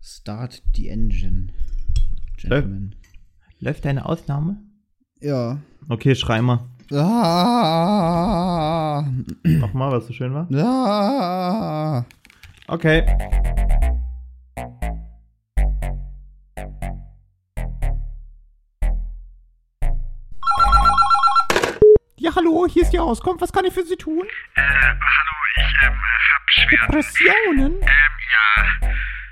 Start the engine. Gentlemen. Läuft deine Ausnahme? Ja. Okay, schrei mal. Ah, Nochmal, was so schön war. ah. Okay. Ja, hallo, hier ist die Auskunft. Was kann ich für Sie tun? Äh, hallo, ich ähm, hab schwer. Depressionen, ja,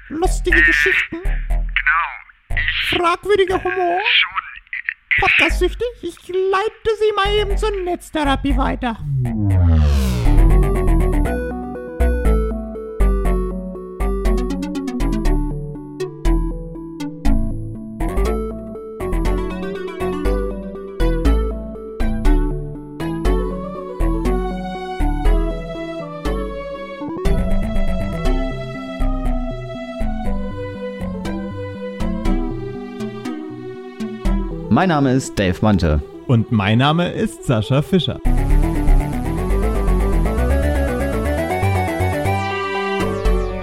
lustige Geschichten, genau. Ich fragwürdiger Humor, schon. podcastsüchtig. Ich leite Sie mal eben zur Netztherapie weiter. Mein Name ist Dave Mante. Und mein Name ist Sascha Fischer.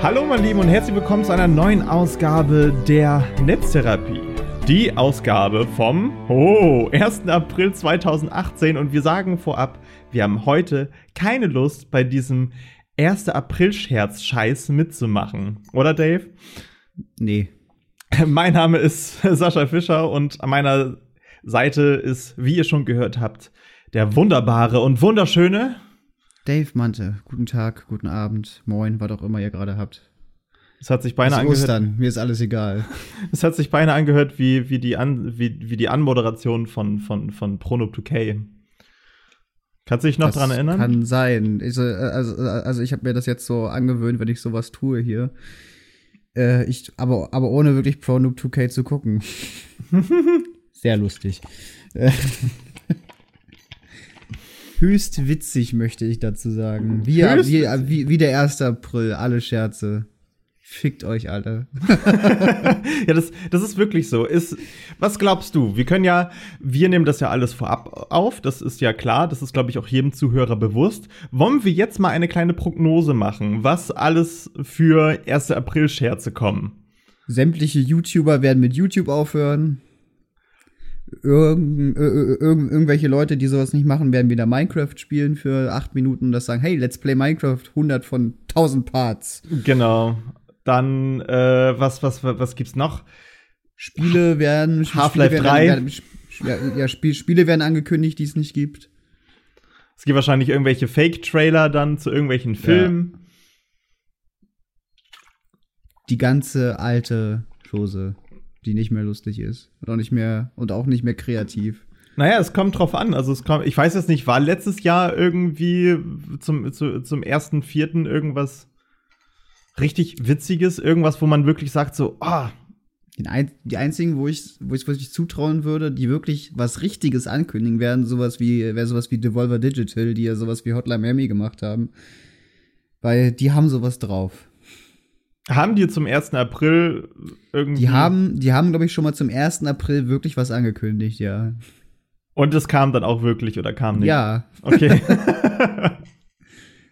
Hallo meine Lieben und herzlich willkommen zu einer neuen Ausgabe der Netztherapie. Die Ausgabe vom oh, 1. April 2018 und wir sagen vorab, wir haben heute keine Lust bei diesem 1. April-Scherz-Scheiß mitzumachen. Oder Dave? Nee. Mein Name ist Sascha Fischer und an meiner Seite ist, wie ihr schon gehört habt, der wunderbare und wunderschöne. Dave Mante. Guten Tag, guten Abend, moin, was auch immer ihr gerade habt. Es hat sich beinahe angehört, Ostern, mir ist alles egal. es hat sich beinahe angehört wie, wie, die, An, wie, wie die Anmoderation von, von, von Pronop 2K. Kannst du dich noch das dran erinnern? Kann sein. Ich, äh, also, äh, also ich habe mir das jetzt so angewöhnt, wenn ich sowas tue hier. Äh, ich, aber, aber ohne wirklich Pro Noob 2K zu gucken. Sehr lustig. Höchst witzig, möchte ich dazu sagen. Wie, wie, wie, wie der 1. April, alle Scherze. Fickt euch alle. ja, das, das ist wirklich so. Ist, was glaubst du? Wir können ja, wir nehmen das ja alles vorab auf, das ist ja klar, das ist, glaube ich, auch jedem Zuhörer bewusst. Wollen wir jetzt mal eine kleine Prognose machen, was alles für 1. April-Scherze kommen? Sämtliche YouTuber werden mit YouTube aufhören. Irgend, ir- ir- irgendwelche Leute, die sowas nicht machen, werden wieder Minecraft spielen für acht Minuten und das sagen, hey, let's play Minecraft, 100 von 1000 Parts. Genau. Dann, äh, was, was, was gibt's noch? Spiele werden Half-Life Spiele 3. Werden, werden, ja, ja Spiel, Spiele werden angekündigt, die es nicht gibt. Es gibt wahrscheinlich irgendwelche Fake-Trailer dann zu irgendwelchen Filmen. Die ganze alte Chose, die nicht mehr lustig ist und auch nicht mehr und auch nicht mehr kreativ. Naja, es kommt drauf an. Also es kommt, ich weiß jetzt nicht, war letztes Jahr irgendwie zum, zu, zum ersten Vierten irgendwas richtig Witziges, irgendwas, wo man wirklich sagt, so, ah, Den ein, die einzigen, wo ich, wo ich wirklich zutrauen würde, die wirklich was Richtiges ankündigen werden, sowas wie, wäre sowas wie Devolver Digital, die ja sowas wie Hotline Miami gemacht haben. Weil die haben sowas drauf. Haben die zum 1. April irgendwie. Die haben, die haben, glaube ich, schon mal zum 1. April wirklich was angekündigt, ja. Und es kam dann auch wirklich oder kam nicht? Ja. Okay.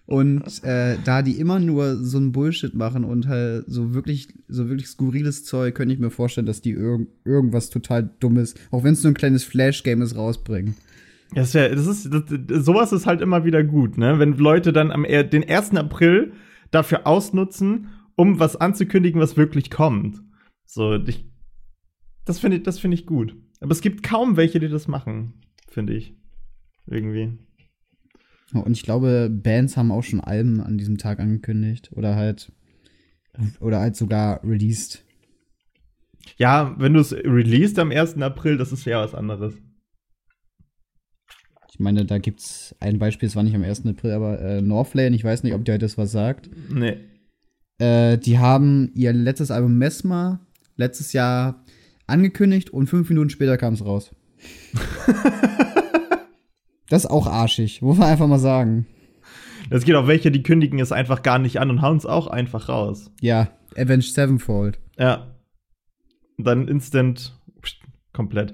Und äh, da die immer nur so ein Bullshit machen und halt so wirklich, so wirklich skurriles Zeug, könnte ich mir vorstellen, dass die irg irgendwas total Dummes, auch wenn es nur ein kleines Flash-Game ist, rausbringen. Das, wär, das ist, das, sowas ist halt immer wieder gut, ne? Wenn Leute dann am den 1. April dafür ausnutzen, um was anzukündigen, was wirklich kommt. So, ich, das finde ich, das finde ich gut. Aber es gibt kaum welche, die das machen, finde ich. Irgendwie. Und ich glaube, Bands haben auch schon Alben an diesem Tag angekündigt oder halt oder halt sogar released. Ja, wenn du es released am 1. April, das ist ja was anderes. Ich meine, da gibt's ein Beispiel, es war nicht am 1. April, aber äh, Northlane, ich weiß nicht, ob dir das was sagt. Nee. Äh, die haben ihr letztes Album Mesmer letztes Jahr angekündigt und fünf Minuten später kam es raus. das ist auch arschig, muss man einfach mal sagen. Es gibt auch welche, die kündigen es einfach gar nicht an und hauen es auch einfach raus. Ja, Avenged Sevenfold. Ja. Dann instant pst, komplett.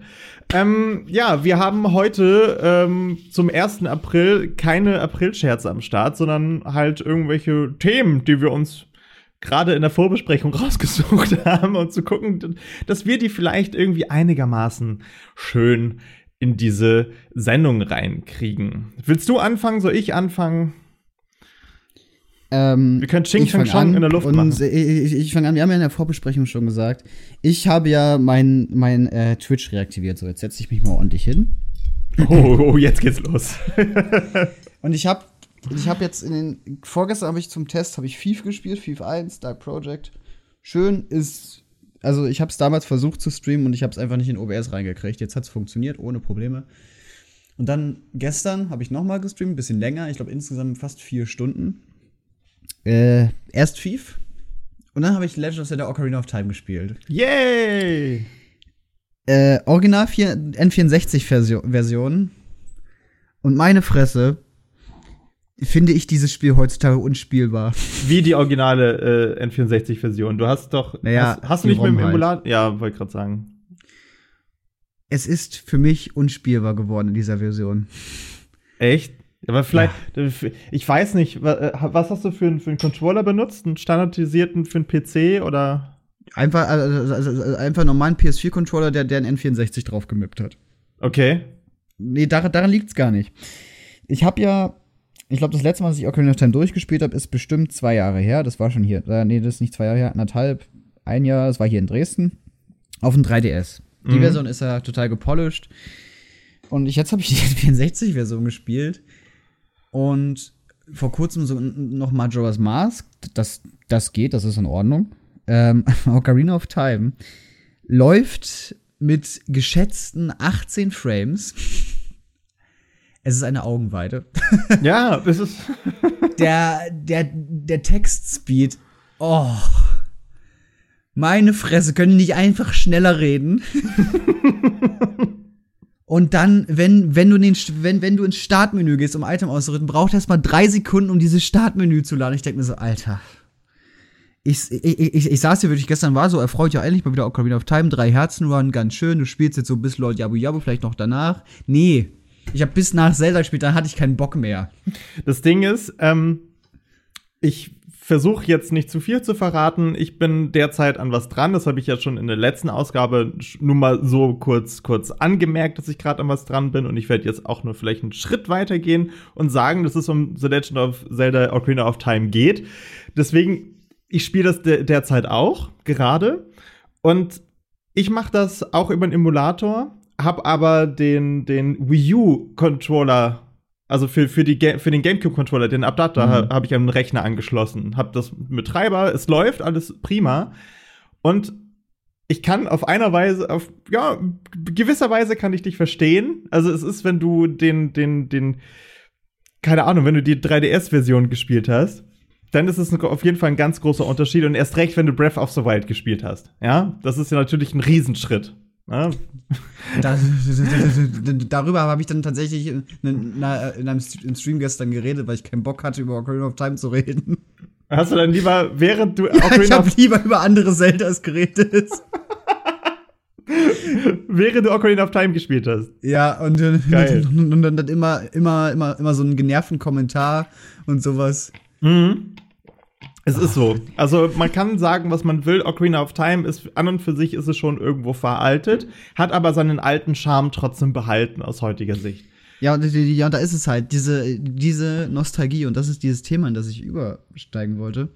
Ähm, ja, wir haben heute ähm, zum 1. April keine Aprilscherze am Start, sondern halt irgendwelche Themen, die wir uns gerade in der Vorbesprechung rausgesucht haben, um zu gucken, dass wir die vielleicht irgendwie einigermaßen schön in diese Sendung reinkriegen. Willst du anfangen? Soll ich anfangen? Ähm, Wir können Ching Chang Chang an in der Luft und machen. Ich, ich, fange an. Wir haben ja in der Vorbesprechung schon gesagt, ich habe ja mein, mein äh, Twitch reaktiviert. So, jetzt setze ich mich mal ordentlich hin. Oh, oh, jetzt geht's los. Und ich habe ich hab jetzt in den vorgestern habe ich zum Test habe ich FIFA gespielt, FIFA 1, Dark Project. Schön ist also ich habe es damals versucht zu streamen und ich habe es einfach nicht in OBS reingekriegt. Jetzt hat es funktioniert ohne Probleme. Und dann gestern habe ich noch mal gestreamt, ein bisschen länger, ich glaube insgesamt fast vier Stunden. Äh, erst FIFA und dann habe ich Legend of Zelda Ocarina of Time gespielt. Yay! Äh, Original 4, N64-Version. Version. Und meine Fresse, finde ich dieses Spiel heutzutage unspielbar. Wie die originale äh, N64-Version. Du hast doch. Naja, hast, hast du nicht mit dem ROM halt. Emulator? Ja, wollte gerade sagen. Es ist für mich unspielbar geworden in dieser Version. Echt? Aber vielleicht, ich weiß nicht, äh, was hast du für, einen- für einen Controller benutzt? Einen standardisierten für einen PC oder? Einfach, also, also, einfach einen normalen PS4-Controller, der, der einen N64 drauf gemippt hat. Okay. Nee, daran, daran liegt's gar nicht. Ich habe ja, ich glaube, das letzte Mal, dass ich Ocarina of Time durchgespielt habe, ist bestimmt zwei Jahre her. Das war schon hier. Äh, nee, das ist nicht zwei Jahre her, anderthalb, ein Jahr. Das war hier in Dresden. Auf dem 3DS. Die Mhm. Version ist ja total gepolished. Und ich, jetzt habe ich die 64-Version gespielt. Und vor kurzem so noch Majora's Mask. Das, das geht, das ist in Ordnung. Ähm, Ocarina of Time läuft mit geschätzten 18 Frames. Es ist eine Augenweide. Ja, es ist. Der, der, der Textspeed. Oh. Meine Fresse, können die nicht einfach schneller reden? Und dann, wenn, wenn, du in den, wenn, wenn du ins Startmenü gehst, um Item auszurüsten, braucht erst mal drei Sekunden, um dieses Startmenü zu laden. Ich denke mir so, Alter. Ich, ich, ich, ich saß hier wirklich gestern, war so erfreut, ja, endlich mal wieder Ocarina of Time, drei Herzen Run, ganz schön. Du spielst jetzt so bis Lord Yabu Yabu, vielleicht noch danach. Nee. Ich habe bis nach Zelda gespielt, dann hatte ich keinen Bock mehr. Das Ding ist, ähm, ich versuche jetzt nicht zu viel zu verraten. Ich bin derzeit an was dran. Das habe ich ja schon in der letzten Ausgabe nur mal so kurz, kurz angemerkt, dass ich gerade an was dran bin. Und ich werde jetzt auch nur vielleicht einen Schritt weiter gehen und sagen, dass es um The Legend of Zelda Ocarina of Time geht. Deswegen, ich spiele das de derzeit auch, gerade. Und ich mache das auch über einen Emulator, habe aber den, den Wii U-Controller also für, für, die, Ga- für den GameCube-Controller, den Adapter, Mhm. ha- habe ich am Rechner angeschlossen. Habe das mit Treiber, es läuft, alles prima. Und ich kann auf einer Weise, auf, ja, gewisser Weise kann ich dich verstehen. Also es ist, wenn du den, den, den, keine Ahnung, wenn du die 3DS-Version gespielt hast, dann ist es auf jeden Fall ein ganz großer Unterschied. Und erst recht, wenn du Breath of the Wild gespielt hast. Ja, das ist ja natürlich ein Riesenschritt. Ja, Da, darüber habe ich dann tatsächlich in, in, in einem Stream gestern geredet, weil ich keinen Bock hatte, über Ocarina of Time zu reden. Hast du dann lieber, während du ich Ocarina habe of lieber über andere Zeldas geredet. während du Ocarina of Time gespielt hast. ja, und, Geil. und, und dann immer, immer, immer, immer so einen genervten Kommentar und sowas. Mhm. Es ist so. Also man kann sagen, was man will. Ocarina of Time ist an und für sich ist es schon irgendwo veraltet, hat aber seinen alten Charme trotzdem behalten aus heutiger Sicht. Ja, und, ja, und da ist es halt, diese, diese Nostalgie, und das ist dieses Thema, in das ich übersteigen wollte.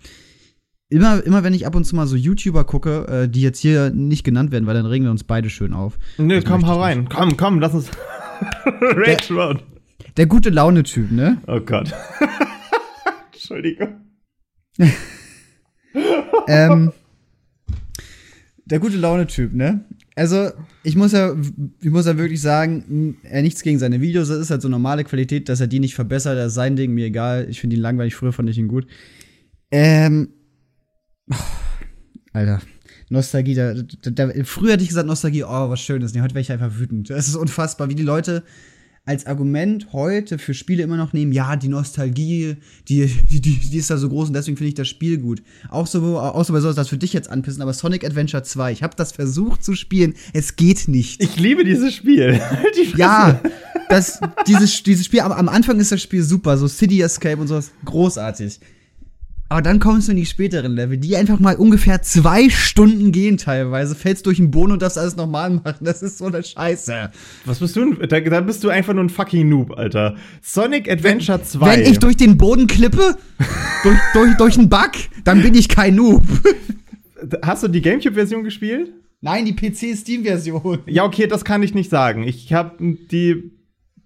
Immer, immer wenn ich ab und zu mal so YouTuber gucke, äh, die jetzt hier nicht genannt werden, weil dann regen wir uns beide schön auf. Nö, Das komm, hau rein. Komm, komm, lass uns. Rage Road. Der gute Laune-Typ, ne? Oh Gott. Entschuldigung. ähm, der gute Laune-Typ, ne? Also, ich muss ja, ich muss ja wirklich sagen, er nichts gegen seine Videos, das ist halt so normale Qualität, dass er die nicht verbessert, das ist sein Ding, mir egal. Ich finde ihn langweilig, früher fand ich ihn gut. Ähm, Alter, Nostalgie, da, da, da, früher hätte ich gesagt Nostalgie, oh, was Schönes. Nee, heute wäre ich einfach wütend. Das ist unfassbar, wie die Leute als Argument heute für Spiele immer noch nehmen, ja, die Nostalgie, die, die, die, die ist da so groß und deswegen finde ich das Spiel gut. Auch so, auch so bei sowas, das für dich jetzt anpissen, aber Sonic Adventure 2, ich habe das versucht zu spielen, es geht nicht. Ich liebe dieses Spiel. Halt die ja, das, dieses, dieses Spiel, am, am Anfang ist das Spiel super, so City Escape und sowas, großartig. Aber dann kommst du in die späteren Level, die einfach mal ungefähr zwei Stunden gehen teilweise. Fällst durch den Boden und darfst alles nochmal machen. Das ist so eine Scheiße. Was bist du? denn? Da, da bist du einfach nur ein fucking Noob, Alter. Sonic Adventure 2. Wenn ich durch den Boden klippe, durch, durch, durch einen Bug, dann bin ich kein Noob. Hast du die GameCube-Version gespielt? Nein, die PC-Steam-Version. Ja, okay, das kann ich nicht sagen. Ich habe die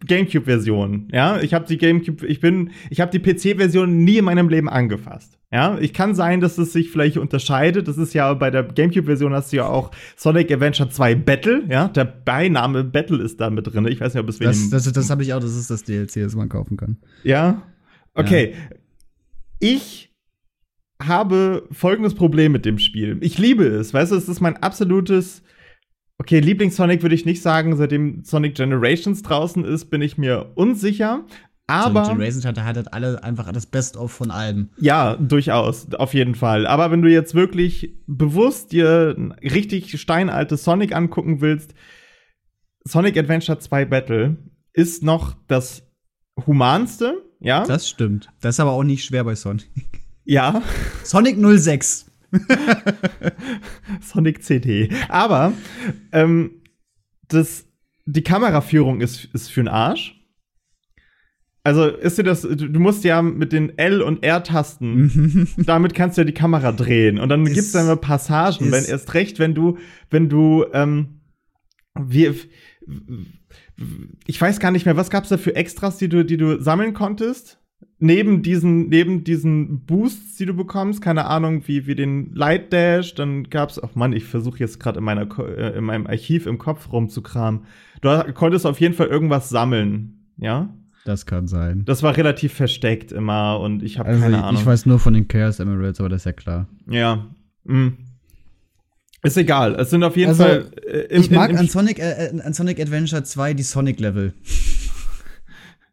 GameCube-Version. Ja, ich habe die GameCube, ich bin, ich habe die PC-Version nie in meinem Leben angefasst. Ja, ich kann sein, dass es sich vielleicht unterscheidet. Das ist ja bei der GameCube-Version hast du ja auch Sonic Adventure 2 Battle. Ja, der Beiname Battle ist da mit drin. Ich weiß nicht, ob es Das, das, das habe ich auch. Das ist das DLC, das man kaufen kann. Ja, okay. Ich habe folgendes Problem mit dem Spiel. Ich liebe es, weißt du, es ist mein absolutes Okay, Lieblings-Sonic würde ich nicht sagen, seitdem Sonic Generations draußen ist, bin ich mir unsicher. Aber Sonic Generations hatte halt alle einfach das Best-of von allem. ja, durchaus, auf jeden Fall. Aber wenn du jetzt wirklich bewusst dir ein richtig steinaltes Sonic angucken willst, Sonic Adventure 2 Battle ist noch das humanste, ja? Das stimmt. Das ist aber auch nicht schwer bei Sonic. ja. Sonic 06. Sonic CD. Aber ähm, das, die Kameraführung ist, ist für den Arsch. Also ist dir das, du musst ja mit den L- und R-Tasten, damit kannst du ja die Kamera drehen. Und dann Ist- gibt's dann mal Passagen, wenn erst recht, wenn du, wenn du, ähm, wie, ich weiß gar nicht mehr, was gab's da für Extras, die du, die du sammeln konntest? Neben diesen, neben diesen Boosts, die du bekommst, keine Ahnung, wie, wie den Light Dash, dann gab's, ach Mann, ich versuche jetzt gerade in meiner, äh, in meinem Archiv im Kopf rumzukramen. Du konntest auf jeden Fall irgendwas sammeln, ja? Das kann sein. Das war relativ versteckt immer und ich habe Also keine ich, Ahnung. ich weiß nur von den Chaos Emeralds, aber das ist ja klar. Ja. Mm. Ist egal. Es sind auf jeden Also, Fall. Äh, im- ich mag im, im, an, Sonic, äh, äh, an Sonic Adventure 2 die Sonic-Level.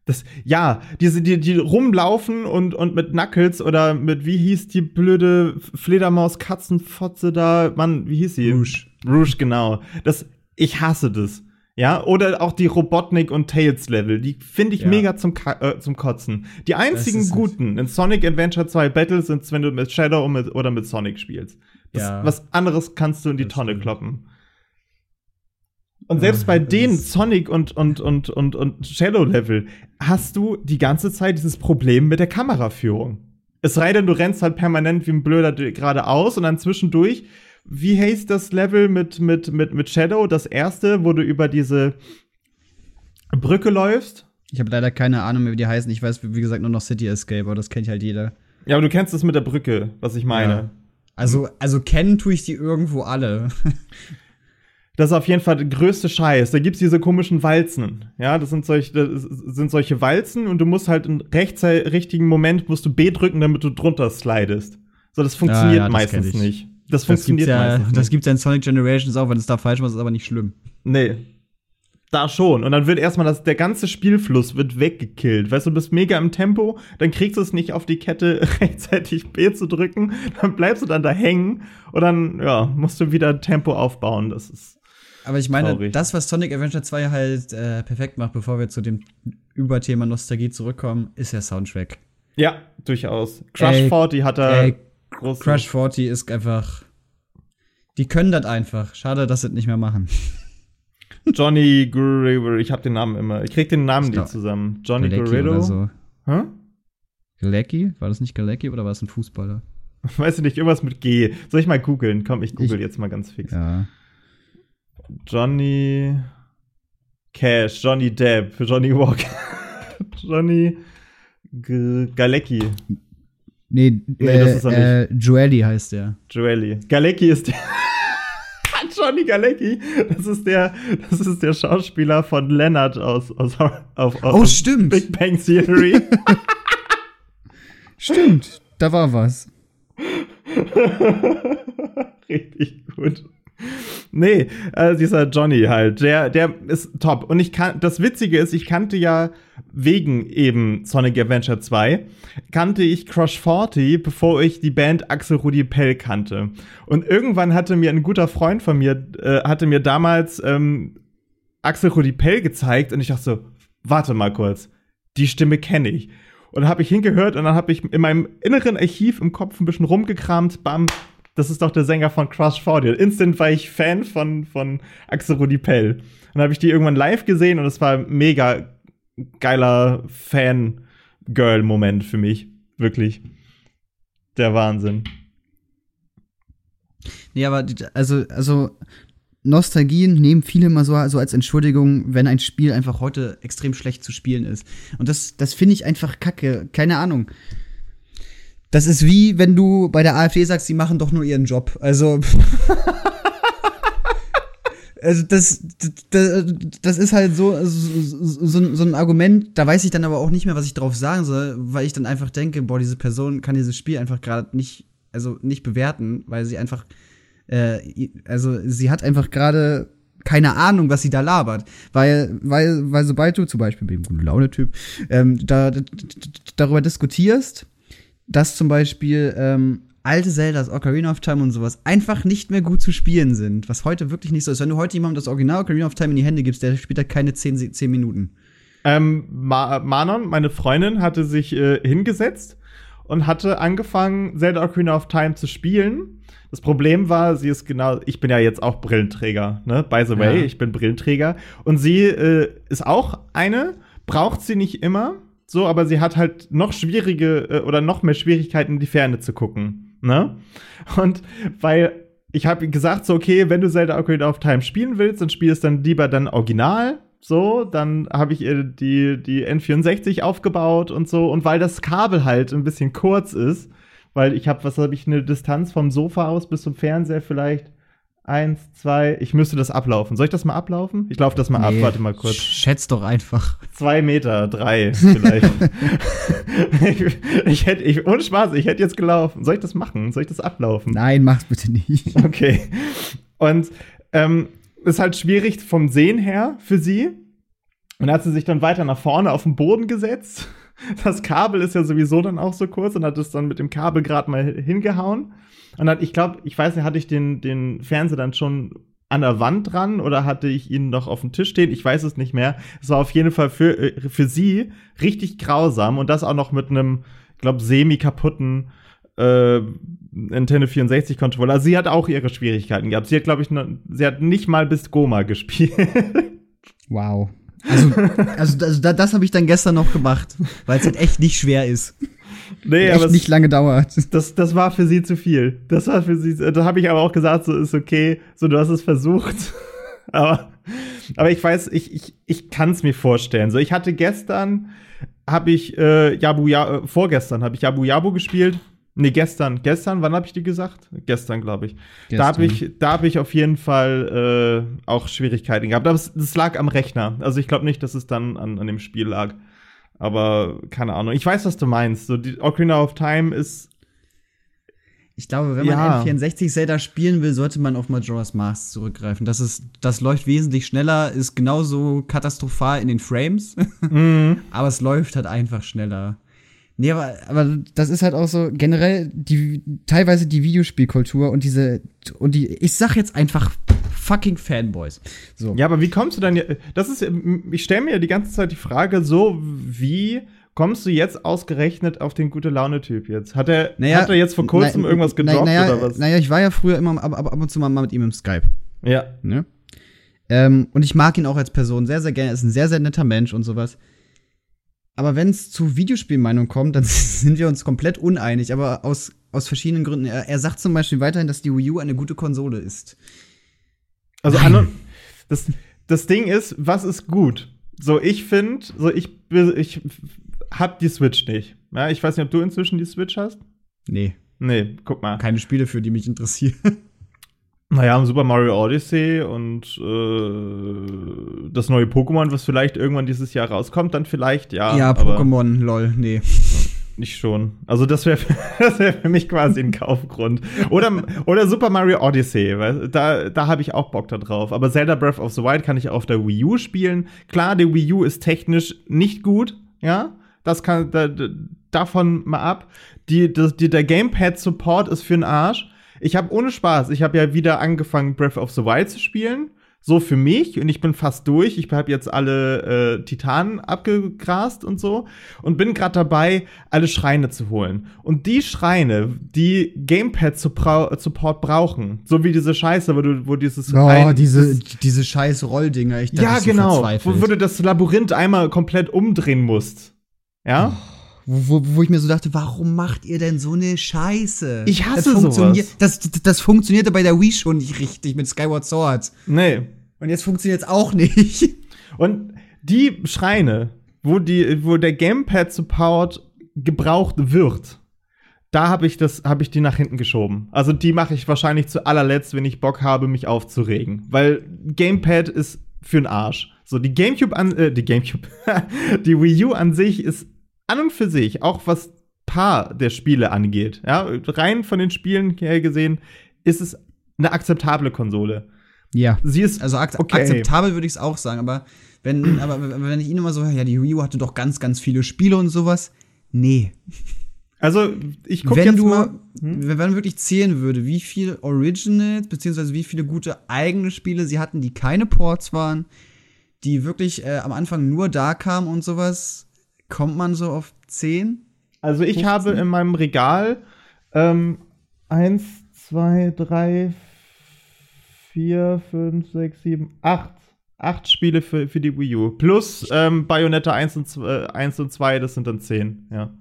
Das, ja, diese, die, die rumlaufen und, und mit Knuckles oder mit, wie hieß die blöde Fledermaus-Katzenfotze da? Mann, wie hieß sie? Rouge. Rouge, genau. Das, ich hasse das. Ja, oder auch die Robotnik und Tails Level, die finde ich Ja. mega zum, Ka äh, zum Kotzen. Die einzigen guten in Sonic Adventure 2 Battles sind, wenn du mit Shadow oder mit Sonic spielst. Das, Ja. Was anderes kannst du in die Das Tonne stimmt. kloppen. Und selbst Ah, bei den Sonic und, und, und, und, und Shadow Level hast du die ganze Zeit dieses Problem mit der Kameraführung. Es sei denn, du rennst halt permanent wie ein Blöder geradeaus und dann zwischendurch, wie heißt das Level mit, mit, mit, mit Shadow? Das erste, wo du über diese Brücke läufst. Ich habe leider keine Ahnung mehr, wie die heißen. Ich weiß, wie gesagt, nur noch City Escape, aber das kennt halt jeder. Ja, aber du kennst das mit der Brücke, was ich meine. Ja. Also, also kennen tue ich die irgendwo alle. Das ist auf jeden Fall der größte Scheiß. Da gibt's diese komischen Walzen. Ja, das sind solche, das sind solche Walzen und du musst halt im rechtze- richtigen Moment musst du B drücken, damit du drunter slidest. So, das funktioniert ja, das meistens kenn ich. nicht. Das Das funktioniert gibt's ja, meistens das nicht. gibt's ja in Sonic Generations auch, wenn es da falsch macht, ist aber nicht schlimm. Nee. Da schon. Und dann wird erstmal das, der ganze Spielfluss wird weggekillt. Weißt du, du bist mega im Tempo, dann kriegst du es nicht auf die Kette, rechtzeitig B zu drücken, dann bleibst du dann da hängen und dann, ja, musst du wieder Tempo aufbauen. Das ist. Aber ich meine, Traurig. das, was Sonic Adventure 2 halt äh, perfekt macht, bevor wir zu dem Überthema Nostalgie zurückkommen, ist der Soundtrack. Ja, durchaus. Crush Ey, 40 hat er Ey. Crush 40 ist einfach. Die können das einfach. Schade, dass sie das nicht mehr machen. Johnny Guerrero, ich hab den Namen immer. Ich krieg den Namen Ich glaub, zusammen. Johnny Galecki Guerrero. oder so. Hä? Galecki? War das nicht Galecki oder war es ein Fußballer? Weiß ich nicht, irgendwas mit G. Soll ich mal googeln? Komm, ich google jetzt mal ganz fix. Ja. Johnny Cash, Johnny Depp, Johnny Walker, Johnny G Galecki, Nee, Nee, äh, das ist er äh, Joelly heißt der. Joelli. Galecki ist der. Johnny Galecki, das ist der, das ist der Schauspieler von Leonard aus, aus, auf, aus Oh, stimmt. Big Bang Theory. Stimmt. Da war was. Richtig gut. Nee, äh, dieser Johnny halt, der, der ist top. Und ich kann, das Witzige ist, ich kannte ja wegen eben Sonic Adventure 2, kannte ich Crush 40, bevor ich die Band Axel Rudi Pell kannte. Und irgendwann hatte mir ein guter Freund von mir, äh, hatte mir damals ähm, Axel Rudi Pell gezeigt und ich dachte so, warte mal kurz, die Stimme kenne ich. Und dann habe ich hingehört und dann habe ich in meinem inneren Archiv im Kopf ein bisschen rumgekramt. Bam, das ist doch der Sänger von Crush 40. Instant war ich Fan von, von Axel Rudi Pell. Und dann habe ich die irgendwann live gesehen und es war mega geiler Fan-Girl-Moment für mich. Wirklich. Der Wahnsinn. Nee, aber also, also Nostalgien nehmen viele immer so, so als Entschuldigung, wenn ein Spiel einfach heute extrem schlecht zu spielen ist. Und das, das finde ich einfach kacke. Keine Ahnung. Das ist wie, wenn du bei der AfD sagst, sie machen doch nur ihren Job. Also. Also das, das, das ist halt so, so, so, so ein Argument, da weiß ich dann aber auch nicht mehr, was ich drauf sagen soll, weil ich dann einfach denke, boah, diese Person kann dieses Spiel einfach gerade nicht, also nicht bewerten, weil sie einfach, äh, also sie hat einfach gerade keine Ahnung, was sie da labert. Weil, weil, weil sobald du zum Beispiel mit dem guten Laune-Typ ähm, da, darüber diskutierst, dass zum Beispiel ähm, alte Zeldas, Ocarina of Time und sowas einfach nicht mehr gut zu spielen sind, was heute wirklich nicht so ist. Wenn du heute jemandem das Original Ocarina of Time in die Hände gibst, der spielt da keine 10, 10 Minuten. Ähm, Ma Manon, meine Freundin, hatte sich äh, hingesetzt und hatte angefangen, Zelda Ocarina of Time zu spielen. Das Problem war, sie ist genau, ich bin ja jetzt auch Brillenträger, ne? By the way, Ja. ich bin Brillenträger. Und sie äh, ist auch eine, braucht sie nicht immer, so, aber sie hat halt noch schwierige äh, oder noch mehr Schwierigkeiten, in die Ferne zu gucken, ne? Und weil ich habe gesagt, so, okay, wenn du Zelda Ocarina of Time spielen willst, dann spiel es dann lieber dann original, so, dann habe ich ihr die, die N64 aufgebaut und so. Und weil das Kabel halt ein bisschen kurz ist, weil ich habe, was habe ich, eine Distanz vom Sofa aus bis zum Fernseher vielleicht eins, zwei, ich müsste das ablaufen. Soll ich das mal ablaufen? Ich laufe das mal ab, Nee, warte mal kurz. Schätz doch einfach. Zwei Meter, drei vielleicht. ich, ich hätte, ich, ohne Spaß, ich hätte jetzt gelaufen. Soll ich das machen? Soll ich das ablaufen? Nein, mach's bitte nicht. Okay. Und ähm, ist halt schwierig vom Sehen her für sie. Und hat sie sich dann weiter nach vorne auf den Boden gesetzt. Das Kabel ist ja sowieso dann auch so kurz und hat es dann mit dem Kabel gerade mal hingehauen. Und hat, ich glaube, ich weiß nicht, hatte ich den, den Fernseher dann schon an der Wand dran oder hatte ich ihn noch auf dem Tisch stehen? Ich weiß es nicht mehr. Es war auf jeden Fall für, äh, für sie richtig grausam und das auch noch mit einem, glaube, semi-kaputten äh, Nintendo 64 Controller. Also sie hat auch ihre Schwierigkeiten gehabt. Sie hat, glaube ich, noch, sie hat nicht mal bis Goma gespielt. Wow. Also, also, also da, das habe ich dann gestern noch gemacht, weil es halt echt nicht schwer ist. Nee, echt aber nicht lange dauert. das, das war für sie zu viel. Das war für sie, da habe ich aber auch gesagt, so ist okay, so du hast es versucht. aber, aber ich weiß, ich, ich, ich kann es mir vorstellen. So, ich hatte gestern, habe ich äh, Yabu, ja, äh, vorgestern habe ich Yabu Yabu gespielt. Nee, gestern. Gestern, wann habe ich die gesagt? Gestern, glaube ich. Da habe ich, da hab ich auf jeden Fall äh, auch Schwierigkeiten gehabt. Aber es, das lag am Rechner. Also ich glaube nicht, dass es dann an, an dem Spiel lag. Aber keine Ahnung. Ich weiß, was du meinst. So, die Ocarina of Time ist. Ich glaube, wenn man Ja. N64 Zelda spielen will, sollte man auf Majora's Mask zurückgreifen. Das ist, das läuft wesentlich schneller, ist genauso katastrophal in den Frames, Mm, aber es läuft halt einfach schneller. Nee, aber, aber das ist halt auch so generell die teilweise die Videospielkultur und diese und die ich sag jetzt einfach fucking Fanboys. So. ja, aber wie kommst du dann? Das ist. Ich stelle mir die ganze Zeit die Frage, so wie kommst du jetzt ausgerechnet auf den gute Laune-Typ jetzt? Hat er, hat er jetzt vor kurzem na- irgendwas na- gedroppt naja, oder was? Naja, ich war ja früher immer ab, ab, ab und zu mal mit ihm im Skype. Ja. Ne? Ähm, und ich mag ihn auch als Person sehr, sehr gerne. Er ist ein sehr, sehr netter Mensch und sowas. Aber wenn es zu Videospielmeinung kommt, dann sind wir uns komplett uneinig, aber aus, aus verschiedenen Gründen. Er, er sagt zum Beispiel weiterhin, dass die Wii U eine gute Konsole ist. Also Nein. das, das Ding ist, was ist gut? So, ich finde, so ich, ich hab die Switch nicht. Ja, ich weiß nicht, ob du inzwischen die Switch hast. Nee, Nee, guck mal. keine Spiele, für die mich interessieren. Naja, Super Mario Odyssey und äh, das neue Pokémon, was vielleicht irgendwann dieses Jahr rauskommt, dann vielleicht, ja. ja, Pokémon, lol, nee. Nicht schon. Also das wäre wär für mich quasi ein Kaufgrund. Oder, oder Super Mario Odyssey, weil da, da habe ich auch Bock da drauf. Aber Zelda Breath of the Wild kann ich auf der Wii U spielen. Klar, die Wii U ist technisch nicht gut, ja. Das kann da, davon mal ab. Die, das, die, der Gamepad-Support ist für den Arsch. Ich habe ohne Spaß, ich habe ja wieder angefangen, Breath of the Wild zu spielen. so für mich und ich bin fast durch. Ich habe jetzt alle äh, Titanen abgegrast und so und bin gerade dabei, alle Schreine zu holen. Und die Schreine, die Gamepad-Support brauchen, so wie diese Scheiße, wo du, wo dieses Oh, ein- diese, diese scheiß Rolldinger. Ich ja, bist so genau, wo, wo du das Labyrinth einmal komplett umdrehen musst. Ja? Wo, wo, wo ich mir so dachte, warum macht ihr denn so eine Scheiße? Ich hasse das funktioniert, sowas. das, das, das funktionierte bei der Wii schon nicht richtig mit Skyward Sword. Nee. Und jetzt funktioniert es auch nicht. Und die Schreine, wo, die, wo der Gamepad-Support gebraucht wird, da habe ich, das- hab ich die nach hinten geschoben. Also die mache ich wahrscheinlich zu allerletzt, wenn ich Bock habe, mich aufzuregen. Weil Gamepad ist für den Arsch. So, die Gamecube an, äh, die Gamecube, die Wii U an sich ist an und für sich, auch was paar der Spiele angeht, ja, rein von den Spielen her gesehen, ist es eine akzeptable Konsole. Ja. Sie ist Also ak Okay. akzeptabel würde ich es auch sagen, aber wenn, aber wenn ich ihn immer so, ja, die Wii U hatte doch ganz, ganz viele Spiele und sowas. Nee. Also, ich gucke jetzt du, mal. wenn man wirklich zählen würde, wie viel Originals, beziehungsweise wie viele gute eigene Spiele sie hatten, die keine Ports waren, die wirklich äh, am Anfang nur da kamen und sowas, kommt man so auf 10? Also ich 15? habe in meinem Regal ähm, eins, zwei, drei, vier, fünf, sechs, sieben, acht. Acht Spiele für, für die Wii U. Plus ähm, Bayonetta 1 und, 2, 1 und 2, das sind dann zehn, ja.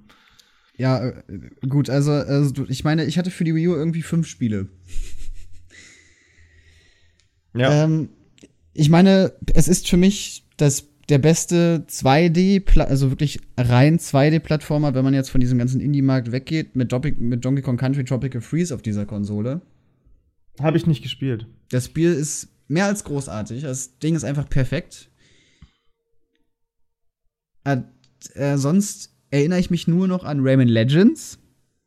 Ja, äh, gut, also, also ich meine, ich hatte für die Wii U irgendwie fünf Spiele. Ja. Ähm, ich meine, es ist für mich das, der beste 2D, -Pla also wirklich rein 2D-Plattformer, wenn man jetzt von diesem ganzen Indie-Markt weggeht, mit, mit Donkey Kong Country Tropical Freeze auf dieser Konsole. habe ich nicht gespielt. Das Spiel ist mehr als großartig. Das Ding ist einfach perfekt. Äh, äh, sonst erinnere ich mich nur noch an Rayman Legends,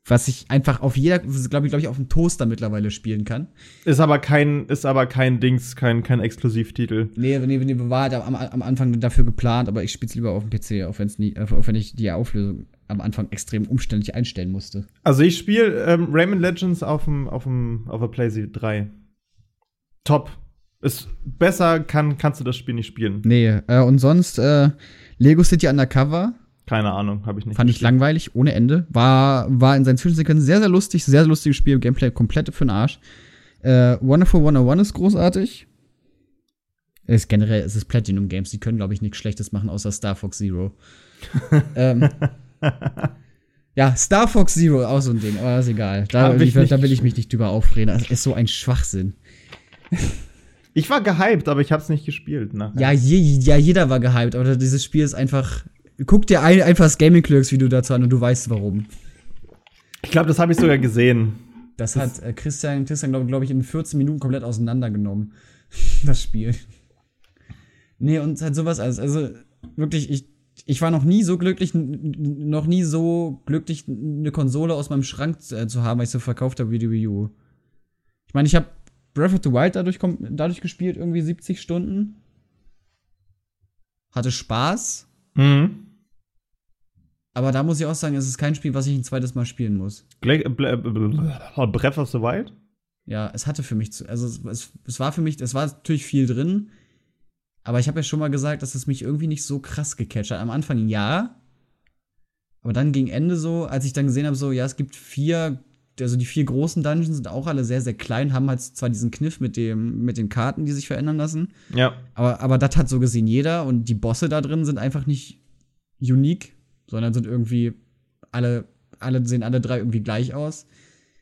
was ich einfach auf jeder, glaube ich, glaube ich, auf dem Toaster mittlerweile spielen kann. Ist aber kein, ist aber kein Dings, kein, kein Exklusivtitel. Nee, nee, nee, war halt am, am Anfang dafür geplant, aber ich spiele es lieber auf dem PC, auch, wenn's nie, äh, auch wenn ich die Auflösung am Anfang extrem umständlich einstellen musste. Also ich spiele ähm, Rayman Legends auf dem, auf dem, auf der PlayStation 3. Top. Ist besser kann, kannst du das Spiel nicht spielen. Nee, äh, und sonst äh, Lego City Undercover Keine Ahnung, habe ich nicht. fand ich langweilig, ohne Ende. War, war in seinen Zwischensequenzen sehr, sehr lustig, sehr, sehr lustiges Spiel, Gameplay komplett für den Arsch. Äh, Wonderful 101 ist großartig. Ist generell, es ist Platinum Games, die können, glaube ich, nichts Schlechtes machen, außer Star Fox Zero. ähm, ja, Star Fox Zero, auch so ein Ding, aber ist egal. Da, ich da will ich mich nicht drüber aufreden. Das ist so ein Schwachsinn. Ich war gehypt, aber ich habe es nicht gespielt. Nachher. Ja, je, ja, jeder war gehypt, aber dieses Spiel ist einfach. Guck dir ein, einfach das Gaming Clerks Video dazu an und du weißt warum. Ich glaube, das habe ich sogar gesehen. Das, hat äh, Christian, Christian glaube glaub ich, in 14 Minuten komplett auseinandergenommen. das Spiel. Nee, und halt sowas als, also wirklich, ich, ich war noch nie so glücklich, noch nie so glücklich, eine Konsole aus meinem Schrank äh, zu haben, weil ich so verkauft habe wie die Wii U. Ich meine, ich habe Breath of the Wild dadurch, dadurch gespielt, irgendwie 70 Stunden. Hatte Spaß, Mhm. Aber da muss ich auch sagen, es ist kein Spiel, was ich ein zweites Mal spielen muss. Ble- Ble- Breath of the Wild? Ja, es hatte für mich, zu, also es, es, es war für mich, es war natürlich viel drin, aber ich habe ja schon mal gesagt, dass es mich irgendwie nicht so krass gecatcht hat. Am Anfang ja, aber dann gegen Ende so, als ich dann gesehen habe, so, ja, es gibt vier, also die vier großen Dungeons sind auch alle sehr, sehr klein, haben halt zwar diesen Kniff mit, dem, mit den Karten, die sich verändern lassen, Ja. aber, aber das hat so gesehen jeder und die Bosse da drin sind einfach nicht unique, sondern sind irgendwie alle, alle sehen alle drei irgendwie gleich aus.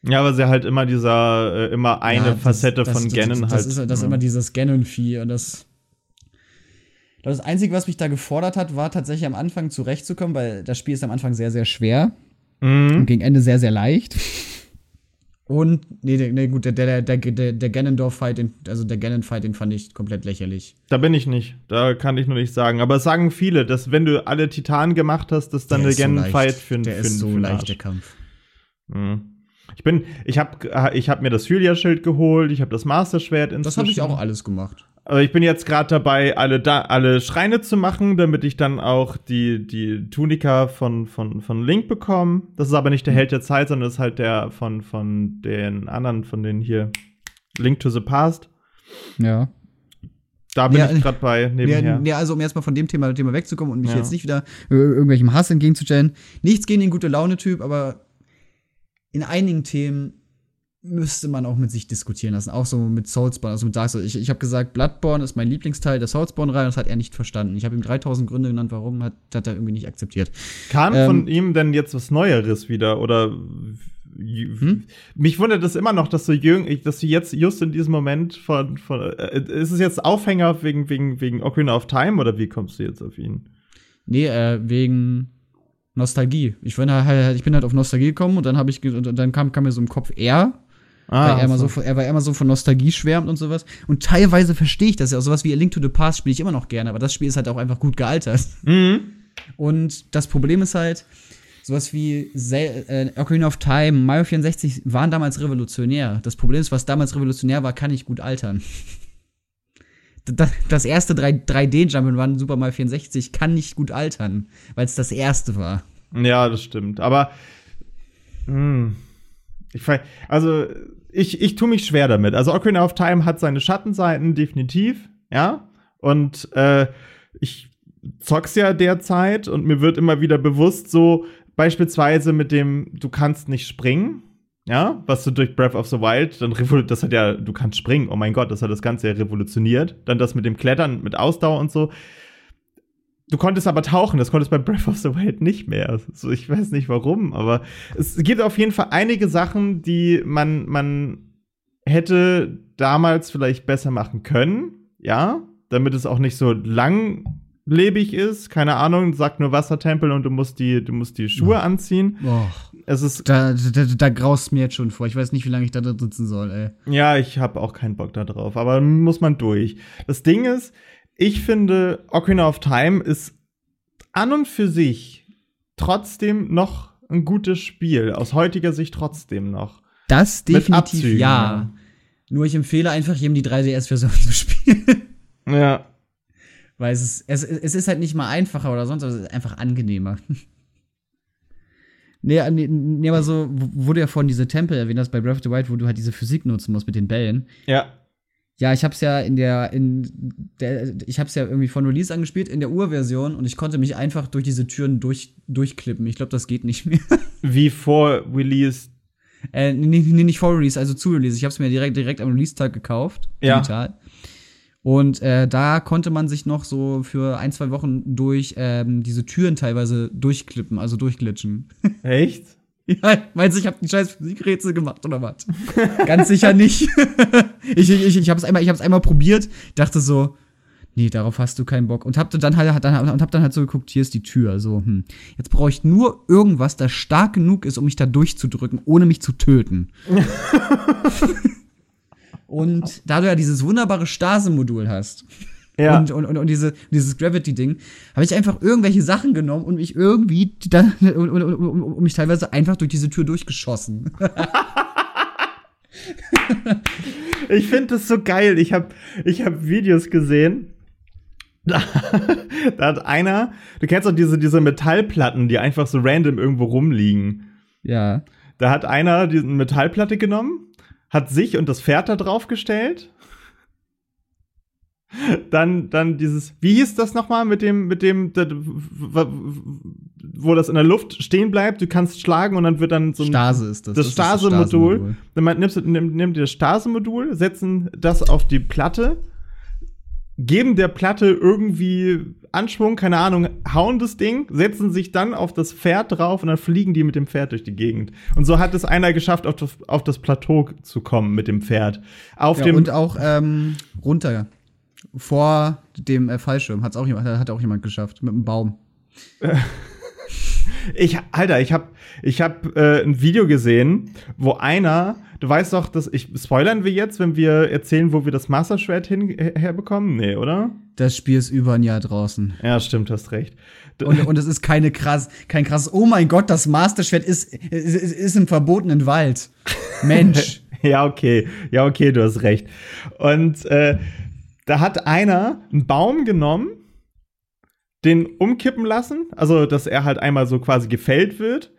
Ja, aber sie halt immer dieser, äh, immer eine Ja, das- Facette das, von das, das, halt. Das ist, das ja. immer dieses Ganon-Vieh und das. Das Einzige, was mich da gefordert hat, war tatsächlich am Anfang zurechtzukommen, weil das Spiel ist am Anfang sehr, sehr schwer und Mhm. gegen Ende sehr, sehr leicht. Und, nee, der- nee gut, der, der, der, der, der Ganondorf-Fight, also der Ganon-Fight, den fand ich komplett lächerlich. Da bin ich nicht. Da kann ich nur nicht sagen. Aber es sagen viele, dass wenn du alle Titanen gemacht hast, dass dann der, so Ganon-Fight leicht. für, Der für, ist so für leicht, der Kampf. Mhm. Ich bin, ich habe ich hab mir das Hylia-Schild geholt, ich habe das Master-Schwert inzwischen. Das habe ich auch alles gemacht. Aber ich bin jetzt gerade dabei, alle, da, alle Schreine zu machen, damit ich dann auch die, die Tunika von, von, von Link bekomme. Das ist aber nicht der Held der Zeit, sondern das ist halt der von, von den anderen, von den hier Link to the Past. Ja. Da bin Ja, ich gerade bei nebenher. Ja, ja, also um jetzt mal von dem Thema, Thema wegzukommen und mich Ja. jetzt nicht wieder irgendwelchem Hass entgegenzustellen. Nichts gegen den gute Laune-Typ, aber in einigen Themen müsste man auch mit sich diskutieren lassen. Auch so mit Soulspawn, also mit Dark Souls. Ich, ich habe gesagt, Bloodborne ist mein Lieblingsteil der Soulspawn-Reihe. Das hat er nicht verstanden. Ich habe ihm 3000 Gründe genannt, warum, hat, hat er irgendwie nicht akzeptiert. Kam Ähm, von ihm denn jetzt was Neueres wieder? Oder Hm? mich wundert es immer noch, dass du, jüng, dass du jetzt just in diesem Moment von, von äh, ist es jetzt Aufhänger wegen, wegen, wegen Ocarina of Time oder wie kommst du jetzt auf ihn? Nee, äh, wegen Nostalgie. Ich bin halt, ich bin halt auf Nostalgie gekommen und dann habe ich und dann kam, kam mir so im Kopf er, weil er immer so, von- er war immer so von Nostalgie schwärmt und sowas. Und teilweise verstehe ich das ja. Auch sowas wie A Link to the Past spiele ich immer noch gerne, aber das Spiel ist halt auch einfach gut gealtert. Mhm. Und das Problem ist halt, sowas wie Zel äh, Ocarina of Time, Mario 64 waren damals revolutionär. Das Problem ist, was damals revolutionär war, kann nicht gut altern. Das, das erste 3, 3D Jump'n'Run Super Mario 64 kann nicht gut altern, weil es das erste war. Ja, das stimmt. Aber mh, ich also ich, ich tue mich schwer damit. Also Ocarina of Time hat seine Schattenseiten, definitiv, ja. Und äh, ich zock's ja derzeit und mir wird immer wieder bewusst, so beispielsweise mit dem, du kannst nicht springen, ja, was du durch Breath of the Wild, dann das hat ja, du kannst springen, oh mein Gott, das hat das Ganze ja revolutioniert. Dann das mit dem Klettern, mit Ausdauer und so. Du konntest aber tauchen, das konntest bei Breath of the Wild nicht mehr. So, ich weiß nicht warum, aber es gibt auf jeden Fall einige Sachen, die man, man hätte damals vielleicht besser machen können, ja, damit es auch nicht so langlebig ist. Keine Ahnung, sagt nur Wassertempel und du musst die, du musst die Schuhe anziehen. Boah. Es ist, Da, da, da graust mir jetzt schon vor. Ich weiß nicht, wie lange ich da drin sitzen soll, ey. ja, ich habe auch keinen Bock da drauf, aber muss man durch. Das Ding ist, ich finde, Ocarina of Time ist an und für sich trotzdem noch ein gutes Spiel. Aus heutiger Sicht trotzdem noch. Das definitiv Abzügen, ja. ja. Nur ich empfehle einfach jedem die 3DS-Version zu spielen. Ja. Weil es ist, es, es ist halt nicht mal einfacher oder sonst, aber es ist einfach angenehmer. nee, nee, nee, aber so, du ja vorhin diese Tempel erwähnt hast bei Breath of the Wild, wo du halt diese Physik nutzen musst mit den Bällen. Ja. Ja, ich hab's ja in der, in der, ich hab's ja irgendwie von Release angespielt, in der Urversion, und ich konnte mich einfach durch diese Türen durch, durchklippen. Ich glaube, das geht nicht mehr. Wie vor Release. äh, nee, nee, nicht vor Release, also zu Release. Ich hab's mir direkt, direkt am Release-Tag gekauft, Ja. digital. Und äh, da konnte man sich noch so für ein, zwei Wochen durch ähm, diese Türen teilweise durchklippen, also durchglitschen. Echt? Ja, meinst du, ich habe die scheiß Physikrätsel gemacht oder was? Ganz sicher nicht. ich ich, ich, ich habe es einmal, ich hab's einmal probiert, dachte so, nee, darauf hast du keinen Bock. Und hab dann halt, dann, und hab dann halt so geguckt, hier ist die Tür. So, hm. Jetzt brauche ich nur irgendwas, das stark genug ist, um mich da durchzudrücken, ohne mich zu töten. und da du ja dieses wunderbare Stase-Modul hast, Ja. und, und, und, und diese, dieses Gravity-Ding, habe ich einfach irgendwelche Sachen genommen und mich irgendwie dann, und, und, und, und, mich teilweise einfach durch diese Tür durchgeschossen. Ich finde das so geil. Ich habe ich hab Videos gesehen. Da, da hat einer, du kennst doch diese, diese Metallplatten, die einfach so random irgendwo rumliegen. Ja. Da hat einer diese Metallplatte genommen, hat sich und das Pferd da drauf gestellt. Dann, dann dieses, wie hieß das nochmal mit dem, mit dem, wo das in der Luft stehen bleibt, du kannst schlagen und dann wird dann so ein Stase ist das. das Stase-Modul. Stase-Modul. Dann man- nimmst du, nimm, nimm dir das Stase-Modul, setzen das auf die Platte, geben der Platte irgendwie Anschwung, keine Ahnung, hauen das Ding, setzen sich dann auf das Pferd drauf und dann fliegen die mit dem Pferd durch die Gegend. Und so hat es einer geschafft, auf das, auf das Plateau zu kommen mit dem Pferd. Auf Ja, dem, und auch ähm, runter. Vor dem äh, Fallschirm hat's auch jemand, hat auch jemand geschafft mit einem Baum. Ich, Alter, ich hab, ich hab äh, ein Video gesehen, wo einer, du weißt doch, dass ich spoilern wir jetzt, wenn wir erzählen, wo wir das Master Shred hin, her- herbekommen? Nee, oder? Das Spiel ist über ein Jahr draußen. Ja, stimmt, hast recht. Und, und es ist keine krass, kein krasses, oh mein Gott, das Masterschwert ist, ist, ist, ist im verbotenen Wald. Mensch. ja, okay, ja, okay, du hast recht. Und äh, da hat einer einen Baum genommen, den umkippen lassen, also dass er halt einmal so quasi gefällt wird,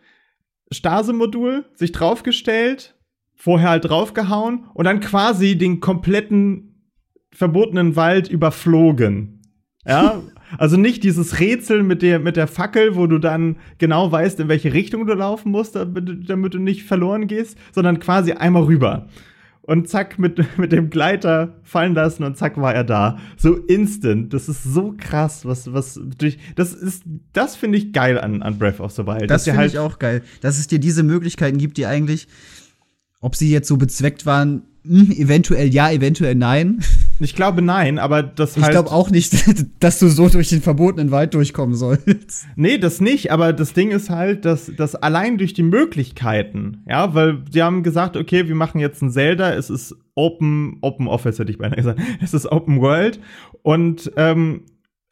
Stase-Modul, sich draufgestellt, vorher halt draufgehauen und dann quasi den kompletten verbotenen Wald überflogen. Ja, also nicht dieses Rätsel mit der, mit der Fackel, wo du dann genau weißt, in welche Richtung du laufen musst, damit, damit du nicht verloren gehst, sondern quasi einmal rüber. Und zack, mit, mit dem Gleiter fallen lassen und zack war er da. So instant. Das ist so krass, was, was durch. Das ist, das finde ich geil an, an Breath of the Wild. Das finde ich auch geil, dass es dir diese Möglichkeiten gibt, die eigentlich, ob sie jetzt so bezweckt waren, hm, eventuell ja, eventuell nein. Ich glaube nein, aber das Ich halt. glaube auch nicht, dass du so durch den verbotenen Wald durchkommen sollst. Nee, das nicht, aber das Ding ist halt, dass, dass allein durch die Möglichkeiten, ja, weil sie haben gesagt, okay, wir machen jetzt ein Zelda, es ist Open, Open Office hätte ich beinahe gesagt, es ist Open World und ähm,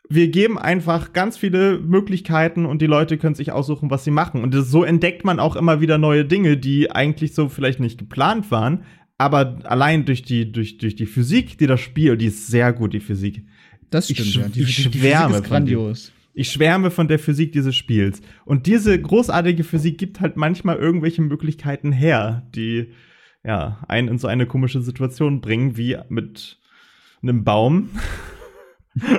wir geben einfach ganz viele Möglichkeiten und die Leute können sich aussuchen, was sie machen. Und so entdeckt man auch immer wieder neue Dinge, die eigentlich so vielleicht nicht geplant waren, aber allein durch die, durch, durch die Physik, die das Spiel, die ist sehr gut, die Physik. Das Ich stimmt, sch- ja. Die, ich die, die schwärme ist grandios. Ich schwärme von der Physik dieses Spiels. Und diese großartige Physik gibt halt manchmal irgendwelche Möglichkeiten her, die ja einen in so eine komische Situation bringen, wie mit einem Baum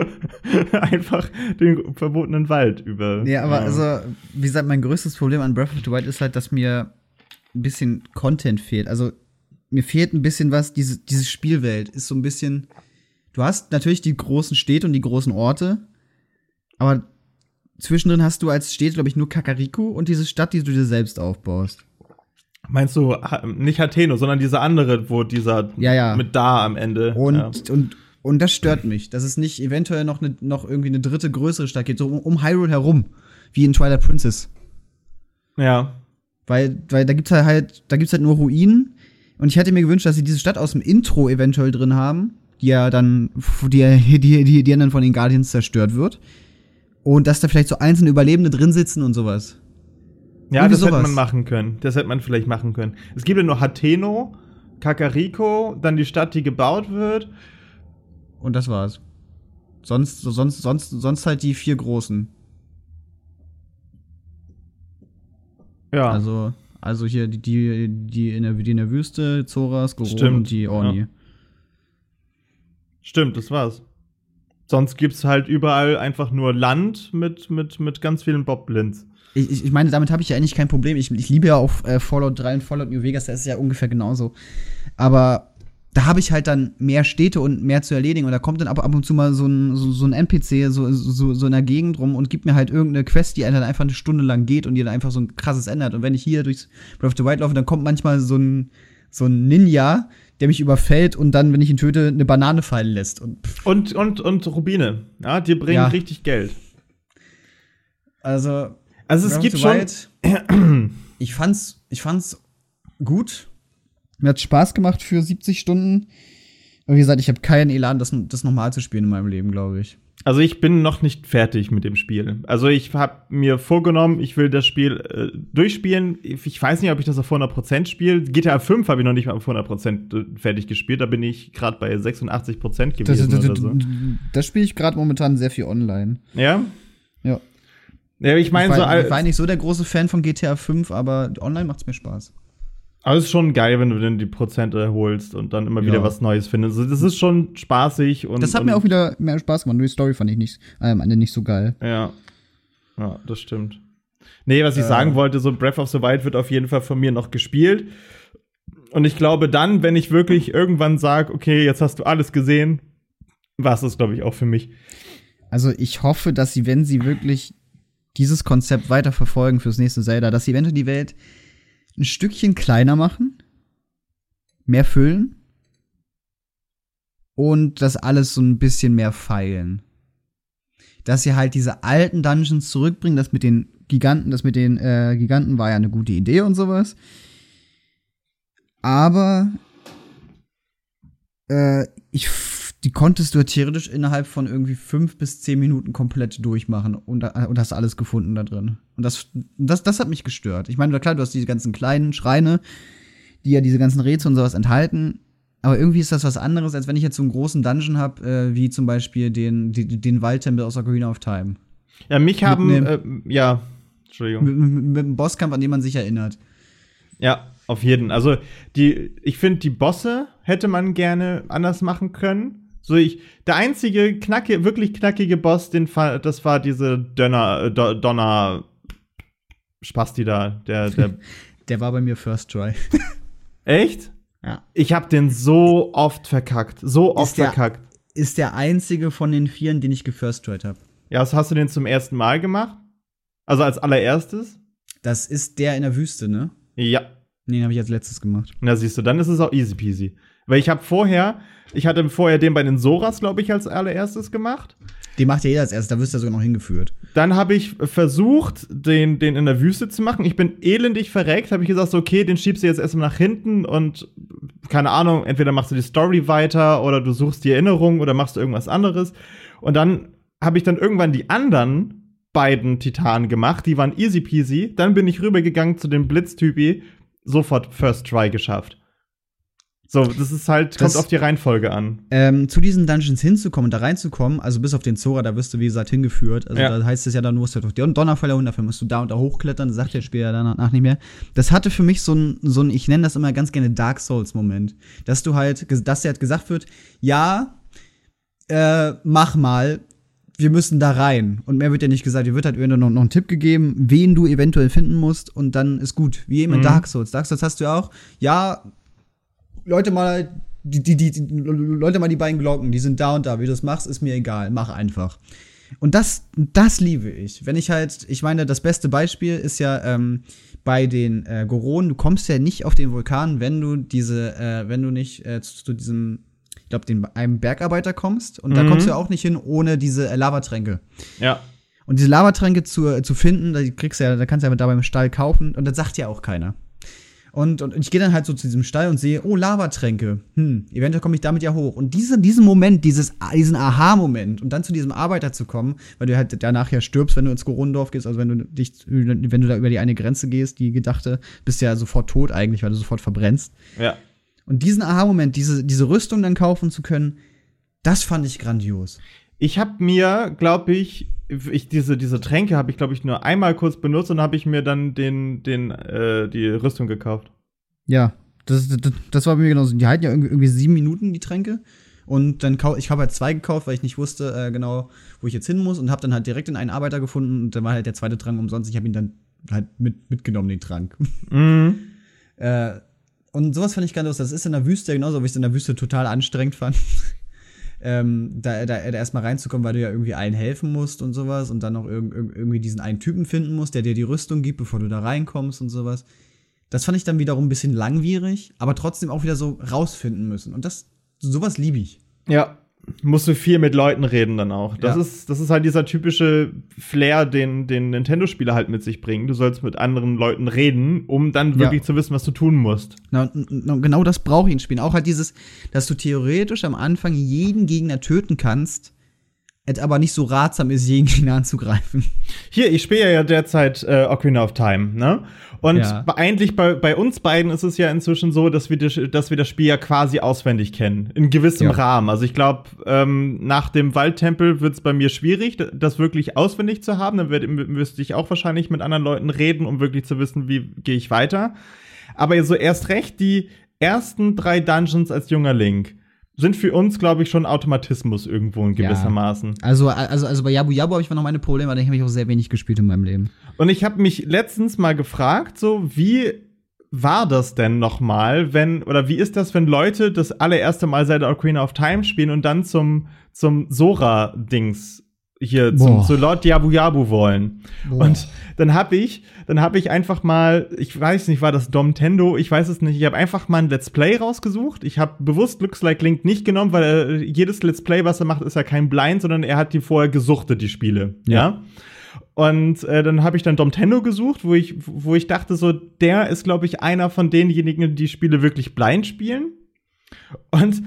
einfach den verbotenen Wald über. Ja, aber also, wie gesagt, mein größtes Problem an Breath of the Wild ist halt, dass mir ein bisschen Content fehlt. Also, mir fehlt ein bisschen was, diese, diese Spielwelt ist so ein bisschen. Du hast natürlich die großen Städte und die großen Orte, aber zwischendrin hast du als Städte, glaube ich, nur Kakariko und diese Stadt, die du dir selbst aufbaust. Meinst du nicht Hateno, sondern diese andere, wo dieser Ja, ja. mit da am Ende. Und, ja. und, und das stört mich, dass es nicht eventuell noch, ne, noch irgendwie eine dritte größere Stadt gibt, so um, um Hyrule herum, wie in Twilight Princess. ja. Weil, weil da gibt's halt, halt, da gibt's halt nur Ruinen. Und ich hätte mir gewünscht, dass sie diese Stadt aus dem Intro eventuell drin haben, die ja dann, die, die, die, die dann von den Guardians zerstört wird. Und dass da vielleicht so einzelne Überlebende drin sitzen und sowas. Ja, Irgendwie das hätte sowas. man machen können. Das hätte man vielleicht machen können. Es gibt ja nur Hateno, Kakariko, dann die Stadt, die gebaut wird. Und das war's. Sonst, sonst, sonst, sonst halt die vier großen. Ja. Also, also hier die, die, die, in der, die in der Wüste, Zoras, Goron und die Orni. ja. Stimmt, das war's. Sonst gibt's halt überall einfach nur Land mit, mit, mit ganz vielen Boblins. Ich, ich, meine, damit habe ich ja eigentlich kein Problem. Ich, ich liebe ja auch äh, Fallout 3 und Fallout New Vegas, das ist ja ungefähr genauso. Aber da habe ich halt dann mehr Städte und mehr zu erledigen. Und da kommt dann ab, ab und zu mal so ein, so, so ein NPC so, so, so in der Gegend rum und gibt mir halt irgendeine Quest, die dann einfach eine Stunde lang geht und die dann einfach so ein krasses ändert. Und wenn ich hier durchs Breath of the Wild laufe, dann kommt manchmal so ein, so ein Ninja, der mich überfällt und dann, wenn ich ihn töte, eine Banane fallen lässt. Und pff, Und, und, und Rubine. Ja, die bringen Ja. richtig Geld. also Also es Breath gibt schon. Ich fand's, ich fand's gut. Mir hat Spaß gemacht für 70 Stunden. Aber wie gesagt, ich habe keinen Elan, das, das nochmal zu spielen in meinem Leben, glaube ich. Also ich bin noch nicht fertig mit dem Spiel. Also ich habe mir vorgenommen, ich will das Spiel äh, durchspielen. Ich weiß nicht, ob ich das auf 100% spiele. GTA 5 habe ich noch nicht mal auf 100% fertig gespielt. Da bin ich gerade bei 86% gewesen Das, das, oder so. das spiele ich gerade momentan sehr viel online. Ja? Ja. Ja, ich meine ich, so war, ich war nicht so der große Fan von GTA 5, aber online macht's mir Spaß. Aber es ist schon geil, wenn du dann die Prozente holst und dann immer wieder Ja. was Neues findest. Also das ist schon spaßig und Das hat und, mir auch wieder mehr Spaß gemacht. Nur die Story fand ich nicht, äh, am Ende nicht so geil. Ja. Ja, das stimmt. Nee, was ich Äh. sagen wollte, so Breath of the Wild wird auf jeden Fall von mir noch gespielt. Und ich glaube dann, wenn ich wirklich irgendwann sage, okay, jetzt hast du alles gesehen, war es das, glaube ich, auch für mich. Also ich hoffe, dass sie, wenn sie wirklich dieses Konzept weiter verfolgen fürs nächste Zelda, dass sie eventuell die Welt ein Stückchen kleiner machen, mehr füllen und das alles so ein bisschen mehr feilen. Dass sie halt diese alten Dungeons zurückbringen, das mit den Giganten, das mit den äh, Giganten war ja eine gute Idee und sowas. Aber äh, ich, die konntest du theoretisch innerhalb von irgendwie fünf bis zehn Minuten komplett durchmachen und, da- und hast alles gefunden da drin. Und das, das, das hat mich gestört. Ich meine, klar, du hast diese ganzen kleinen Schreine, die ja diese ganzen Rätsel und sowas enthalten. Aber irgendwie ist das was anderes, als wenn ich jetzt so einen großen Dungeon habe, äh, wie zum Beispiel den, die, den Waldtempel aus Ocarina of Time. Ja, mich haben, Mit äh, ja, Entschuldigung. Mit, mit, mit einem Bosskampf, an den man sich erinnert. Ja, auf jeden. Also, die, ich finde, die Bosse hätte man gerne anders machen können. So ich, der einzige knacke, wirklich knackige Boss, den das war diese Dönner, äh, Do- Donner Spasti da, der, der, Der war bei mir First Try. echt? Ja. Ich hab den so oft verkackt, so oft Ist der- verkackt. Ist der einzige von den vieren, den ich gefirst tried habe. Ja, was hast du den zum ersten Mal gemacht? Also als allererstes? Das ist der in der Wüste, ne? Ja. Den habe ich als letztes gemacht. Na, siehst du, dann ist es auch easy peasy. Weil ich habe vorher, ich hatte vorher den bei den Soras, glaube ich, als allererstes gemacht. Den macht ja jeder als erstes, da wirst du ja sogar noch hingeführt. Dann habe ich versucht, den, den in der Wüste zu machen. Ich bin elendig verreckt, habe ich gesagt, okay, den schiebst du jetzt erstmal nach hinten und keine Ahnung, entweder machst du die Story weiter oder du suchst die Erinnerung oder machst du irgendwas anderes. Und dann habe ich dann irgendwann die anderen beiden Titanen gemacht, die waren easy peasy. Dann bin ich rübergegangen zu dem Blitztypi, sofort First Try geschafft. So, das ist halt, kommt Das- auf die Reihenfolge an. Ähm, zu diesen Dungeons hinzukommen, da reinzukommen, also bis auf den Zora, da wirst du, wie gesagt, hingeführt. Also Ja. da heißt es ja dann, du musst ja durch die Donnerfälle und dafür musst du da und da hochklettern, das sagt der Spieler danach nicht mehr. Das hatte für mich so ein, so ein ich nenne das immer ganz gerne Dark Souls-Moment. Dass du halt, dass dir halt gesagt wird, ja, äh, mach mal, wir müssen da rein. Und mehr wird ja nicht gesagt. Dir wird halt irgendwie noch, noch ein Tipp gegeben, wen du eventuell finden musst und dann ist gut. Wie eben in Mhm. Dark Souls. Dark Souls hast du ja auch, ja, Leute mal, die, die, die, die, Leute mal die beiden Glocken, die sind da und da. Wie du das machst, ist mir egal. Mach einfach. Und das, das liebe ich. Wenn ich halt, ich meine, das beste Beispiel ist ja ähm, bei den äh, Goronen, du kommst ja nicht auf den Vulkan, wenn du diese, äh, wenn du nicht äh, zu, zu diesem, ich glaube, den einem Bergarbeiter kommst. Und da Mhm. kommst du ja auch nicht hin ohne diese äh, Lavatränke. Ja. Und diese Lavatränke zu, zu finden, da kriegst du ja, da kannst du ja da beim Stall kaufen und das sagt ja auch keiner. Und, und, und ich gehe dann halt so zu diesem Stall und sehe, oh, Lavatränke. Hm, eventuell komme ich damit ja hoch. Und diesen, diesen Moment, dieses, diesen Aha-Moment und dann zu diesem Arbeiter zu kommen, weil du halt danach ja stirbst, wenn du ins Gorondorf gehst, also wenn du dich, wenn du da über die eine Grenze gehst, die gedachte, bist ja sofort tot eigentlich, weil du sofort verbrennst. Ja. Und diesen Aha-Moment, diese, diese Rüstung dann kaufen zu können, das fand ich grandios. Ich habe mir, glaube ich, ich diese diese Tränke habe ich glaube ich nur einmal kurz benutzt und habe ich mir dann den den äh, die Rüstung gekauft. Ja, das, das, das war bei mir genauso. Die halten ja irgendwie, sieben Minuten, die Tränke. Und dann ich habe halt zwei gekauft, weil ich nicht wusste äh, genau, wo ich jetzt hin muss und habe dann halt direkt in einen Arbeiter gefunden und dann war halt der zweite Trank umsonst. Ich habe ihn dann halt mit, mitgenommen, den Trank. Mhm. äh, und sowas fand ich grandios. Das ist in der Wüste genauso, wie ich es in der Wüste total anstrengend fand. Ähm, da, da, da erstmal reinzukommen, weil du ja irgendwie allen helfen musst und sowas und dann noch irg irg- irgendwie diesen einen Typen finden musst, der dir die Rüstung gibt, bevor du da reinkommst und sowas. Das fand ich dann wiederum ein bisschen langwierig, aber trotzdem auch wieder so rausfinden müssen. Und das, sowas liebe ich. Ja, musst du viel mit Leuten reden dann auch. Das Ja. ist das ist halt dieser typische Flair, den den Nintendo Spieler halt mit sich bringen. Du sollst mit anderen Leuten reden, um dann wirklich zu wissen, was du tun musst. Na, und genau das brauche ich in Spielen. Auch halt dieses, dass du theoretisch am Anfang jeden Gegner töten kannst, es aber nicht so ratsam ist, jeden Gegner anzugreifen. Hier, ich spiele ja derzeit äh, Ocarina of Time, ne? Und Ja. eigentlich bei, bei uns beiden ist es ja inzwischen so, dass wir, das- dass wir das Spiel ja quasi auswendig kennen. In gewissem Ja. Rahmen. Also ich glaube, ähm, nach dem Waldtempel wird es bei mir schwierig, das wirklich auswendig zu haben. Dann werd- müsste ich auch wahrscheinlich mit anderen Leuten reden, um wirklich zu wissen, wie gehe ich weiter. Aber so erst recht die ersten drei Dungeons als junger Link sind für uns, glaube ich, schon Automatismus irgendwo in Ja. gewissermaßen. Also, also, also bei Yabu Yabu habe ich noch meine Probleme, weil ich habe ich auch sehr wenig gespielt in meinem Leben. Und ich habe mich letztens mal gefragt, so wie war das denn nochmal, wenn, oder wie ist das, wenn Leute das allererste Mal Zelda Ocarina of Time spielen und dann zum, zum Sora-Dings hier, zum, zu Lord Yabu Yabu wollen? Boah. Und dann habe ich, dann habe ich einfach mal, ich weiß nicht, war das Domtendo, ich weiß es nicht, ich habe einfach mal ein Let's Play rausgesucht. Ich habe bewusst Looks Like Link nicht genommen, weil er, jedes Let's Play, was er macht, ist ja kein Blind, sondern er hat die vorher gesuchtet, die Spiele. Ja. ja? Und äh, dann habe ich dann Domtendo gesucht, wo ich, wo ich dachte, so, der ist, glaube ich, einer von denjenigen, die Spiele wirklich blind spielen. Und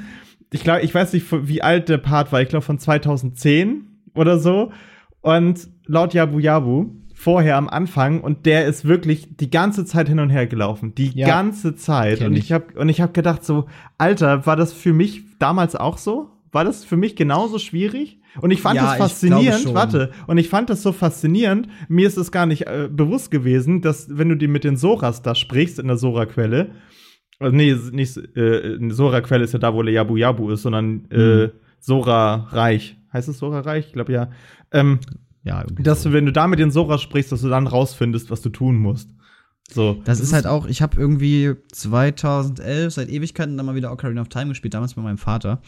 ich glaube, ich weiß nicht, wie alt der Part war, ich glaube von 2010 oder so. Und laut Yabu Yabu, vorher am Anfang, und der ist wirklich die ganze Zeit hin und her gelaufen. Die Ja. ganze Zeit. Und ich. habe und ich habe gedacht, so, Alter, war das für mich damals auch so? War das für mich genauso schwierig? Und ich fand Ja, glaube faszinierend, warte, und ich fand das so faszinierend, mir ist es gar nicht äh, bewusst gewesen, dass wenn du die mit den Soras da sprichst in der Sora-Quelle, also nee, nicht, äh, eine Sora-Quelle ist ja da, wo der Yabu Yabu ist, sondern äh, Sora Reich. Heißt es Sora Reich? Ich glaube ja. Ähm, Ja, dass so. du, wenn du da mit den Sora sprichst, dass du dann rausfindest, was du tun musst. So. Das ist halt auch, ich habe irgendwie 2011 seit Ewigkeiten dann mal wieder Ocarina of Time gespielt, damals mit meinem Vater.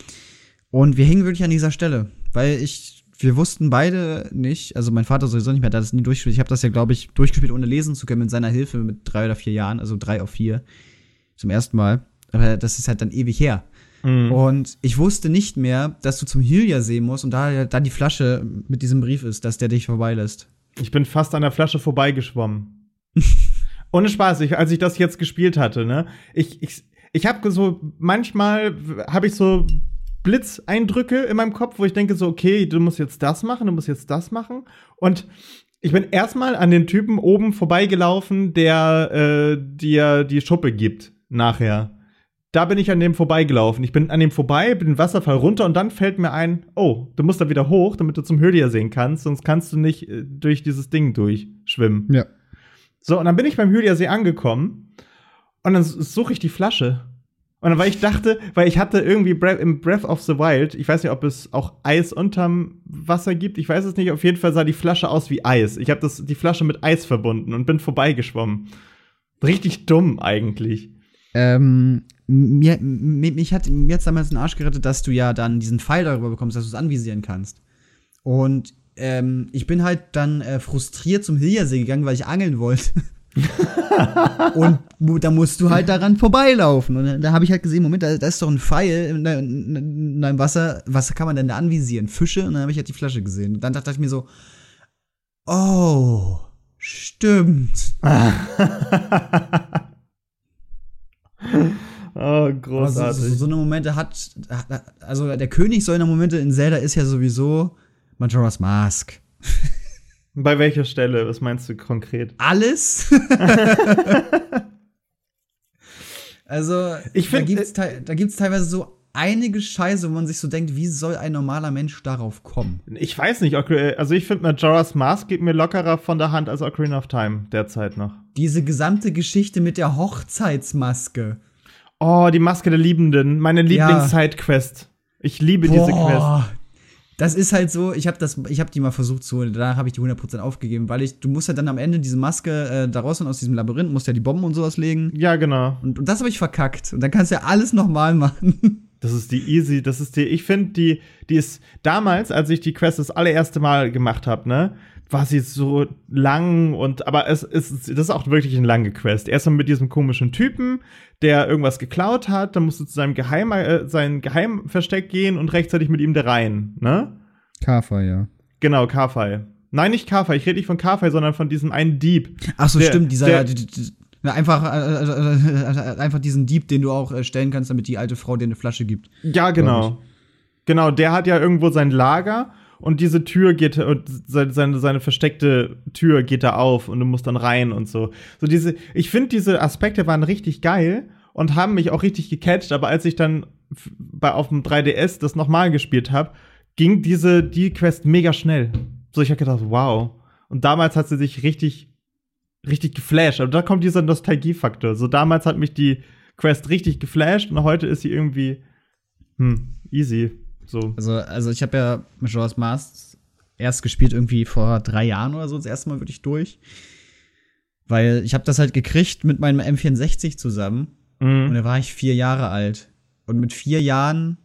Und wir hingen wirklich an dieser Stelle, weil ich, wir wussten beide nicht, also mein Vater sowieso nicht mehr, der hat das nie durchgespielt. Ich habe das ja, glaube ich, durchgespielt, ohne lesen zu können, mit seiner Hilfe mit drei oder vier Jahren, also drei auf vier. Zum ersten Mal. Aber das ist halt dann ewig her. Mhm. Und ich wusste nicht mehr, dass du zum Hylia-See musst und da, da die Flasche mit diesem Brief ist, dass der dich vorbeilässt. Ich bin fast an der Flasche vorbeigeschwommen. Ohne Spaß, ich, als ich das jetzt gespielt hatte, ne? Ich, ich, ich habe so, manchmal habe ich so Blitzeindrücke in meinem Kopf, wo ich denke so, okay, du musst jetzt das machen, du musst jetzt das machen. Und ich bin erstmal an den Typen oben vorbeigelaufen, der äh, dir die Schuppe gibt nachher. Da bin ich an dem vorbeigelaufen. Ich bin an dem vorbei, bin den Wasserfall runter und dann fällt mir ein, oh, du musst da wieder hoch, damit du zum Höhlier sehen kannst, sonst kannst du nicht äh, durch dieses Ding durchschwimmen. Ja. So, und dann bin ich beim Hylia-See angekommen und dann suche ich die Flasche. Und dann, weil ich dachte, weil ich hatte irgendwie Breath, im Breath of the Wild, ich weiß nicht, ob es auch Eis unterm Wasser gibt, ich weiß es nicht, auf jeden Fall sah die Flasche aus wie Eis. Ich habe die Flasche mit Eis verbunden und bin vorbeigeschwommen. Richtig dumm eigentlich. Ähm, mir, mir, mich hat mir hat's damals den Arsch gerettet, dass du ja dann diesen Pfeil darüber bekommst, dass du es anvisieren kannst. Und ähm, ich bin halt dann äh, frustriert zum Hiljersee gegangen, weil ich angeln wollte. und da musst du halt daran vorbeilaufen. Und dann- da habe ich halt gesehen, Moment, da, da ist doch ein Pfeil in, in, in deinem Wasser. Was kann man denn da anvisieren? Fische? Und dann habe ich halt die Flasche gesehen. Und dann dachte ich mir so, oh, stimmt. oh, großartig. so, so eine Momente hat, also der König solcher Momente in Zelda ist ja sowieso Majora's Mask. Bei welcher Stelle? Was meinst du konkret? Alles? also, Ich find, da gibt's, te da gibt's teilweise so einige Scheiße, wo man sich so denkt, wie soll ein normaler Mensch darauf kommen? Ich weiß nicht, also ich finde Majora's Mask geht mir lockerer von der Hand als Ocarina of Time derzeit noch. Diese gesamte Geschichte mit der Hochzeitsmaske. Oh, die Maske der Liebenden, meine Lieblings-Sidequest. Ich liebe diese Quest. Das ist halt so, ich habe das, ich habe die mal versucht zu holen, da habe ich die 100% aufgegeben, weil ich, du musst ja dann am Ende diese Maske äh, da raus und aus diesem Labyrinth, musst ja die Bomben und sowas legen. Ja, genau. Und, und das habe ich verkackt. Und dann kannst du ja alles nochmal machen. Das ist die easy, das ist die, ich finde, die, die ist damals, als ich die Quest das allererste Mal gemacht habe, ne, war sie so lang und, aber es ist, das ist auch wirklich eine lange Quest. Erstmal mit diesem komischen Typen, der irgendwas geklaut hat, dann musst du zu seinem Geheim, äh, sein Geheimversteck gehen und rechtzeitig mit ihm da rein, ne? Kafer, ja. Genau, Karfei. Nein, nicht Karfei, ich rede nicht von Karfei, sondern von diesem einen Dieb. Ach so, Der- stimmt, dieser, der- na, einfach, äh, äh, äh, einfach diesen Dieb, den du auch stellen kannst, damit die alte Frau dir eine Flasche gibt. Ja, genau. Genau, der hat ja irgendwo sein Lager und diese Tür geht und seine, seine, versteckte Tür geht da auf und du musst dann rein und so. So diese, ich finde diese Aspekte waren richtig geil und haben mich auch richtig gecatcht, aber als ich dann bei auf dem 3DS das nochmal gespielt habe, ging diese die Quest mega schnell. So ich habe gedacht, wow. Und damals hat sie sich richtig richtig geflasht. Aber da kommt dieser Nostalgiefaktor. So damals hat mich die Quest richtig geflasht und heute ist sie irgendwie hm, easy. So. Also, also ich habe ja Majora's Mask erst gespielt irgendwie vor drei Jahren oder so, das erste Mal wirklich durch. Weil ich habe das halt gekriegt mit meinem M64 zusammen. Und Mhm. da war ich vier Jahre alt. Und mit vier Jahren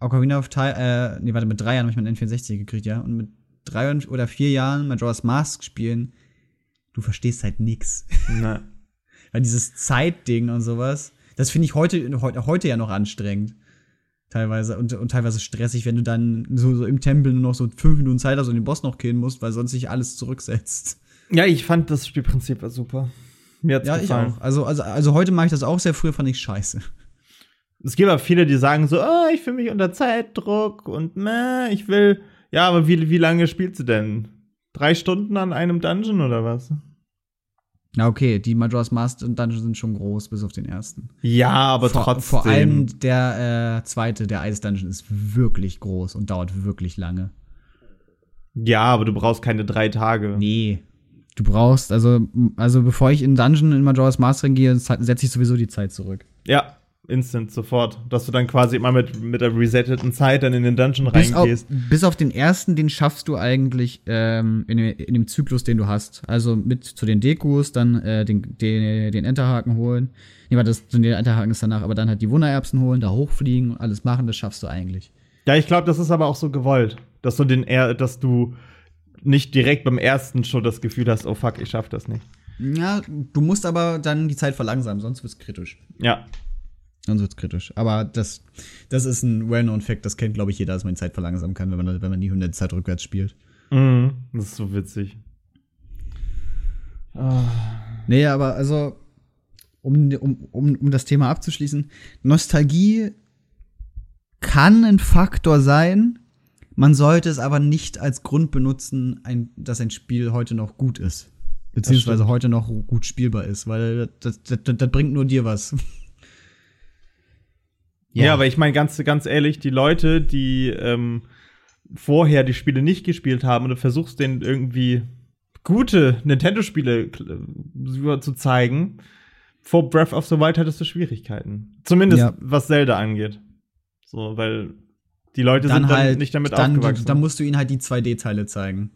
Ocarina of Time, äh, nee, warte, mit drei Jahren habe ich meinen N64 gekriegt, ja. Und mit drei oder vier Jahren Majora's Mask spielen, du verstehst halt nix. Na. Weil dieses Zeitding und sowas, das finde ich heute, heute, heute ja noch anstrengend. Teilweise und, und teilweise stressig, wenn du dann so, so im Tempel nur noch so fünf Minuten Zeit hast und den Boss noch killen musst, weil sonst sich alles zurücksetzt. Ja, ich fand das Spielprinzip war super. Mir hat's Ja, gefallen. ich auch. Also, also, also heute mag ich das auch sehr, früher fand ich scheiße. Es gibt aber viele, die sagen so, oh, ich fühle mich unter Zeitdruck und meh, ich will. Ja, aber wie, wie lange spielst du denn? Drei Stunden an einem Dungeon oder was? Ja, okay, die Majora's Mask und Dungeons sind schon groß, bis auf den ersten. Ja, aber vor, trotzdem. Vor allem der äh, zweite, der Ice Dungeon, ist wirklich groß und dauert wirklich lange. Ja, aber du brauchst keine drei Tage. Nee. Du brauchst, also, also bevor ich in Dungeon in Majora's Mask reingehe, setze ich sowieso die Zeit zurück. Ja, instant sofort, dass du dann quasi immer mit, mit der resetteten Zeit dann in den Dungeon Bis auf, reingehst. bis auf den ersten, den schaffst du eigentlich ähm, in, dem- in dem Zyklus, den du hast. Also mit zu den Dekos, dann äh, den, den, den Enterhaken holen. Nee, warte, das, der Enterhaken ist danach, aber dann halt die Wundererbsen holen, da hochfliegen und alles machen, das schaffst du eigentlich. Ja, ich glaube, das ist aber auch so gewollt, dass du den eher, dass du nicht direkt beim ersten schon das Gefühl hast, oh fuck, ich schaff das nicht. Ja, du musst aber dann die Zeit verlangsamen, sonst wird's kritisch. Ja. Sonst wird's kritisch. Aber das, das ist ein well-known-Fact, das kennt, glaube ich, jeder, dass man die Zeit verlangsamen kann, wenn man, wenn man die 100 Zeit rückwärts spielt. Mhm. Das ist so witzig. Ah. Nee, aber also, um, um, um, um das Thema abzuschließen, Nostalgie kann ein Faktor sein, man sollte es aber nicht als Grund benutzen, ein, dass ein Spiel heute noch gut ist. Beziehungsweise heute noch gut spielbar ist, weil das, das, das, das bringt nur dir was. Ja, aber ich meine ganz, ganz ehrlich, die Leute, die ähm, vorher die Spiele nicht gespielt haben und du versuchst denen irgendwie gute Nintendo-Spiele äh, zu zeigen, vor Breath of the Wild hattest du Schwierigkeiten. Zumindest Ja. was Zelda angeht. So, weil die Leute dann sind dann halt, nicht damit dann, aufgewachsen. dann musst du ihnen halt die 2D-Teile zeigen.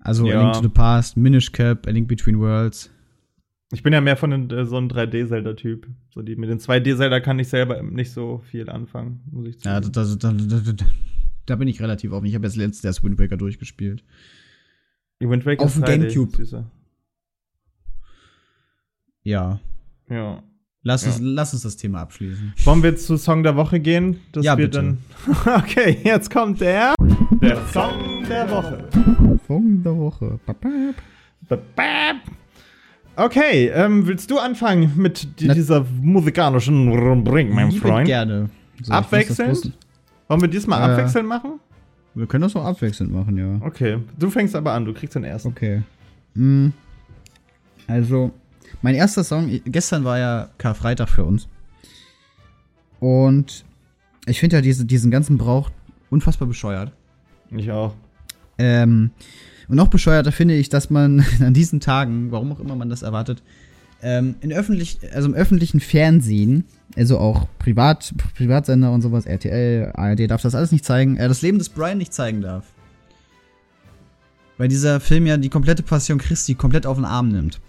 Also Ja. A Link to the Past, Minish Cap, A Link Between Worlds. Ich bin ja mehr von den, äh, so ein 3D-Zelda-Typ. So die, mit den 2D-Zelda kann ich selber nicht so viel anfangen, muss ich Ja, zugeben. da, da, da, da, bin ich relativ offen. Ich habe jetzt letztes erst Wind Waker durchgespielt. Die Wind Waker auf dem 3D, Gamecube. Ja. Ja. Lass, Ja. uns, lass uns das Thema abschließen. Wollen wir zu Song der Woche gehen? Dass Ja, bitte. dann. okay, jetzt kommt der. Der Song der Woche. Song der Woche. Babab. Okay, ähm, willst du anfangen mit Na- dieser musikalischen Rubrik, mein Freund? Gerne. So, Abwechselnd? Wollen wir diesmal Äh. abwechselnd machen? Wir können das auch abwechselnd machen, ja. Okay, du fängst aber an, du kriegst den ersten. Okay. Mm. Also, mein erster Song, gestern war ja Karfreitag für uns. Und ich finde ja diese, diesen ganzen Brauch unfassbar bescheuert. Ich auch. Ähm, und noch bescheuerter finde ich, dass man an diesen Tagen, warum auch immer man das erwartet, ähm, in öffentlich, also im öffentlichen Fernsehen, also auch Privat, Privatsender und sowas, RTL, ARD darf das alles nicht zeigen, äh, das Leben des Brian nicht zeigen darf. Weil dieser Film ja die komplette Passion Christi komplett auf den Arm nimmt.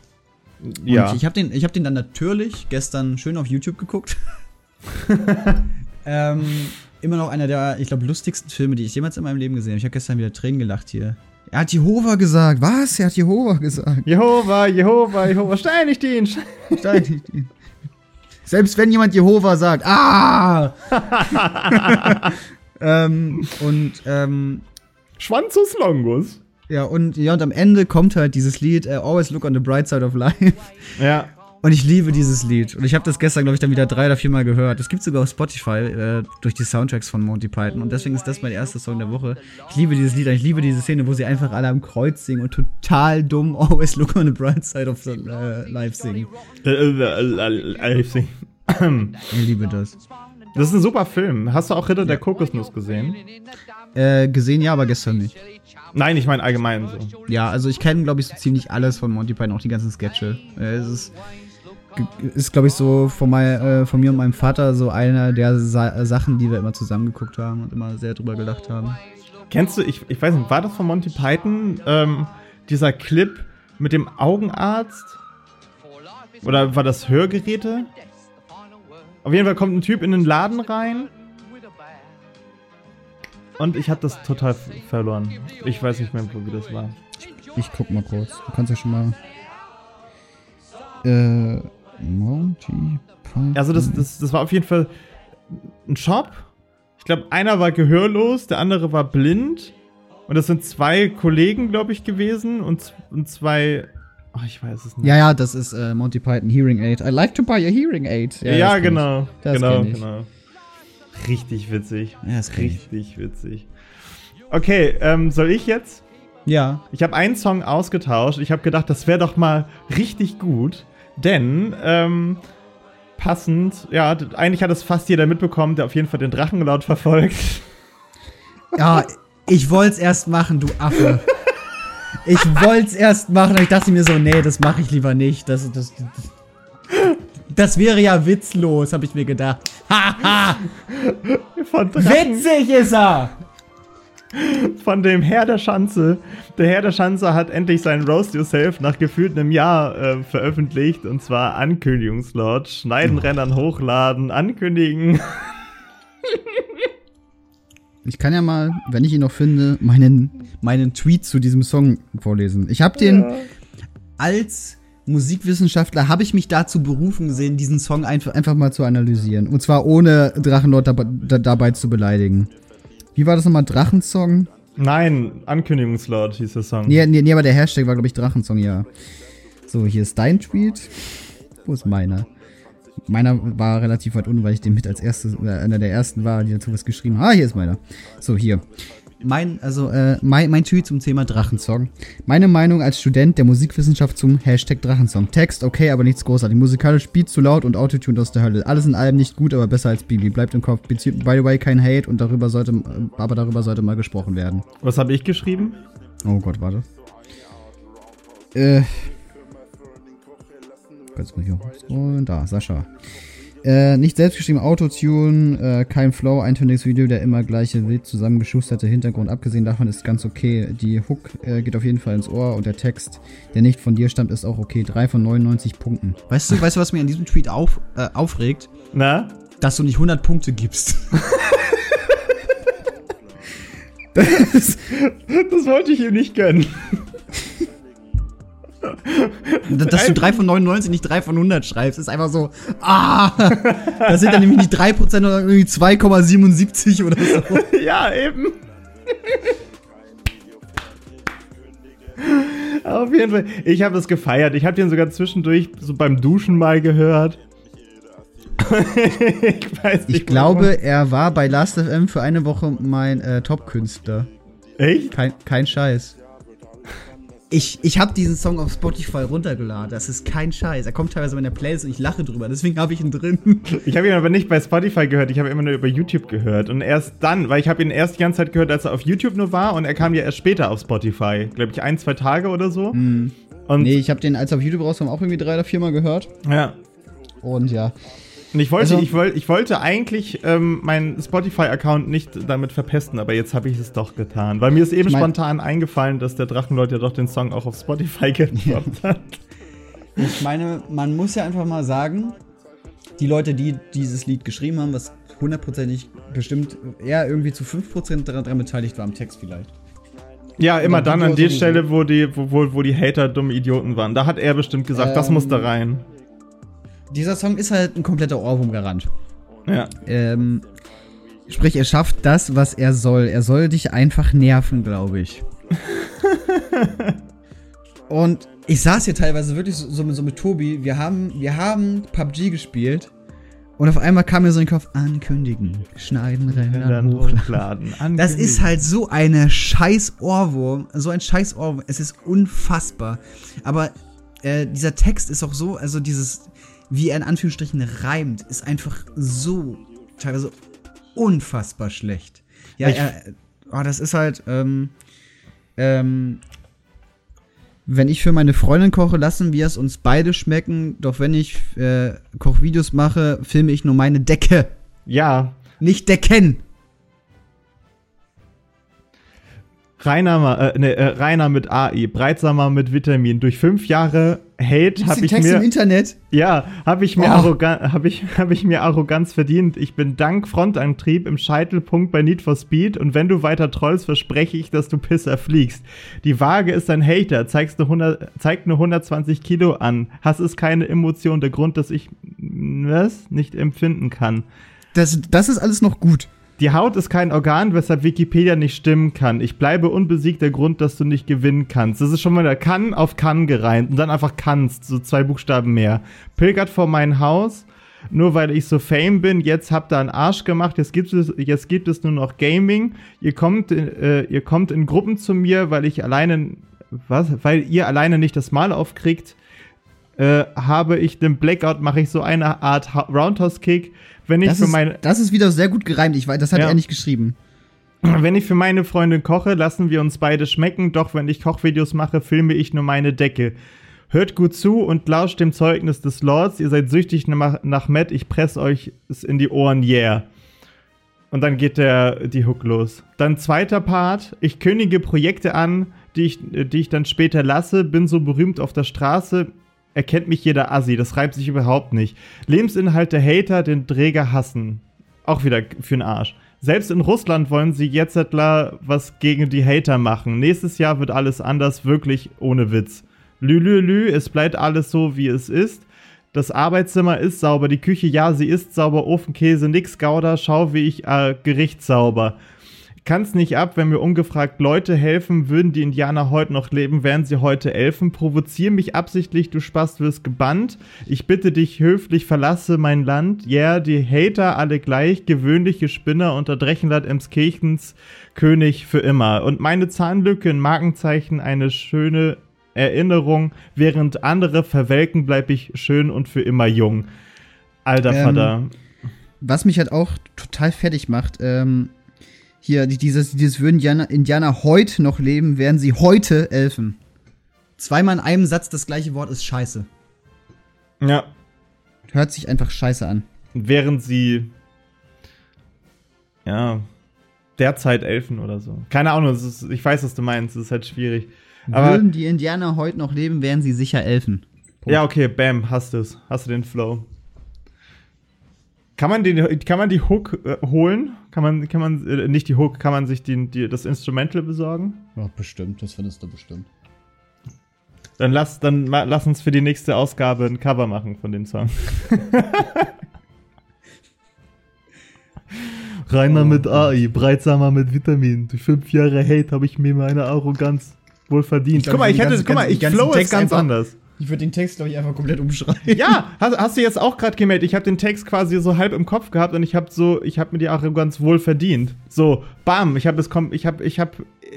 Ja. Und ich habe den, ich hab den dann natürlich gestern schön auf YouTube geguckt. ähm, immer noch einer der, ich glaube, lustigsten Filme, die ich jemals in meinem Leben gesehen habe. Ich habe gestern wieder Tränen gelacht hier. Er hat Jehova gesagt. Was? Er hat Jehova gesagt. Jehova, Jehova, Jehova, steinigt ihn. Steinigt ihn. Selbst wenn jemand Jehova sagt, ah! ähm, und ähm, Schwanzus Longus. ja, und ja, und am Ende kommt halt dieses Lied äh, Always Look on the Bright Side of Life. Ja. Und ich liebe dieses Lied. Und ich habe das gestern, glaube ich, dann wieder drei oder viermal gehört. Das gibt sogar auf Spotify äh, durch die Soundtracks von Monty Python. Und deswegen ist das mein erster Song der Woche. Ich liebe dieses Lied. Ich liebe diese Szene, wo sie einfach alle am Kreuz singen und total dumm Always Look on the Bright Side of the äh, Life singen. Äh, äh, ich liebe das. Das ist ein super Film. Hast du auch Ritter der Kokosnuss gesehen? Äh, gesehen ja, aber gestern nicht. Nein, ich meine allgemein so. Ja, also ich kenne, glaube ich, so ziemlich alles von Monty Python, auch die ganzen Sketche. Äh, es ist, ist glaube ich, so von, mein, äh, von mir und meinem Vater so einer der Sa Sachen, die wir immer zusammen geguckt haben und immer sehr drüber gelacht haben. Kennst du, ich, ich weiß nicht, war das von Monty Python, ähm, dieser Clip mit dem Augenarzt? Oder war das Hörgeräte? Auf jeden Fall kommt ein Typ in den Laden rein und ich habe das total verloren. Ich weiß nicht mehr, wie das war. Ich guck mal kurz. Du kannst ja schon mal. Äh. Monty Python. Also das, das, das war auf jeden Fall ein Shop. Ich glaube, einer war gehörlos, der andere war blind. Und das sind zwei Kollegen, glaube ich, gewesen und, und zwei. Ach, ich weiß es nicht. Ja, ja, das ist äh, Monty Python Hearing Aid. I like to buy a Hearing Aid. Ja, kenn genau. Genau, genau. Richtig witzig. Ja, das kenn ich. Richtig witzig. Okay, ähm, soll ich jetzt? Ja. Ich habe einen Song ausgetauscht. Ich habe gedacht, das wäre doch mal richtig gut. Denn, ähm, passend, ja, eigentlich hat es fast jeder mitbekommen, der auf jeden Fall den Drachenlaut verfolgt. Ja, ich wollt's erst machen, du Affe. Ich wollt's erst machen, und ich dachte mir so, nee, das mache ich lieber nicht. Das, das, das, Das wäre ja witzlos, habe ich mir gedacht. Haha, witzig ist er! Von dem Herr der Schanze. Der Herr der Schanze hat endlich seinen Roast Yourself nach gefühlt einem Jahr äh, veröffentlicht. Und zwar Ankündigungslord. Schneiden, Rennen, hochladen, ankündigen. Ich kann ja mal, wenn ich ihn noch finde, meinen, meinen Tweet zu diesem Song vorlesen. Ich habe den als Musikwissenschaftler habe ich mich dazu berufen gesehen, diesen Song einfach, einfach mal zu analysieren. Und zwar ohne Drachenlord dabei, da, dabei zu beleidigen. Wie war das nochmal? Drachensong? Nein, Ankündigungslord hieß der Song. Nee, nee, nee, aber der Hashtag war, glaube ich, Drachensong, ja. So, hier ist dein Tweet. Wo ist meiner? Meiner war relativ weit unten, weil ich den mit als erstes, äh, einer der ersten war, die dazu was geschrieben haben. Ah, hier ist meiner. So, hier. Mein, also, äh, mein, mein Tweet zum Thema Drachensong. Meine Meinung als Student der Musikwissenschaft zum Hashtag Drachensong. Text okay, aber nichts großartig. Musikalisch Beat zu laut und Autotune aus der Hölle. Alles in allem nicht gut, aber besser als Bibi. Bleibt im Kopf. By the way, kein Hate und darüber sollte, äh, aber darüber sollte mal gesprochen werden. Was habe ich geschrieben? Oh Gott, warte. Äh. Mal hier hochscrollen? Da, Sascha. Äh, nicht selbstgeschrieben Autotune, äh, kein Flow, eintöniges Video, der immer gleiche wild zusammengeschusterte Hintergrund. Abgesehen davon ist ganz okay. Die Hook äh, geht auf jeden Fall ins Ohr und der Text, der nicht von dir stammt, ist auch okay. Drei von 99 Punkten. Weißt du, weißt du, was mir an diesem Tweet auf, äh, aufregt? Na? Dass du nicht 100 Punkte gibst. das, Das wollte ich ihm nicht gönnen. Dass du 3 von 99 nicht 3 von 100 schreibst, ist einfach so, ah, das sind dann nämlich nicht 3%, sondern irgendwie 2,77 oder so. ja, eben. Auf jeden Fall. Ich habe es gefeiert. Ich habe den sogar zwischendurch so beim Duschen mal gehört. ich weiß nicht. Ich glaube, er war bei Last.fm für eine Woche mein äh, Top-Künstler. Echt? Kein, kein Scheiß. Ich, ich habe diesen Song auf Spotify runtergeladen. Das ist kein Scheiß. Er kommt teilweise in der Playlist und ich lache drüber. Deswegen habe ich ihn drin. Ich habe ihn aber nicht bei Spotify gehört. Ich habe immer nur über YouTube gehört. Und erst dann, weil ich habe ihn erst die ganze Zeit gehört, als er auf YouTube nur war. Und er kam ja erst später auf Spotify. Glaube ich, ein, zwei Tage oder so. Und nee, ich habe den, als er auf YouTube rauskam, auch irgendwie drei oder viermal gehört. ja. Und ja. Und ich wollte, Also- ich, wollte, ich wollte eigentlich ähm, meinen Spotify-Account nicht damit verpesten, aber jetzt habe ich es doch getan. Weil mir ist eben Ich mein- spontan eingefallen, dass der Drachenlord ja doch den Song auch auf Spotify gedroppt hat. Ich meine, man muss ja einfach mal sagen, die Leute, die dieses Lied geschrieben haben, was hundertprozentig bestimmt eher irgendwie zu 5% daran, daran beteiligt war am Text vielleicht. Ja, immer dann an der. Stelle, wo die, wo, wo, wo die Hater dumme Idioten waren. Da hat er bestimmt gesagt, das Ähm, muss da rein. Dieser Song ist halt ein kompletter Ohrwurm-Garant. Ja. Ähm, sprich, er schafft das, was er soll. Er soll dich einfach nerven, glaube ich. Und ich saß hier teilweise wirklich so, so, mit- so mit Tobi. Wir haben, wir haben PUBG gespielt. Und auf einmal kam mir so in den Kopf, ankündigen, schneiden, rendern, Dann hochladen. hochladen. Das ist halt so eine scheiß Ohrwurm. So ein scheiß Ohrwurm. Es ist unfassbar. Aber äh, dieser Text ist auch so, also dieses, wie er in Anführungsstrichen reimt, ist einfach so teilweise unfassbar schlecht. Ja, er, oh, das ist halt, ähm, ähm, wenn ich für meine Freundin koche, lassen wir es uns beide schmecken. Doch wenn ich äh, Kochvideos mache, filme ich nur meine Decke. Ja. Nicht Decken. Rainer, äh, ne, äh, Rainer mit AI, Breitsamer mit Vitamin. Durch fünf Jahre Hate habe ich Text im mir. Internet. Ja, habe ich mir Oh. arrogan habe ich habe ich mir Arroganz verdient. Ich bin dank Frontantrieb im Scheitelpunkt bei Need for Speed und wenn du weiter trollst, verspreche ich, dass du Pisser fliegst. Die Waage ist ein Hater, zeigst nur 100, zeigt nur 120 Kilo an. Hass ist keine Emotion, der Grund, dass ich was nicht empfinden kann. Das, das ist alles noch gut. Die Haut ist kein Organ, weshalb Wikipedia nicht stimmen kann. Ich bleibe unbesiegt, der Grund, dass du nicht gewinnen kannst. Das ist schon mal der kann auf kann gereimt und dann einfach kannst, so zwei Buchstaben mehr. Pilgert vor mein Haus, nur weil ich so fame bin. Jetzt habt ihr einen Arsch gemacht. Jetzt gibt es, jetzt gibt es nur noch Gaming. Ihr kommt, äh, ihr kommt in Gruppen zu mir, weil ich alleine, was, weil ihr alleine nicht das Mal aufkriegt. Äh, habe ich den Blackout, mache ich so eine Art Roundhouse-Kick. Wenn ich Das für ist, meine, das ist wieder sehr gut gereimt. Ich weiß, das hat Ja. er nicht geschrieben. Wenn ich für meine Freundin koche, lassen wir uns beide schmecken, doch wenn ich Kochvideos mache, filme ich nur meine Decke. Hört gut zu und lauscht dem Zeugnis des Lords. Ihr seid süchtig nach, nach Matt. Ich presse euch es in die Ohren, yeah. Und dann geht der, die Hook los. Dann zweiter Part. Ich kündige Projekte an, die ich, die ich dann später lasse. Bin so berühmt auf der Straße. Erkennt mich jeder Assi. Das reibt sich überhaupt nicht. Lebensinhalt der Hater, den Träger hassen. Auch wieder für den Arsch. Selbst in Russland wollen sie jetzt was gegen die Hater machen. Nächstes Jahr wird alles anders, wirklich ohne Witz. Lülülü, es bleibt alles so, wie es ist. Das Arbeitszimmer ist sauber, die Küche, ja, sie ist sauber, Ofenkäse, nix Gouda, schau, wie ich äh, Gericht sauber. Kann's nicht ab, wenn mir ungefragt Leute helfen, würden die Indianer heute noch leben, wären sie heute Elfen. Provozier mich absichtlich, du Spast wirst gebannt. Ich bitte dich höflich, verlasse mein Land. Ja, yeah, die Hater alle gleich, gewöhnliche Spinner unter Drechenland Emskirchens König für immer. Und meine Zahnlücke in Markenzeichen eine schöne Erinnerung, während andere verwelken, bleibe ich schön und für immer jung. Alter Ähm, Vater. Was mich halt auch total fertig macht, ähm, hier, die- dieses, dieses würden Indianer, Indianer heute noch leben, wären sie heute Elfen. Zweimal in einem Satz das gleiche Wort ist scheiße. Ja, Hört sich einfach scheiße an. während sie ja derzeit Elfen oder so. Keine Ahnung, es ist, ich weiß, was du meinst, es ist halt schwierig. Aber Würden die Indianer heute noch leben, wären sie sicher Elfen. Punkt. ja, okay, bam, hast du's. Hast du den Flow. Kann man, den, kann man die Hook äh, holen? Kann man, kann man, äh, nicht die Hook, kann man sich die, die, das Instrumental besorgen? Ja, bestimmt, das findest du bestimmt. Dann lass, dann lass uns für die nächste Ausgabe ein Cover machen von dem Song. Reiner mit AI, breitsamer mit Vitamin. Durch fünf Jahre Hate habe ich mir meine Arroganz wohl verdient. Guck mal, ich hätte, guck mal, ich flow es ganz anders. Ich würde den Text, glaube ich, einfach komplett umschreiben. Ja, hast, hast du jetzt auch gerade gemerkt, ich habe den Text quasi so halb im Kopf gehabt und ich habe so, ich habe mir die Arroganz wohl verdient. So, bam, ich habe es kom ich habe ich habe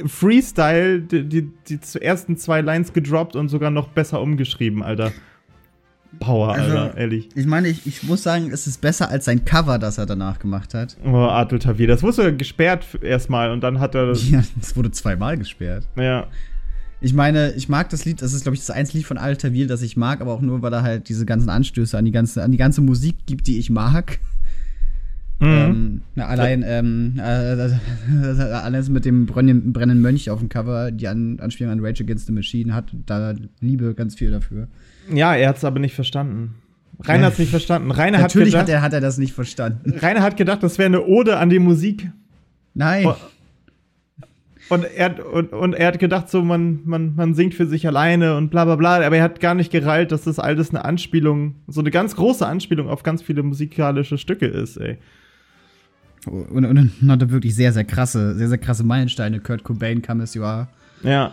Freestyle die, die die ersten zwei Lines gedroppt und sogar noch besser umgeschrieben, Alter. Power, Also- Alter, ehrlich. Ich meine, ich, ich muss sagen, es ist besser als sein Cover, das er danach gemacht hat. Oh, Adel Tawil, das wurde gesperrt erstmal und dann hat er das, Ja, es wurde zweimal gesperrt. ja. Ich meine, ich mag das Lied, das ist, glaube ich, das einzige Lied von Al Tawil, das ich mag, aber auch nur, weil er halt diese ganzen Anstöße an die ganze, an die ganze Musik gibt, die ich mag. Mhm. Ähm, na, allein, ähm, äh, alles mit dem brennenden, Mönch auf dem Cover, die an, Anspielung an Rage Against the Machine hat, da liebe ganz viel dafür. Ja, er hat es aber nicht verstanden. Rainer Ja. hat es nicht verstanden. Rainer hat Natürlich gedacht, hat er, hat er das nicht verstanden. Rainer hat gedacht, das wäre eine Ode an die Musik. Nein. Und er, hat- und, und er hat gedacht, so man, man, man singt für sich alleine und bla bla bla, aber er hat gar nicht gereilt, dass das alles eine Anspielung, so eine ganz große Anspielung auf ganz viele musikalische Stücke ist, ey. Und, und, und hatte wirklich sehr, sehr krasse, sehr, sehr krasse Meilensteine. Kurt Cobain, Come As You Are. Ja.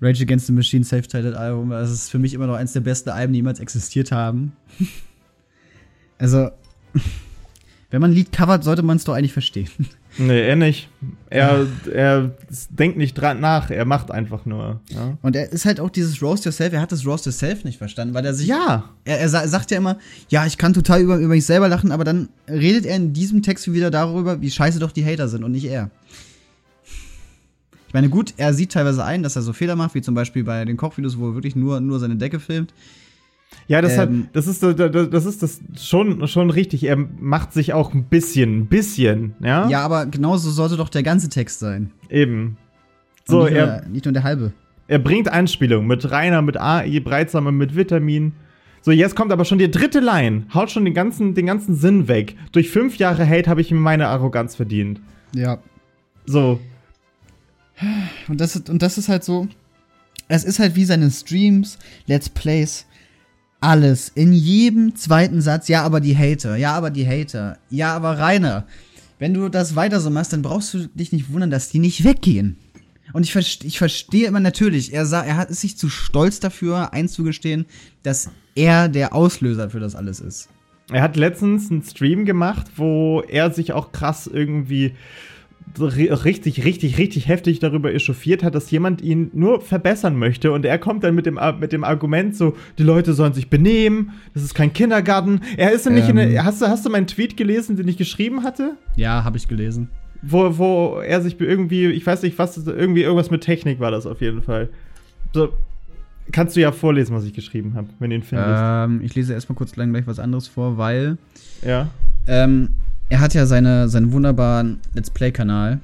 Rage Against the Machine Self-Titled Album. Das ist für mich immer noch eins der besten Alben, die jemals existiert haben. also, wenn man ein Lied covert, sollte man es doch eigentlich verstehen. Nee, er nicht. Er, er denkt nicht dran nach, er macht einfach nur. Ja. Und er ist halt auch dieses Roast Yourself, er hat das Roast Yourself nicht verstanden, weil er sich. ja. Er, er sa- sagt ja immer, ja, ich kann total über, über mich selber lachen, aber dann redet er in diesem Text wieder darüber, wie scheiße doch die Hater sind und nicht er. Ich meine, gut, er sieht teilweise ein, dass er so Fehler macht, wie zum Beispiel bei den Kochvideos, wo er wirklich nur, nur seine Decke filmt. Ja, das, Ähm. hat, das ist das, das ist das schon schon richtig. Er macht sich auch ein bisschen, ein bisschen, ja? Ja, aber genauso sollte doch der ganze Text sein. Eben. Und So, nicht, nur, er, der- nicht nur der halbe. er bringt Anspielung mit Rainer, mit AI, Breitsamer, mit Vitamin. So, jetzt kommt aber schon die dritte Line. Haut schon den ganzen, den ganzen Sinn weg. Durch fünf Jahre Hate habe ich mir meine Arroganz verdient. Ja. So, Und das, ist, und das ist halt so. Es ist halt wie seine Streams, Let's Plays, alles. In jedem zweiten Satz, ja, aber die Hater, ja, aber die Hater, ja, aber Rainer. Wenn du das weiter so machst, dann brauchst du dich nicht wundern, dass die nicht weggehen. Und ich, verste ich verstehe immer natürlich, er, sah, er hat ist sich zu stolz dafür einzugestehen, dass er der Auslöser für das alles ist. er hat letztens einen Stream gemacht, wo er sich auch krass irgendwie richtig, richtig, richtig heftig darüber echauffiert hat, dass jemand ihn nur verbessern möchte. Und er kommt dann mit dem, mit dem Argument so, die Leute sollen sich benehmen, das ist kein Kindergarten. Er ist ja nicht in Ähm. der, hast du, hast du meinen Tweet gelesen, den ich geschrieben hatte? Ja, habe ich gelesen. Wo, wo er sich irgendwie, ich weiß nicht, was, irgendwie irgendwas mit Technik war das auf jeden Fall. So, Kannst du ja vorlesen, was ich geschrieben habe, wenn du ihn findest. Ähm, ich lese erstmal kurz lang gleich was anderes vor, weil ja. ähm, er hat ja seine, seinen wunderbaren Let's Play-Kanal.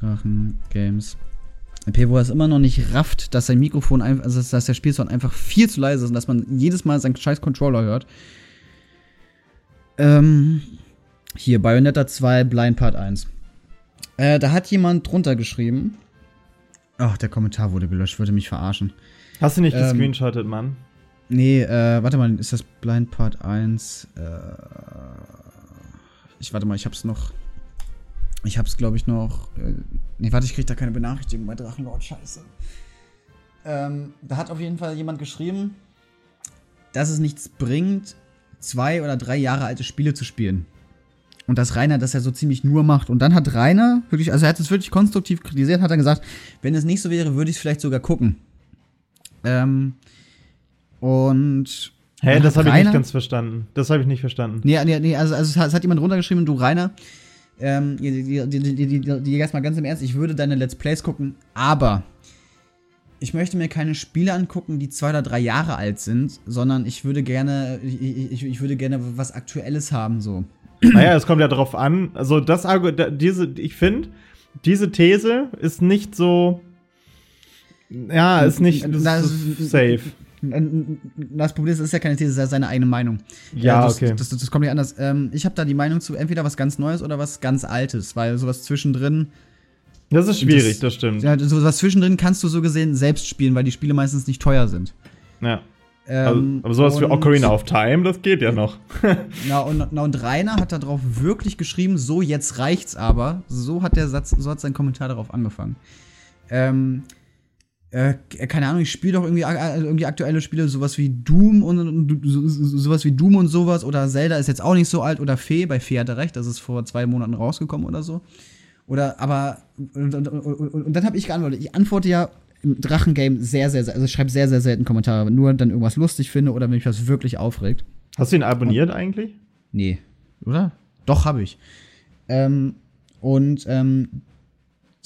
Drachen Games. MP, wo er es immer noch nicht rafft, dass sein Mikrofon einfach, also dass der Spielsound einfach viel zu leise ist und dass man jedes Mal seinen scheiß Controller hört. Ähm, hier, Bayonetta 2, Blind Part 1. Äh, da hat jemand drunter geschrieben. Ach, der Kommentar wurde gelöscht, würde mich verarschen. Hast du nicht Ähm, gescreenshottet, Mann? Nee, äh, warte mal, ist das Blind Part 1? Äh, ich warte mal, ich hab's noch. Ich hab's, glaube ich, noch. Äh, nee, warte, ich krieg da keine Benachrichtigung bei Drachenlord, scheiße. Ähm, da hat auf jeden Fall jemand geschrieben, dass es nichts bringt, zwei oder drei Jahre alte Spiele zu spielen. Und dass Rainer das ja so ziemlich nur macht. Und dann hat Rainer wirklich, also er hat es wirklich konstruktiv kritisiert, hat dann gesagt, wenn es nicht so wäre, würde ich es vielleicht sogar gucken. Ähm, und. Hä, dann das habe ich nicht ganz verstanden. Das habe ich nicht verstanden. Nee, nee, nee also, also es hat- jemand runtergeschrieben, du Rainer, ähm, die, jetzt mal ganz im Ernst, ich würde deine Let's Plays gucken, aber ich möchte mir keine Spiele angucken, die zwei oder drei Jahre alt sind, sondern ich würde gerne, ich, ich, ich würde gerne was Aktuelles haben, so. Naja, es kommt ja drauf an. Also, das diese, ich finde, diese These ist nicht so. Ja, ist nicht ist safe. Das Problem ist, es ist ja keine These, es ist seine eigene Meinung. Ja, das, okay. Das, das, das kommt ja anders. Ähm, ich habe da die Meinung zu entweder was ganz Neues oder was ganz Altes, weil sowas zwischendrin Das ist schwierig, Das- das, stimmt. Ja, so was zwischendrin kannst du so gesehen selbst spielen, weil die Spiele meistens nicht teuer sind. Ja. Also, Ähm, aber sowas wie Ocarina of Time, das geht ja noch. Na und, na, und Rainer hat darauf wirklich geschrieben, so jetzt reicht's aber. So hat der Satz, so hat sein Kommentar darauf angefangen. Ähm, äh, keine Ahnung, ich spiele doch irgendwie, äh, irgendwie aktuelle Spiele, sowas wie Doom und, so, so- sowas wie Doom und sowas oder Zelda ist jetzt auch nicht so alt oder Fee, bei Fee hat er recht, das ist vor zwei Monaten rausgekommen oder so. Oder aber und, und, und, und, und dann habe ich geantwortet. Ich antworte ja im Drachengame sehr, sehr, sehr, also ich schreibe sehr, sehr selten Kommentare, nur dann irgendwas lustig finde oder wenn mich was wirklich aufregt. Hast du ihn abonniert eigentlich? Nee. Oder? Doch, habe ich. Ähm, und ähm,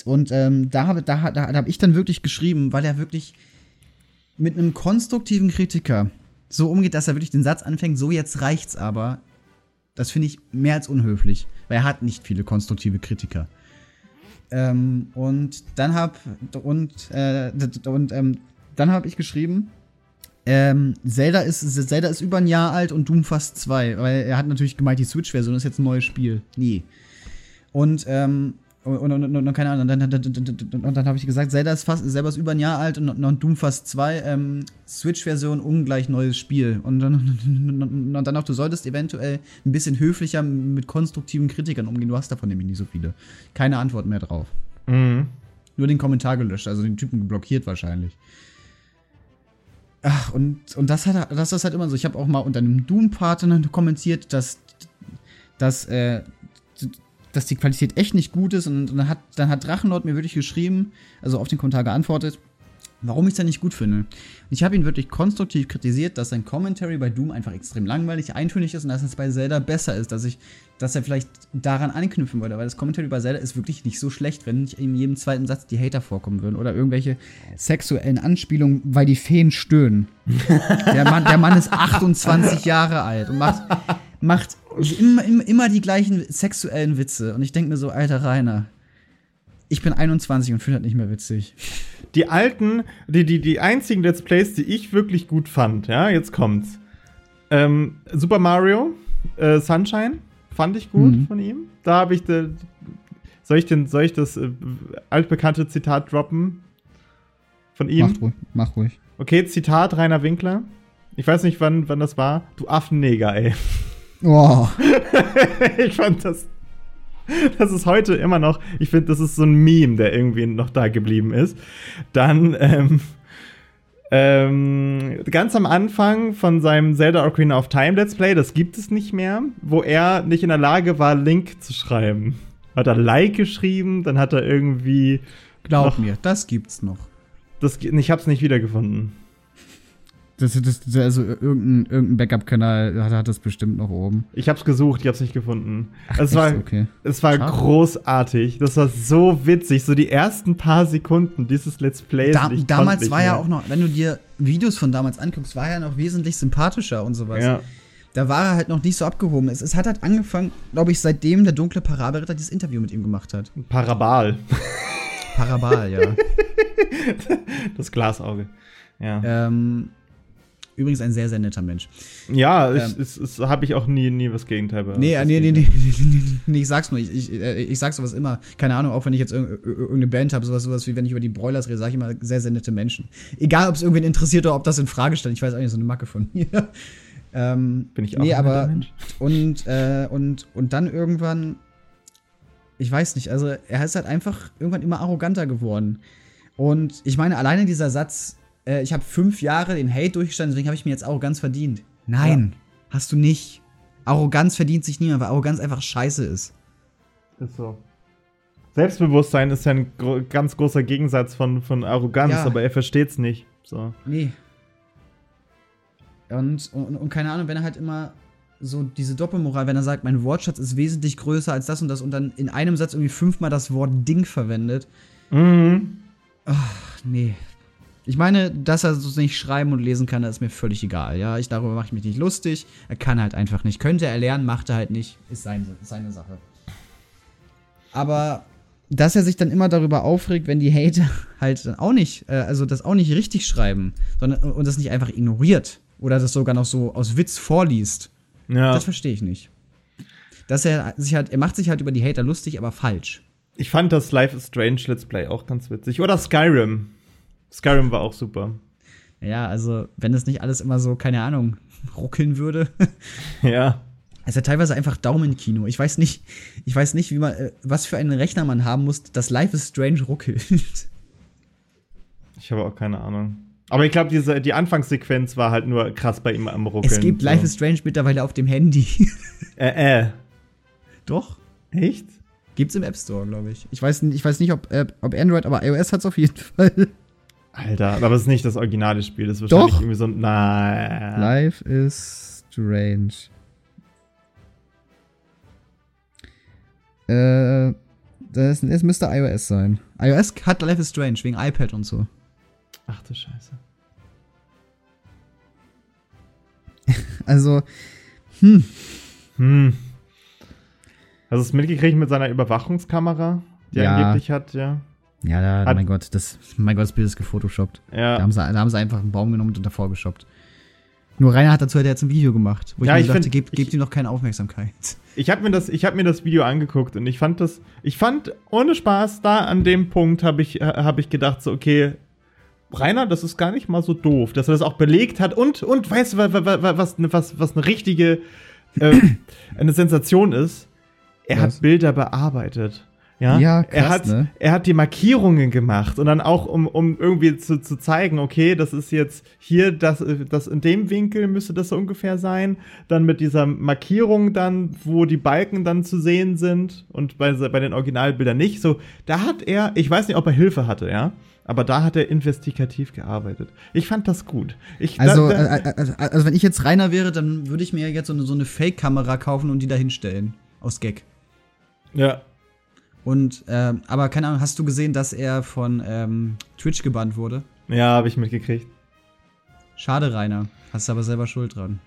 und ähm, da habe da, da, da hab ich dann wirklich geschrieben, weil er wirklich mit einem konstruktiven Kritiker so umgeht, dass er wirklich den Satz anfängt, so jetzt reicht's aber. Das finde ich mehr als unhöflich, weil er hat nicht viele konstruktive Kritiker. Ähm, und dann hab und äh, und ähm, dann habe ich geschrieben, ähm, Zelda ist Zelda ist über ein Jahr alt und Doom fast zwei, weil er hat natürlich gemeint, die Switch-Version ist jetzt ein neues Spiel. Nee. Und ähm, und, und, und, und keine Ahnung, und dann, dann, dann, habe ich gesagt, Zelda ist fast selber ist über ein Jahr alt und, und Doom fast zwei, ähm, Switch-Version ungleich neues Spiel. Und dann, und dann auch, du solltest eventuell ein bisschen höflicher mit konstruktiven Kritikern umgehen. Du hast davon nämlich nicht so viele. Keine Antwort mehr drauf. Mhm. Nur den Kommentar gelöscht, also den Typen blockiert wahrscheinlich. Ach, und, und das, hat, das ist halt immer so. Ich habe auch mal unter einem Doom-Part dann kommentiert, dass, dass, äh, dass die Qualität echt nicht gut ist. Und dann hat, dann hat Drachenlord mir wirklich geschrieben, also auf den Kommentar geantwortet, warum ich es dann nicht gut finde. Und ich habe ihn wirklich konstruktiv kritisiert, dass sein Commentary bei Doom einfach extrem langweilig, eintönig ist und dass es bei Zelda besser ist, dass ich, dass er vielleicht daran anknüpfen würde, weil das Commentary bei Zelda ist wirklich nicht so schlecht, wenn nicht in jedem zweiten Satz die Hater vorkommen würden oder irgendwelche sexuellen Anspielungen, weil die Feen stöhnen. der, Mann, der Mann ist 28 Jahre alt und macht, macht immer, immer, immer die gleichen sexuellen Witze. Und ich denke mir so, alter Rainer, ich bin 21 und finde das nicht mehr witzig. Die alten, die, die, die einzigen Let's Plays, die ich wirklich gut fand, ja, jetzt kommt's. Ähm, Super Mario äh, Sunshine fand ich gut Mhm. von ihm. Da habe ich de, soll ich denn, soll ich das äh, altbekannte Zitat droppen von ihm? Mach ruhig, mach ruhig. Okay, Zitat Rainer Winkler. Ich weiß nicht, wann, wann das war. Du Affenneger, ey. Oh, ich fand das. Das ist heute immer noch, ich finde, das ist so ein Meme, der irgendwie noch da geblieben ist. Dann, ähm, ähm, ganz am Anfang von seinem Zelda Ocarina of Time Let's Play, das gibt es nicht mehr, wo er nicht in der Lage war, Link zu schreiben. Hat er Like geschrieben, dann hat er irgendwie, glaub mir, das gibt's noch. das, ich hab's nicht wiedergefunden. Das, das, das, also irgendein, irgendein Backup-Kanal hat, hat das bestimmt noch oben. Ich hab's gesucht, ich hab's nicht gefunden. es echt? war, Okay. es war Schade. großartig. Das war so witzig. So die ersten paar Sekunden dieses Let's Plays. Da, damals war ja mehr. auch noch, wenn du dir Videos von damals anguckst, war er noch wesentlich sympathischer und sowas. Ja. Da war er halt noch nicht so abgehoben. Es, es hat halt angefangen, glaube ich, seitdem der dunkle Parabelritter dieses Interview mit ihm gemacht hat. Parabal. Parabal, ja. Das Glasauge. Ja. ähm, übrigens ein sehr, sehr netter Mensch. Ja, Ähm. habe ich auch nie, nie was Gegenteil bei. Nee, nee, nee, nee, nee, nee, nee, ich sag's nur, ich, ich, äh, ich sag sowas immer. Keine Ahnung, auch wenn ich jetzt irg- ir- irgendeine Band habe, sowas, sowas wie wenn ich über die Broilers rede, sage ich immer sehr, sehr nette Menschen. Egal, ob es irgendwen interessiert oder ob das in Frage stand. Ich weiß eigentlich so eine Macke von mir. ähm, Bin ich auch nee, ein aber Mensch? und, äh, und, und dann irgendwann, ich weiß nicht, also er ist halt einfach irgendwann immer arroganter geworden. Und ich meine, alleine dieser Satz, äh, ich habe fünf Jahre den Hate durchgestanden, deswegen habe ich mir jetzt Arroganz verdient. Nein, hast du nicht. Arroganz verdient sich niemand, weil Arroganz einfach scheiße ist. Ist so. Selbstbewusstsein ist ja ein gro ganz großer Gegensatz von, von Arroganz, Ja. aber er versteht's nicht. So. Nee. Und, und, und keine Ahnung, wenn er halt immer so diese Doppelmoral, wenn er sagt, mein Wortschatz ist wesentlich größer als das und das und dann in einem Satz irgendwie fünfmal das Wort Ding verwendet. Mhm. Nee. Ich meine, dass er so nicht schreiben und lesen kann, das ist mir völlig egal. Ja, ich darüber mache ich mich nicht lustig. Er kann halt einfach nicht. Könnte er lernen, macht er halt nicht. Ist sein, seine Sache. Aber dass er sich dann immer darüber aufregt, wenn die Hater halt dann auch nicht, äh, also das auch nicht richtig schreiben, sondern und das nicht einfach ignoriert oder das sogar noch so aus Witz vorliest, Ja. das verstehe ich nicht. Dass er sich halt, er macht sich halt über die Hater lustig, aber falsch. Ich fand das Life is Strange Let's Play auch ganz witzig. Oder Skyrim. Skyrim war auch super. Ja, also wenn es nicht alles immer so, keine Ahnung, ruckeln würde. Ja. Es ist ja teilweise einfach Daumenkino. Ich weiß nicht, ich weiß nicht, wie man, äh, was für einen Rechner man haben muss, dass Life is Strange ruckelt. Ich habe auch keine Ahnung. Aber ich glaube, diese die Anfangssequenz war halt nur krass bei ihm am Ruckeln. es gibt so. Life is Strange mittlerweile auf dem Handy. Äh, äh. Doch. Echt? Gibt's im App Store, glaube ich. Ich weiß, ich weiß nicht, ob, äh, ob Android, aber iOS hat's auf jeden Fall. Alter, aber es ist nicht das originale Spiel. Das ist wahrscheinlich Doch. irgendwie so ein. Nein. Life is Strange. Äh, das, es müsste iOS sein. iOS hat Life is Strange wegen iPad und so. Ach du Scheiße. Also, Hm. Hast du es mitgekriegt mit seiner Überwachungskamera, die er Ja. angeblich hat, ja? Ja, da, Hat- mein Gott, das, mein Gott, das Bild ist gefotoshoppt. Da Ja. haben, sie, da haben sie einfach einen Baum genommen und davor geshoppt. Nur Rainer hat dazu halt jetzt ein Video gemacht, wo ich Ja, mir ich dachte, find- gebt, gebt ich- ihm noch keine Aufmerksamkeit. Ich habe mir das, ich habe mir das Video angeguckt und ich fand das, ich fand ohne Spaß da an dem Punkt habe ich, habe ich gedacht so okay, Rainer, das ist gar nicht mal so doof, dass er das auch belegt hat und und weißt du wa- wa- wa- was was was eine richtige äh, eine Sensation ist? Er Was? hat Bilder bearbeitet. Ja, Ja, er krass, hat, ne? er hat die Markierungen gemacht und dann auch, um, um irgendwie zu, zu zeigen, okay, das ist jetzt hier, das, das in dem Winkel müsste das so ungefähr sein. Dann mit dieser Markierung dann, wo die Balken dann zu sehen sind und bei, bei den Originalbildern nicht. So, da hat er, ich weiß nicht, ob er Hilfe hatte, ja, aber da hat er investigativ gearbeitet. Ich fand das gut. Ich, Also, da, da, äh, äh, äh, also wenn ich jetzt Rainer wäre, dann würde ich mir jetzt so eine, so eine Fake-Kamera kaufen und die da hinstellen. Aus Gag. ja, Und, ähm, aber keine Ahnung, hast du gesehen, dass er von ähm, Twitch gebannt wurde? ja, habe ich mitgekriegt. Schade, Rainer. Hast du aber selber Schuld dran.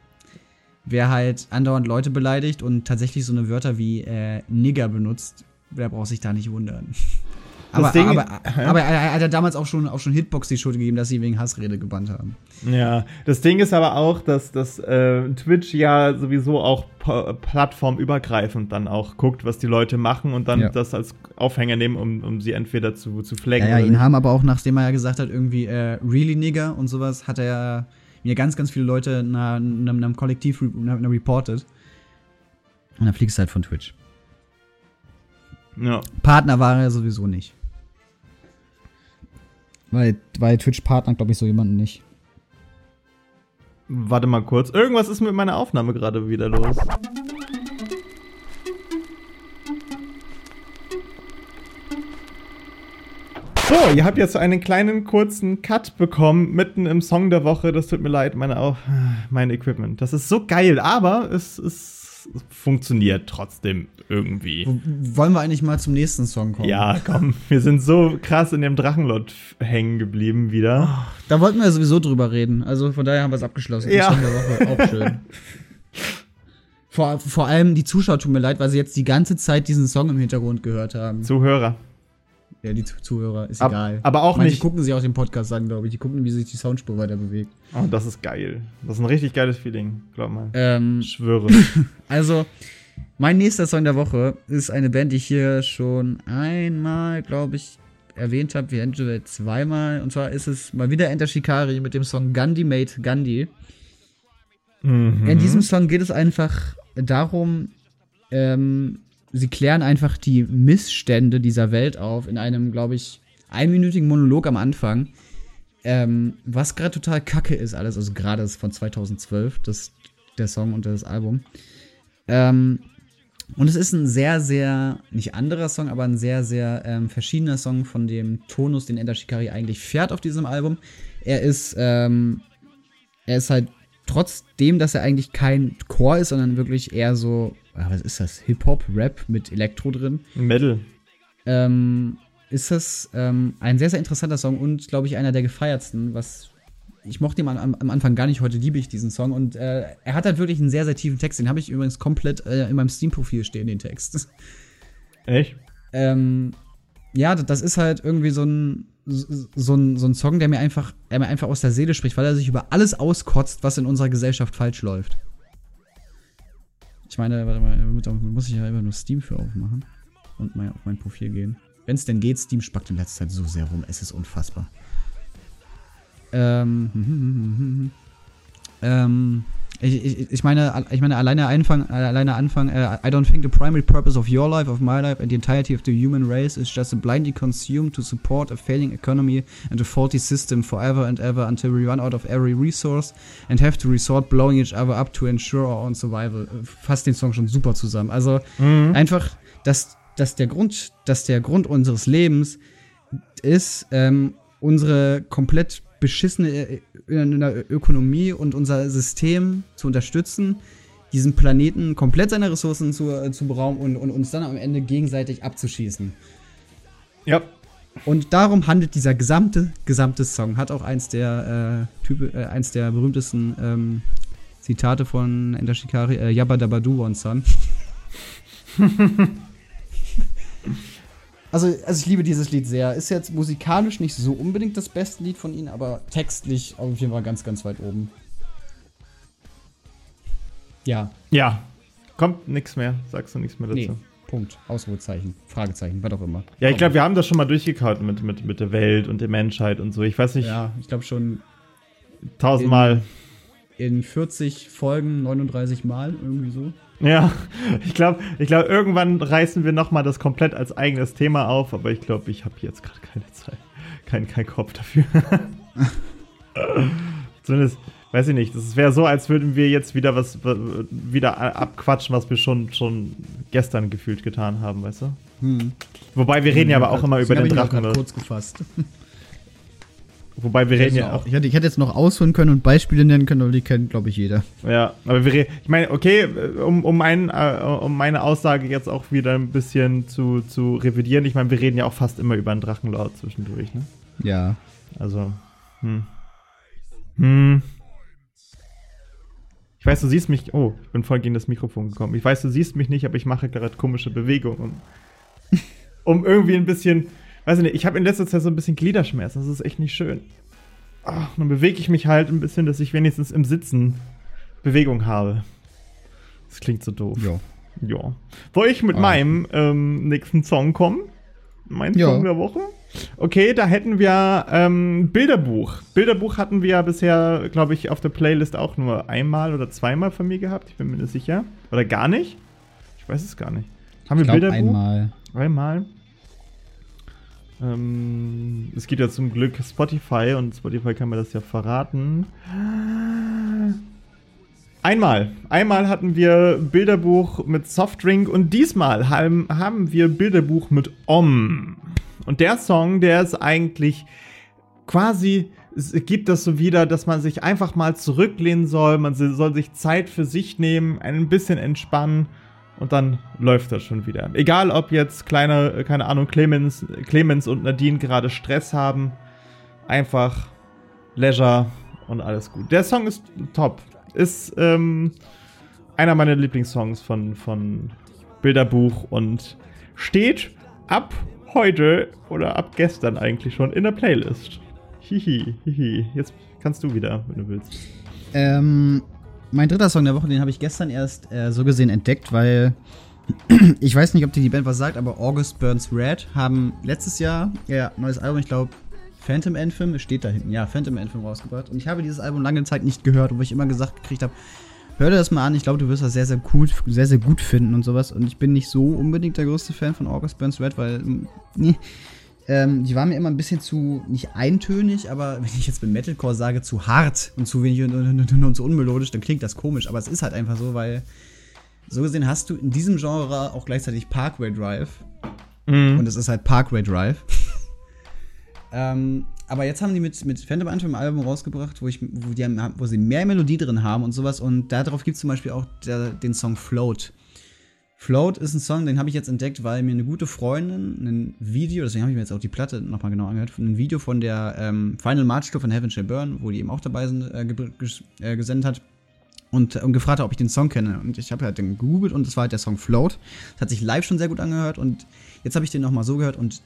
Wer halt andauernd Leute beleidigt und tatsächlich so eine Wörter wie äh, Nigger benutzt, der braucht sich da nicht wundern. Aber, Ding- aber, aber er hat ja damals auch schon, auch schon Hitbox die Schuld gegeben, dass sie wegen Hassrede gebannt haben. Ja, das Ding ist aber auch, dass, dass äh, Twitch ja sowieso auch plattformübergreifend dann auch guckt, was die Leute machen und dann Ja. das als Aufhänger nehmen, um, um sie entweder zu, zu flaggen Ja, ja, oder ihn nicht. haben aber auch, nachdem er ja gesagt hat, irgendwie äh, really Nigger und sowas, hat er ja mir ganz, ganz viele Leute in einem, in einem Kollektiv in einer- reported. Und dann fliegst du halt von Twitch. Ja. Partner war er sowieso nicht. Weil, weil Twitch partnert, glaube ich, so jemanden nicht. Warte mal kurz. Irgendwas ist mit meiner Aufnahme gerade wieder los. So, ihr habt jetzt einen kleinen kurzen Cut bekommen, mitten im Song der Woche. Das tut mir leid, meine auch, mein Equipment. Das ist so geil, aber es, es funktioniert trotzdem irgendwie. Wollen wir eigentlich mal zum nächsten Song kommen? Ja, komm, wir sind so krass in dem Drachenlord hängen geblieben wieder. Da wollten wir sowieso drüber reden. Also von daher haben wir es abgeschlossen. Ja. Auch schön. Vor, vor allem die Zuschauer tun mir leid, weil sie jetzt die ganze Zeit diesen Song im Hintergrund gehört haben. Zuhörer. Ja, die Zu- Zuhörer, ist Ab- egal. aber auch Manche nicht- gucken sich auch den Podcast an, glaube ich. Die gucken, wie sich die Soundspur weiter bewegt. Oh, das ist geil. Das ist ein richtig geiles Feeling, glaub mal. Ähm, Ich schwöre. also, mein nächster Song der Woche ist eine Band, die ich hier schon einmal, glaube ich, erwähnt habe, eventuell zweimal. Und zwar ist es mal wieder Enter Shikari mit dem Song Gandhi Made Gandhi. mhm. In diesem Song geht es einfach darum, ähm, sie klären einfach die Missstände dieser Welt auf in einem, glaube ich, einminütigen Monolog am Anfang. Ähm, was gerade total kacke ist alles, also gerade ist von 2012, das, der Song und das Album. Ähm, und es ist ein sehr, sehr, nicht anderer Song, aber ein sehr, sehr ähm, verschiedener Song von dem Tonus, den Ender Shikari eigentlich fährt auf diesem Album. Er ist, ähm, er ist halt trotzdem, dass er eigentlich kein Chor ist, sondern wirklich eher so, ah, was ist das? Hip-Hop, Rap mit Elektro drin. Metal. Ähm, ist das ähm, ein sehr, sehr interessanter Song und, glaube ich, einer der gefeiertsten, was ich mochte ihn am, am Anfang gar nicht, heute liebe ich diesen Song und äh, er hat halt wirklich einen sehr, sehr tiefen Text, den habe ich übrigens komplett äh, in meinem Steam-Profil stehen, den Text. Echt? ähm, ja, das- ist halt irgendwie so ein, so ein, so ein Song, der mir einfach, der mir einfach aus der Seele spricht, weil er sich über alles auskotzt, was in unserer Gesellschaft falsch läuft. Ich meine, warte mal, da muss ich ja immer nur Steam für aufmachen und mal auf mein Profil gehen. Wenn es denn geht, Steam spackt in letzter Zeit so sehr rum, es ist unfassbar. Ähm, ähm, ich, ich, ich meine, ich meine, alleine Anfang, alleine Anfang, äh, I don't think the primary purpose of your life, of my life, and the entirety of the human race is just to blindly consume to support a failing economy and a faulty system forever and ever until we run out of every resource and have to resort blowing each other up to ensure our own survival. Äh, Fasst den Song schon super zusammen. Also einfach, dass, dass der Grund, dass der Grund unseres Lebens ist, ähm, unsere komplett beschissene äh, in der Ökonomie und unser System zu unterstützen, diesen Planeten komplett seine Ressourcen zu, äh, zu berauben und, und uns dann am Ende gegenseitig abzuschießen. Ja. Und darum handelt dieser gesamte, gesamte Song. Hat auch eins der, äh, Type, äh, eins der berühmtesten ähm, Zitate von Ender Shikari, äh, Yabba Dabba Do One Son. Also, also ich liebe dieses Lied sehr. Ist jetzt musikalisch nicht so unbedingt das beste Lied von ihnen, aber textlich auf jeden Fall ganz, ganz weit oben. Ja, Ja. Kommt nix mehr. Sagst du nichts mehr dazu? nee. Punkt. Ausrufezeichen. Fragezeichen, was auch immer. Ja, ich glaube, wir haben das schon mal durchgekaut mit, mit, mit der Welt und der Menschheit und so. Ich weiß nicht, Ja, ich glaube schon tausendmal. in 40 Folgen 39 Mal, irgendwie so. Ja, ich glaube, ich glaub, irgendwann reißen wir noch mal das komplett als eigenes Thema auf, aber ich glaube, ich habe jetzt gerade keine Zeit, keinen kein Kopf dafür. Zumindest, weiß ich nicht, das wäre so, als würden wir jetzt wieder was, wieder abquatschen, was wir schon, schon gestern gefühlt getan haben, weißt du? Hm. Wobei wir reden ja aber auch immer über den Drachen. ne? kurz gefasst. Wobei wir reden ja auch Ich hätte, ich hätte jetzt noch ausholen können und Beispiele nennen können, aber die kennt, glaube ich, jeder. Ja, aber wir reden, ich meine, okay, um, um, mein, äh, um meine Aussage jetzt auch wieder ein bisschen zu, zu revidieren, ich meine, wir reden ja auch fast immer über einen Drachenlord zwischendurch, ne? Ja. Also, hm. Hm. Ich weiß, du siehst mich, oh, ich bin voll gegen das Mikrofon gekommen. Ich weiß, du siehst mich nicht, aber ich mache gerade komische Bewegungen. Um irgendwie ein bisschen, weiß ich nicht, ich habe in letzter Zeit so ein bisschen Gliederschmerzen, das ist echt nicht schön. Ach, dann bewege ich mich halt ein bisschen, dass ich wenigstens im Sitzen Bewegung habe. Das klingt so doof. Ja. Ja. Soll ich mit Ah. meinem ähm, nächsten Song kommen? Mein Ja. Song der Woche? Okay, da hätten wir ähm, Bilderbuch. Bilderbuch hatten wir ja bisher, glaube ich, auf der Playlist auch nur einmal oder zweimal von mir gehabt. Ich bin mir nicht sicher. Oder gar nicht? Ich weiß es gar nicht. Haben wir Ich glaube Bilderbuch? einmal. Einmal. Ähm, es gibt ja zum Glück Spotify und Spotify kann mir das ja verraten. Einmal. Einmal hatten wir Bilderbuch mit Softdrink und diesmal haben, haben wir Bilderbuch mit Om. Und der Song, der ist eigentlich quasi, gibt das so wieder, dass man sich einfach mal zurücklehnen soll, man soll sich Zeit für sich nehmen, ein bisschen entspannen und dann läuft das schon wieder. Egal ob jetzt kleine, keine Ahnung, Clemens, Clemens und Nadine gerade Stress haben, einfach Leisure und alles gut. Der Song ist top. Ist ähm, einer meiner Lieblingssongs von, von Bilderbuch und steht ab heute oder ab gestern eigentlich schon in der Playlist. Hihi, hihi. Jetzt kannst du wieder, wenn du willst. Ähm, mein dritter Song der Woche, den habe ich gestern erst äh, so gesehen entdeckt, weil ich weiß nicht, ob dir die Band was sagt, aber August Burns Red haben letztes Jahr ja neues Album, ich glaube Phantom Anthem, es steht da hinten, ja, Phantom Anthem rausgebracht. Und ich habe dieses Album lange Zeit nicht gehört, wo ich immer gesagt gekriegt habe, hör dir das mal an, ich glaube, du wirst das sehr, sehr cool, sehr, sehr gut finden und sowas. Und ich bin nicht so unbedingt der größte Fan von August Burns Red, weil, nee, ähm, die waren mir immer ein bisschen zu, nicht eintönig, aber wenn ich jetzt mit Metalcore sage, zu hart und zu wenig und, und, und, und zu unmelodisch, dann klingt das komisch, aber es ist halt einfach so, weil so gesehen hast du in diesem Genre auch gleichzeitig Parkway Drive. Mhm. Und es ist halt Parkway Drive. ähm, aber jetzt haben die mit, mit Phantom Anthem ein Album rausgebracht, wo, ich, wo, die haben, wo sie mehr Melodie drin haben und sowas. Und darauf gibt es zum Beispiel auch der, den Song Float. Float ist ein Song, den habe ich jetzt entdeckt, weil mir eine gute Freundin ein Video, deswegen habe ich mir jetzt auch die Platte nochmal genau angehört, ein Video von der ähm, Final March Tour von Heaven Shall Burn, wo die eben auch dabei sind, äh, äh, gesendet hat und, und gefragt hat, ob ich den Song kenne. Und ich habe halt den gegoogelt und das war halt der Song Float. Das hat sich live schon sehr gut angehört und jetzt habe ich den nochmal so gehört und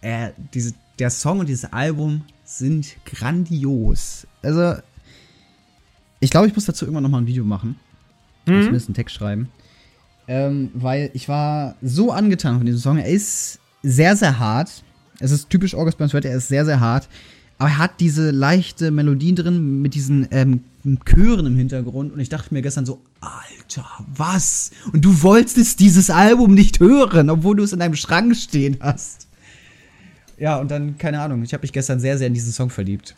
äh, diese, der Song und dieses Album sind grandios. Also, ich glaube, ich muss dazu irgendwann nochmal ein Video machen. Mhm. Zumindest einen Text schreiben. Ähm, weil ich war so angetan von diesem Song. Er ist sehr, sehr hart. Es ist typisch August Burns Red, er ist sehr, sehr hart. Aber er hat diese leichte Melodie drin mit diesen ähm, Chören im Hintergrund. Und ich dachte mir gestern so, Alter, was? Und du wolltest dieses Album nicht hören, obwohl du es in deinem Schrank stehen hast. Ja, und dann, keine Ahnung, ich habe mich gestern sehr, sehr in diesen Song verliebt.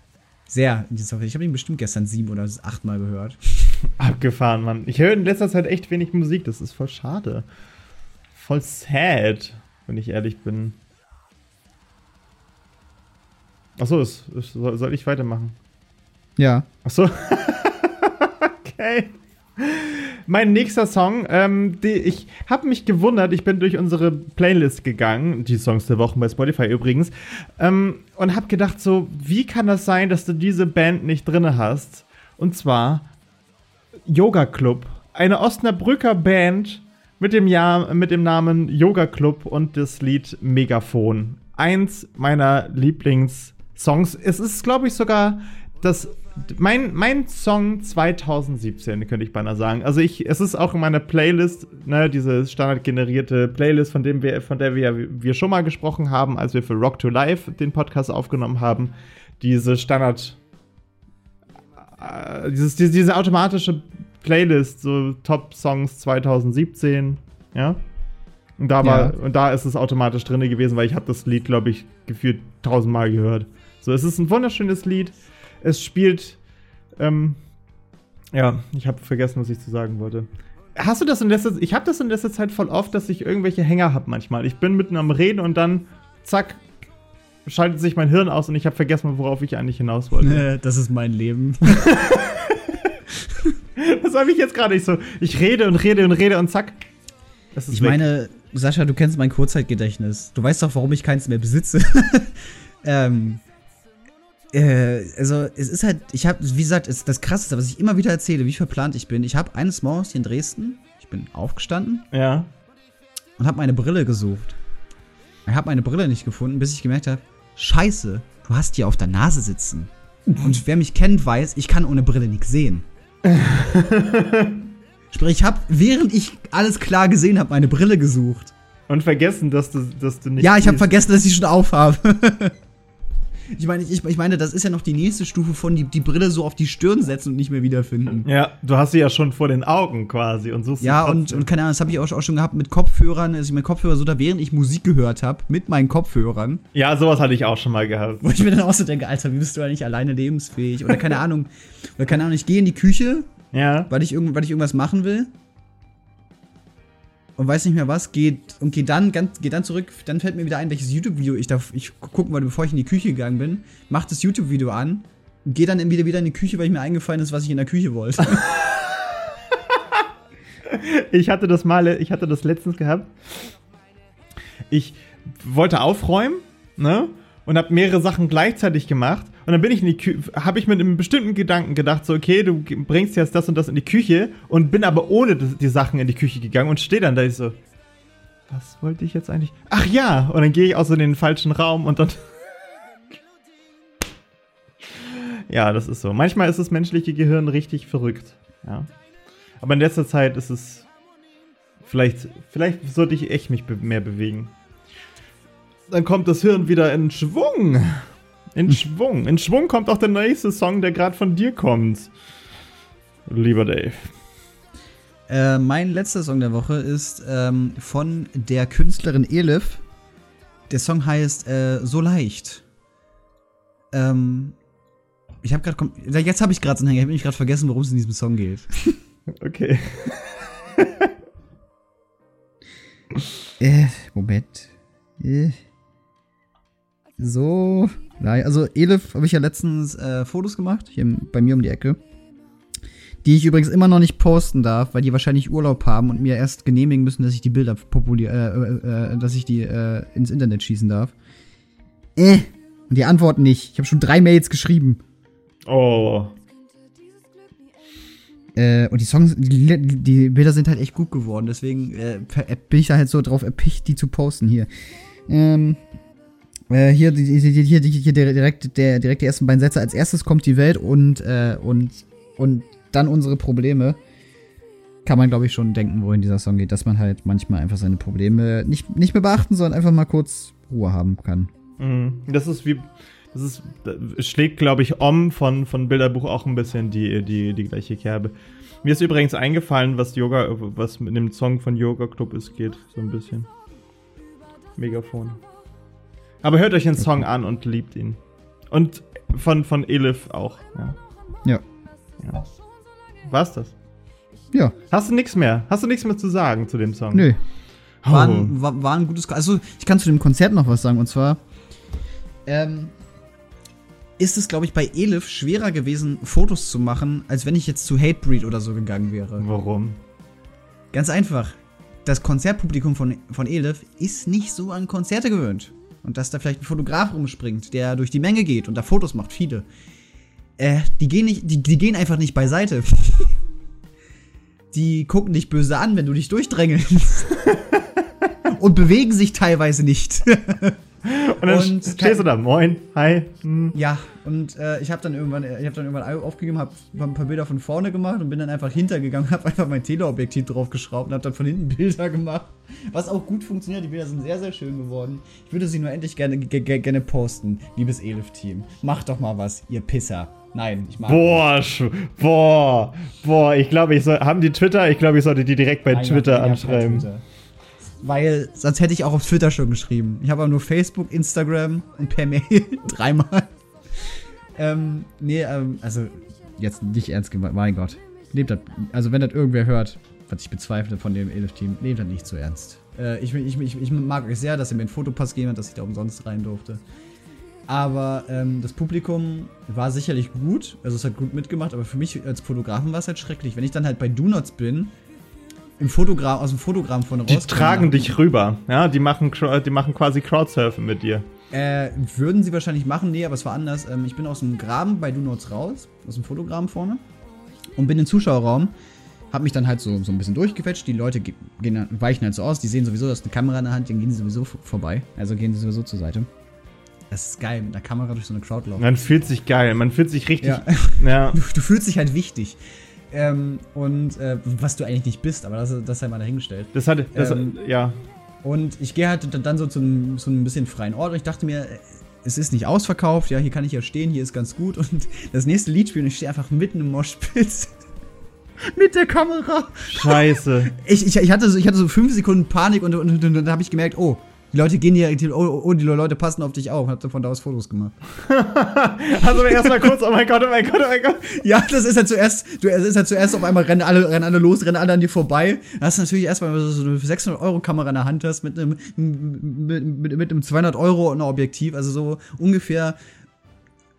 Sehr in diesen Song. Ich habe ihn bestimmt gestern sieben oder achtmal gehört. Abgefahren, Mann. Ich höre in letzter Zeit echt wenig Musik. Das ist voll schade. Voll sad, wenn ich ehrlich bin. Achso, soll ich weitermachen? Ja. Achso. okay. Mein nächster Song, ähm, die, ich habe mich gewundert, ich bin durch unsere Playlist gegangen, die Songs der Woche bei Spotify übrigens, ähm, und habe gedacht so, wie kann das sein, dass du diese Band nicht drinne hast? Und zwar Yoga Club, eine Osnabrücker Band mit dem, Jahr, mit dem Namen Yoga Club und das Lied Megafon. Eins meiner Lieblingssongs. Es ist, glaube ich, sogar das mein, mein Song 2017, könnte ich beinahe sagen. Also ich, es ist auch in meiner Playlist, ne, diese standardgenerierte Playlist, von dem wir, von der wir, wir schon mal gesprochen haben, als wir für Rock to Life den Podcast aufgenommen haben. Diese Standard, äh, dieses, diese, diese automatische Playlist, so Top Songs 2017, ja. Und da war, ja. und da ist es automatisch drin gewesen, weil ich habe das Lied, glaube ich, gefühlt tausendmal gehört. So, es ist ein wunderschönes Lied. Es spielt, ähm, ja, ich habe vergessen, was ich zu sagen wollte. Hast du das in letzter Zeit, ich habe das in letzter Zeit voll oft, dass ich irgendwelche Hänger habe manchmal. Ich bin mitten am Reden und dann, zack, schaltet sich mein Hirn aus und ich habe vergessen, worauf ich eigentlich hinaus wollte. Das ist mein Leben. das habe ich jetzt gerade nicht so. Ich rede und rede und rede und zack. ich weg. meine, Sascha, du kennst mein Kurzzeitgedächtnis. Du weißt doch, warum ich keins mehr besitze. ähm, äh, also es ist halt, ich habe, wie gesagt, ist das Krasseste, was ich immer wieder erzähle, wie verplant ich bin. Ich habe eines Morgens hier in Dresden, ich bin aufgestanden. Ja. Und habe meine Brille gesucht. Ich habe meine Brille nicht gefunden, bis ich gemerkt habe, Scheiße, du hast hier auf der Nase sitzen. Und wer mich kennt, weiß, ich kann ohne Brille nichts sehen. Sprich, ich habe, während ich alles klar gesehen habe, meine Brille gesucht. Und vergessen, dass du, dass du nicht. Ja, ich habe vergessen, dass ich schon aufhabe. ich meine, ich, ich meine, das ist ja noch die nächste Stufe von die, die Brille so auf die Stirn setzen und nicht mehr wiederfinden. Ja, du hast sie ja schon vor den Augen quasi und suchst Ja, und, und keine Ahnung, das habe ich auch, auch schon gehabt mit Kopfhörern, dass ich meinen Kopfhörer so da, während ich Musik gehört habe, mit meinen Kopfhörern. Ja, sowas hatte ich auch schon mal gehabt. Wo ich mir dann auch so denke, Alter, wie bist du eigentlich alleine lebensfähig? Oder keine Ahnung, oder keine Ahnung, ich gehe in die Küche ja. Weil ich, irgend, weil ich irgendwas machen will. Und weiß nicht mehr was, geht und geht dann ganz, geht dann zurück, dann fällt mir wieder ein, welches YouTube-Video ich da, ich gucken wollte, bevor ich in die Küche gegangen bin, mach das YouTube-Video an, gehe dann wieder wieder in die Küche, weil mir eingefallen ist, was ich in der Küche wollte. Ich hatte das mal, ich hatte das letztens gehabt. Ich wollte aufräumen, ne? Und habe mehrere Sachen gleichzeitig gemacht. Und dann bin ich in die Küche, habe ich mit einem bestimmten Gedanken gedacht, so, okay, du bringst jetzt das und das in die Küche und bin aber ohne die Sachen in die Küche gegangen und stehe dann da ich so, was wollte ich jetzt eigentlich? Ach ja! Und dann gehe ich auch so in den falschen Raum und dann. ja, das ist so. Manchmal ist das menschliche Gehirn richtig verrückt. Ja. Aber in letzter Zeit ist es. Vielleicht, vielleicht sollte ich echt mich mehr bewegen. Dann kommt das Hirn wieder in Schwung. In. Schwung. In Schwung kommt auch der nächste Song, der gerade von dir kommt. Lieber Dave. Äh, mein letzter Song der Woche ist ähm, von der Künstlerin Elif. Der Song heißt äh, So leicht. Ähm, ich habe gerade jetzt habe ich gerade so einen Hänger. Ich habe gerade vergessen, worum es in diesem Song geht. Okay. äh, Moment. Äh. So. Also, Elif habe ich ja letztens äh, Fotos gemacht, hier bei mir um die Ecke. Die ich übrigens immer noch nicht posten darf, weil die wahrscheinlich Urlaub haben und mir erst genehmigen müssen, dass ich die Bilder populier, äh, äh, äh, dass ich die äh, ins Internet schießen darf. Äh. Und die antworten nicht. Ich habe schon drei Mails geschrieben. Oh. Äh, und die Songs, die, die, Bilder sind halt echt gut geworden, deswegen äh, bin ich da halt so drauf erpicht, die zu posten hier. Ähm, äh, hier, die, hier, hier direkt, der, direkt die ersten beiden Sätze. Als erstes kommt die Welt und, äh, und, und dann unsere Probleme. Kann man, glaube ich, schon denken, wohin dieser Song geht, dass man halt manchmal einfach seine Probleme nicht, nicht mehr beachten, sondern einfach mal kurz Ruhe haben kann. Mhm. Das ist wie, das ist, das schlägt, glaube ich, Om von, von Bilderbuch auch ein bisschen die, die, die gleiche Kerbe. Mir ist übrigens eingefallen, was Yoga, was mit dem Song von Yoga Club ist, geht, so ein bisschen. Megafon. Aber hört euch den Song an und liebt ihn. Und von, von Elif auch, ja. Ja. ja. War's das? Ja. Hast du nichts mehr? Hast du nichts mehr zu sagen zu dem Song? Nö. Oh. War, ein, war, war ein gutes. Also, ich kann zu dem Konzert noch was sagen. Und zwar, ähm, ist es, glaube ich, bei Elif schwerer gewesen, Fotos zu machen, als wenn ich jetzt zu Hatebreed oder so gegangen wäre. Warum? Ganz einfach. Das Konzertpublikum von, von Elif ist nicht so an Konzerte gewöhnt. Und dass da vielleicht ein Fotograf rumspringt, der durch die Menge geht und da Fotos macht, viele. Äh, die gehen nicht, die, die gehen einfach nicht beiseite. die gucken dich böse an, wenn du dich durchdrängelst. und bewegen sich teilweise nicht. Und dann und stehst du da, moin, hi. Hm. Ja, und äh, ich habe dann irgendwann, ich habe dann irgendwann aufgegeben, habe ein paar Bilder von vorne gemacht und bin dann einfach hintergegangen, habe einfach mein Teleobjektiv draufgeschraubt und habe dann von hinten Bilder gemacht, was auch gut funktioniert. Die Bilder sind sehr, sehr schön geworden. Ich würde sie nur endlich gerne, gerne posten, liebes Elif-Team. Macht doch mal was, ihr Pisser. Nein, ich mag Boah, boah, boah, ich glaube, ich soll, haben die Twitter? Ich glaube, ich sollte die direkt bei Nein, Twitter anschreiben. Twitter. Weil sonst hätte ich auch auf Twitter schon geschrieben. Ich habe aber nur Facebook, Instagram und per Mail dreimal. ähm, nee, ähm, also jetzt nicht ernst gemeint, mein Gott. Nehmt das, also wenn das irgendwer hört, was ich bezweifle von dem Elif-Team, nehmt das nicht zu ernst. Äh, ich, ich, ich, ich, mag euch sehr, dass ihr mir einen Fotopass gegeben habt, dass ich da umsonst rein durfte. Aber ähm, das Publikum war sicherlich gut, also es hat gut mitgemacht, aber für mich als Fotografen war es halt schrecklich. Wenn ich dann halt bei Donuts bin im Fotogramm, aus dem Fotogramm von raus. Die tragen dich rüber, ja, die machen, die machen quasi Crowdsurfen mit dir. Äh, würden sie wahrscheinlich machen, nee, aber es war anders. Ähm, ich bin aus dem Graben bei Do Notes raus, aus dem Fotogramm vorne, und bin im Zuschauerraum, hab mich dann halt so, so ein bisschen durchgequetscht. Die Leute gehen, weichen halt so aus, die sehen sowieso, dass eine Kamera in der Hand, dann gehen sie sowieso vorbei. Also gehen sie sowieso zur Seite. Das ist geil, mit einer Kamera durch so eine Crowd laufen. Man fühlt sich geil, man fühlt sich richtig. Ja. ja. Du, du, fühlst dich halt wichtig. Ähm, und äh, was du eigentlich nicht bist, aber das, das sei mal dahingestellt. Das hat, das, ähm, ja. Und ich gehe halt dann so zu einem, zu einem bisschen freien Ort und ich dachte mir, es ist nicht ausverkauft, ja, hier kann ich ja stehen, hier ist ganz gut. Und das nächste Lied spielen und ich stehe einfach mitten im Moshpit. mit der Kamera. Scheiße. Ich, ich, ich, hatte so, ich hatte so fünf Sekunden Panik und, und, und, und dann habe ich gemerkt, oh, Die Leute gehen hier, die, oh, oh, die Leute passen auf dich auf. Hab von da aus Fotos gemacht. Also erstmal kurz, oh mein Gott, oh mein Gott, oh mein Gott. Ja, das ist ja zuerst, du, es ist ja zuerst auf einmal rennen alle, rennen alle los, rennen alle an dir vorbei. Da hast du natürlich erstmal, wenn du so eine 600 Euro Kamera in der Hand hast mit einem, mit, mit, mit einem 200 Euro und einem Objektiv, also so ungefähr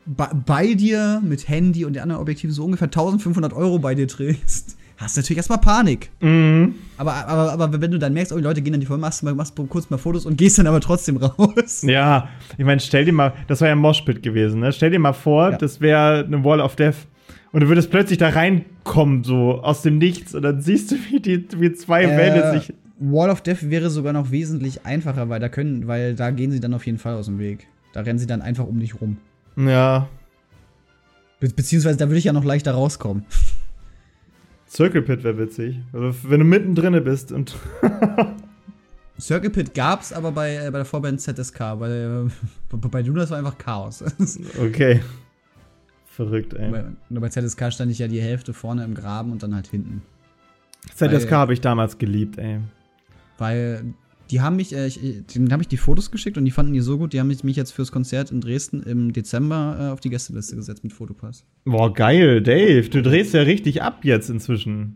bei, bei dir mit Handy und den anderen Objektiven so ungefähr 1500 Euro bei dir trägst, hast du natürlich erstmal Panik. Mhm. Aber, aber, aber wenn du dann merkst, oh, die Leute gehen dann die voll, machst, machst kurz mal Fotos und gehst dann aber trotzdem raus. Ja, ich meine, stell dir mal, das war ja ein Moshpit gewesen, ne? Stell dir mal vor, Ja. das wäre eine Wall of Death. Und du würdest plötzlich da reinkommen, so aus dem Nichts. Und dann siehst du, wie, die, wie zwei Wände Äh, sich. Wall of Death wäre sogar noch wesentlich einfacher, weil da können, weil da gehen sie dann auf jeden Fall aus dem Weg. Da rennen sie dann einfach um dich rum. Ja. Be beziehungsweise da würde ich ja noch leichter rauskommen. Circle Pit wäre witzig. Also, wenn du mittendrin bist und. Circle Pit gab's aber bei, äh, bei der Vorband ZSK. Bei, äh, bei, Jonas war einfach Chaos. Okay. Verrückt, ey. bei, nur bei ZSK stand ich ja die Hälfte vorne im Graben und dann halt hinten. ZSK habe ich damals geliebt, ey. Weil die haben mich, äh, ich, ich- denen habe ich die Fotos geschickt und die fanden die so gut, die haben mich mich jetzt fürs Konzert in Dresden im Dezember äh, auf die Gästeliste gesetzt mit Fotopass. Boah, geil, Dave. Du drehst ja richtig ab jetzt inzwischen.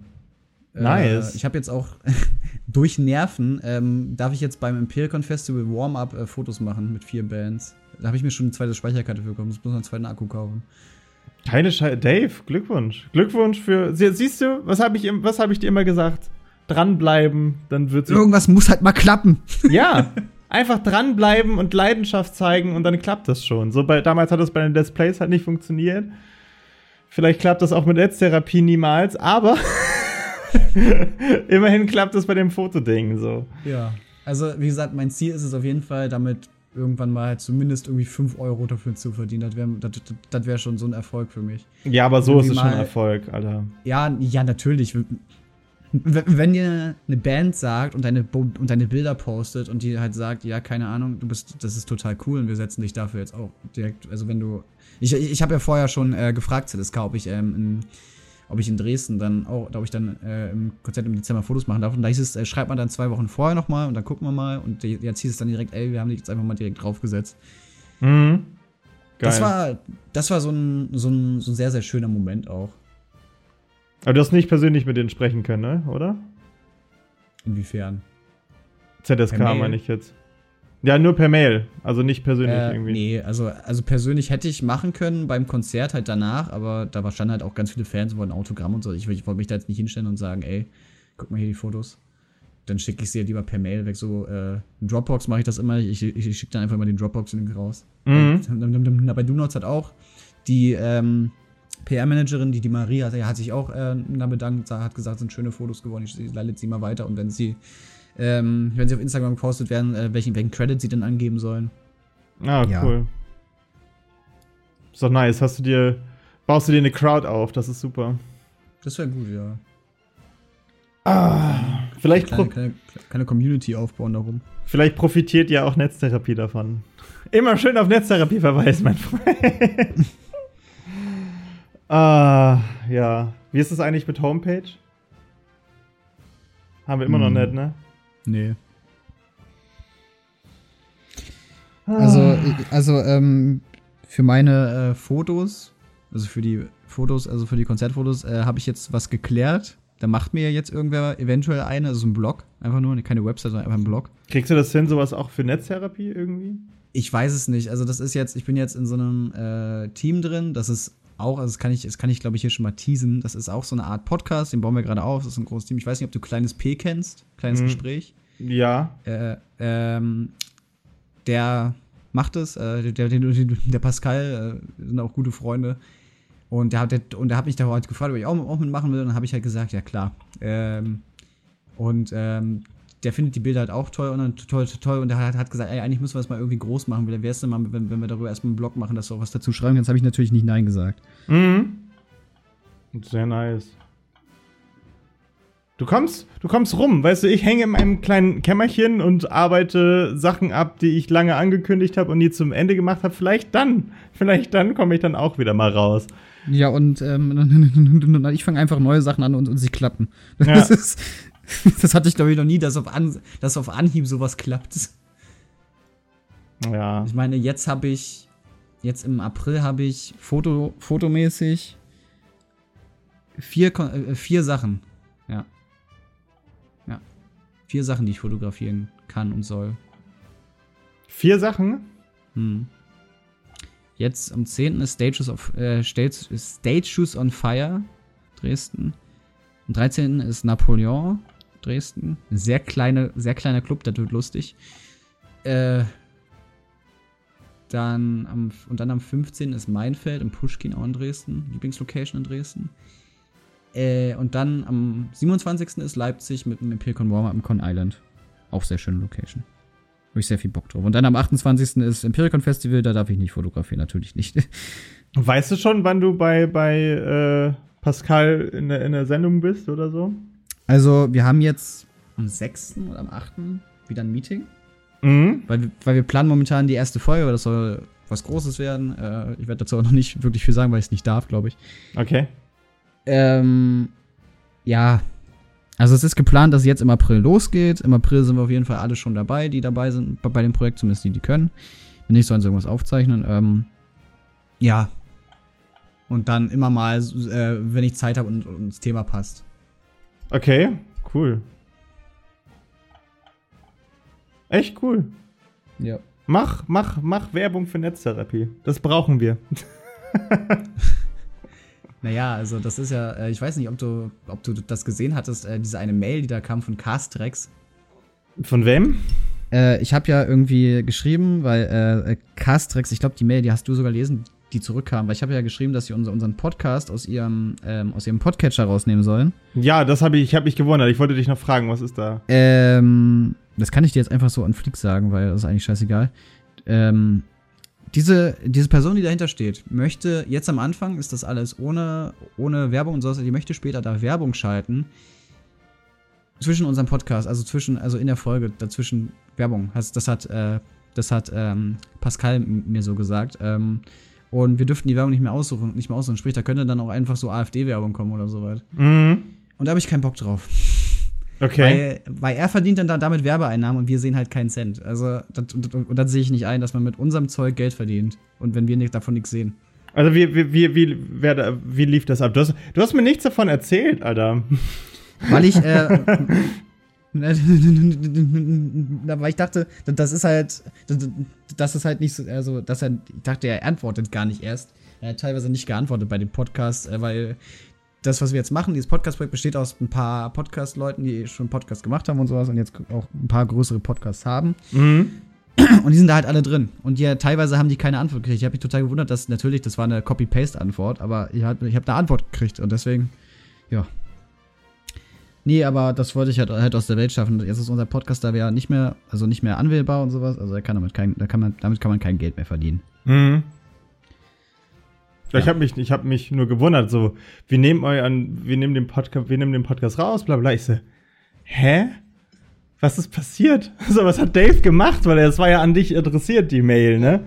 Nice. Äh, ich habe jetzt auch durch Nerven, ähm, darf ich jetzt beim Empiricon Festival Warm-Up äh, Fotos machen mit vier Bands. Da habe ich mir schon eine zweite Speicherkarte für bekommen, muss bloß noch einen zweiten Akku kaufen. Keine Scheiße. Dave, Glückwunsch. Glückwunsch für. Sie- Siehst du, was habe ich, was hab ich dir immer gesagt? Dranbleiben, dann wird sich. Irgendwas muss halt mal klappen. Ja, einfach dranbleiben und Leidenschaft zeigen und dann klappt das schon. So bei, damals hat das bei den Let's Plays halt nicht funktioniert. Vielleicht klappt das auch mit Netztherapie niemals, aber immerhin klappt das bei dem Fotoding so. Ja. Also, wie gesagt, mein Ziel ist es auf jeden Fall, damit irgendwann mal halt zumindest irgendwie 5 Euro dafür zu verdienen. Das wäre das, das, wär schon so ein Erfolg für mich. Ja, aber so ist es schon mal- Erfolg, Alter. Ja, ja, natürlich. Wenn dir eine Band sagt und deine, und deine Bilder postet und die halt sagt, ja, keine Ahnung, du bist, das ist total cool und wir setzen dich dafür jetzt auch direkt, also wenn du, ich, ich habe ja vorher schon äh, gefragt, ZSK, ob ich, ähm, in, ob ich in Dresden dann auch, ob ich dann äh, im Konzert im Dezember Fotos machen darf und da hieß es, äh, schreibt man dann zwei Wochen vorher nochmal und dann gucken wir mal und jetzt hieß es dann direkt, ey, wir haben dich jetzt einfach mal direkt draufgesetzt. Mhm. Geil. Das war, das war so ein, so ein, so ein sehr, sehr schöner Moment auch. Aber du hast nicht persönlich mit denen sprechen können, ne? oder? Inwiefern? ZSK meine ich jetzt. Ja, nur per Mail, also nicht persönlich Äh, irgendwie. nee, also, also persönlich hätte ich machen können beim Konzert halt danach, aber da war- standen halt auch ganz viele Fans und wollten Autogramm und so. Ich, ich wollte mich da jetzt nicht hinstellen und sagen, ey, guck mal hier die Fotos. Dann schicke ich sie ja lieber per Mail weg. So, äh, Dropbox mache ich das immer. Ich, ich, ich schicke dann einfach mal den Dropbox-Link raus. Mhm. Und, bei Donuts hat auch die ähm, PR-Managerin, die, die Maria, hat, hat sich auch äh, da bedankt, hat gesagt, sind schöne Fotos geworden. Ich leitet sie mal weiter und wenn sie, ähm, wenn sie auf Instagram gepostet werden, äh, welchen, welchen Credit sie denn angeben sollen. Ah, Ja. cool. Ist doch nice. Hast du dir, baust du dir eine Crowd auf, das ist super. Das wäre gut, ja. Ah, vielleicht, Kleine, pro kleine, kleine Community aufbauen darum. vielleicht profitiert ja auch Netztherapie davon. Immer schön auf Netztherapie verweisen, mein Freund. ah, ja. Wie ist es eigentlich mit Homepage? Haben wir immer noch Hm. nicht, ne? Nee. Also, also ähm, für meine äh, Fotos, also für die Fotos, also für die Konzertfotos, äh, habe ich jetzt was geklärt. Da macht mir jetzt irgendwer eventuell eine, also ein Blog, einfach nur, keine Website, sondern einfach ein Blog. Kriegst du das hin, sowas auch für Netztherapie irgendwie? Ich weiß es nicht. Also das ist jetzt, ich bin jetzt in so einem äh, Team drin. Das ist auch, also das kann ich, das kann ich glaube ich hier schon mal teasen. Das ist auch so eine Art Podcast, den bauen wir gerade auf. Das ist ein großes Team. Ich weiß nicht, ob du Kleines P kennst, Kleines Mhm. Gespräch. Ja. Äh, ähm, der macht es, äh, der, der, der Pascal, äh, sind auch gute Freunde. Und der hat, der, und der hat mich da heute gefragt, ob ich auch, auch mitmachen will. Und dann habe ich halt gesagt, ja klar. Ähm, und ähm, der findet die Bilder halt auch toll und dann toll, toll, toll. Und der hat, hat gesagt, ey, eigentlich müssen wir das mal irgendwie groß machen. Wie wäre es denn mal, wenn, wenn wir darüber erstmal einen Blog machen, dass du auch was dazu schreiben kannst? Habe ich natürlich nicht Nein gesagt. Mhm. Sehr nice. Du kommst, du kommst rum, weißt du, ich hänge in meinem kleinen Kämmerchen und arbeite Sachen ab, die ich lange angekündigt habe und die zum Ende gemacht habe. Vielleicht dann, vielleicht dann komme ich dann auch wieder mal raus. Ja, und ähm, ich fange einfach neue Sachen an und, und sie klappen. Ja. Das, ist, das hatte ich, glaube ich, noch nie, dass auf, an, dass auf Anhieb sowas klappt. Ja. Ich meine, jetzt habe ich, jetzt im April habe ich Foto, fotomäßig vier, äh, vier Sachen. Ja. Ja. Vier Sachen, die ich fotografieren kann und soll. Vier Sachen? Hm. Jetzt am 10. ist Stages, of, äh, Stages, on Fire, Dresden. Am 13. ist Napoleon, Dresden. Sehr, kleine, sehr kleiner Club, das wird lustig. Äh, dann am, und dann am 15. ist Meinfeld im Pushkin auch in Dresden, Lieblingslocation in Dresden. Äh, und dann am 27. ist Leipzig mit dem Empiricon Warmer im Con Island. Auch sehr schöne Location. Habe ich sehr viel Bock drauf. Und dann am 28. ist Empiricon Festival, da darf ich nicht fotografieren, natürlich nicht. Weißt du schon, wann du bei, bei äh, Pascal in der, in der Sendung bist oder so? Also, wir haben jetzt am 6. oder am 8. wieder ein Meeting. Mhm. Weil, wir- weil wir planen momentan die erste Folge, weil das soll was Großes werden. Äh, ich werde dazu auch noch nicht wirklich viel sagen, weil ich es nicht darf, glaube ich. Okay. Ähm, ja. Also es ist geplant, dass es jetzt im April losgeht. Im April sind wir auf jeden Fall alle schon dabei, die dabei sind bei bei dem Projekt, zumindest die, die können. Wenn nicht, sollen sie irgendwas aufzeichnen. Ähm, ja. Und dann immer mal, äh, wenn ich Zeit habe und, und das Thema passt. Okay, cool. Echt cool. Ja. Mach, mach, mach Werbung für Netztherapie. Das brauchen wir. Naja, also das ist ja, äh, ich weiß nicht, ob du, ob du das gesehen hattest, äh, diese eine Mail, die da kam von Castrex. Von wem? Äh, ich habe ja irgendwie geschrieben, weil äh, Castrex, ich glaube, die Mail, die hast du sogar gelesen, die zurückkam, weil ich habe ja geschrieben, dass sie unser, unseren Podcast aus ihrem, ähm, aus ihrem Podcatcher rausnehmen sollen. Ja, das habe ich, ich habe mich gewundert. Ich wollte dich noch fragen, was ist da? Ähm, das kann ich dir jetzt einfach so an Flick sagen, weil das ist eigentlich scheißegal. Ähm, diese, diese Person, die dahinter steht, möchte jetzt am Anfang, ist das alles ohne, ohne Werbung und sowas, die möchte später da Werbung schalten. Zwischen unserem Podcast, also zwischen, also in der Folge, dazwischen Werbung. Das, hat, äh, das hat ähm, Pascal mir so gesagt. Ähm, und wir dürften die Werbung nicht mehr aussuchen, nicht mehr aussuchen. Sprich, da könnte dann auch einfach so AfD-Werbung kommen oder so weit. Mhm. Und da habe ich keinen Bock drauf. Okay. Weil, weil er verdient dann da damit Werbeeinnahmen und wir sehen halt keinen Cent. Also, das, und, und, und dann sehe ich nicht ein, dass man mit unserem Zeug Geld verdient. Und wenn wir nicht, davon nichts sehen. Also wie, wie, wie, wie, wer wie lief das ab? Du hast, du hast mir nichts davon erzählt, Alter. Weil ich, äh, Weil ich dachte, das ist halt, das ist halt nicht so, also, dass er, ich dachte, er antwortet gar nicht erst. Er hat teilweise nicht geantwortet bei dem Podcast, äh, weil das, was wir jetzt machen, dieses Podcast-Projekt besteht aus ein paar Podcast-Leuten, die schon Podcast gemacht haben und sowas und jetzt auch ein paar größere Podcasts haben. Mhm. Und die sind da halt alle drin. Und ja, teilweise haben die keine Antwort gekriegt. Ich habe mich total gewundert, dass natürlich, das war eine Copy-Paste-Antwort, aber ich habe ich hab eine Antwort gekriegt und deswegen, ja. Nee, aber das wollte ich halt, halt aus der Welt schaffen. Jetzt ist unser Podcast da ja nicht mehr, also nicht mehr anwählbar und sowas. Also da kann damit kein, da kann man, damit kann man kein Geld mehr verdienen. Mhm. Ja. Ich habe mich, ich hab mich nur gewundert, so, wir nehmen euren, wir nehmen den Podcast, wir nehmen den Podcast raus, bla bla. Ich so, hä? Was ist passiert? So, was hat Dave gemacht? Weil es war ja an dich adressiert, die Mail, ne?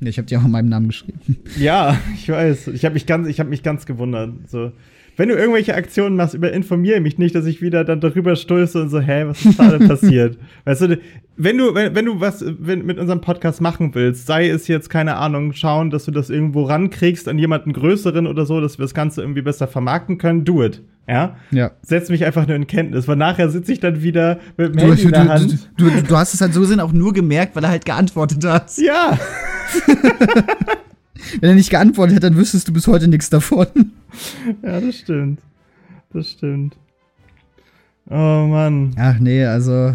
Ja, ich habe die auch in meinem Namen geschrieben. Ja, ich weiß. Ich habe mich ganz, ich habe mich ganz gewundert. So, wenn du irgendwelche Aktionen machst, über informiere mich nicht, dass ich wieder dann darüber stoße und so, hä, was ist gerade passiert? Weißt du, wenn du, wenn, wenn du was wenn, mit unserem Podcast machen willst, sei es jetzt keine Ahnung, schauen, dass du das irgendwo rankriegst an jemanden größeren oder so, dass wir das Ganze irgendwie besser vermarkten können, do it. Ja, Ja. setz mich einfach nur in Kenntnis, weil nachher sitze ich dann wieder mit dem Du, Handy du, in der Hand. du, du, du hast es halt so gesehen auch nur gemerkt, weil er halt geantwortet hat. Ja, Wenn er nicht geantwortet hätte, dann wüsstest du bis heute nichts davon. ja, das stimmt. Das stimmt. Oh Mann. Ach nee, also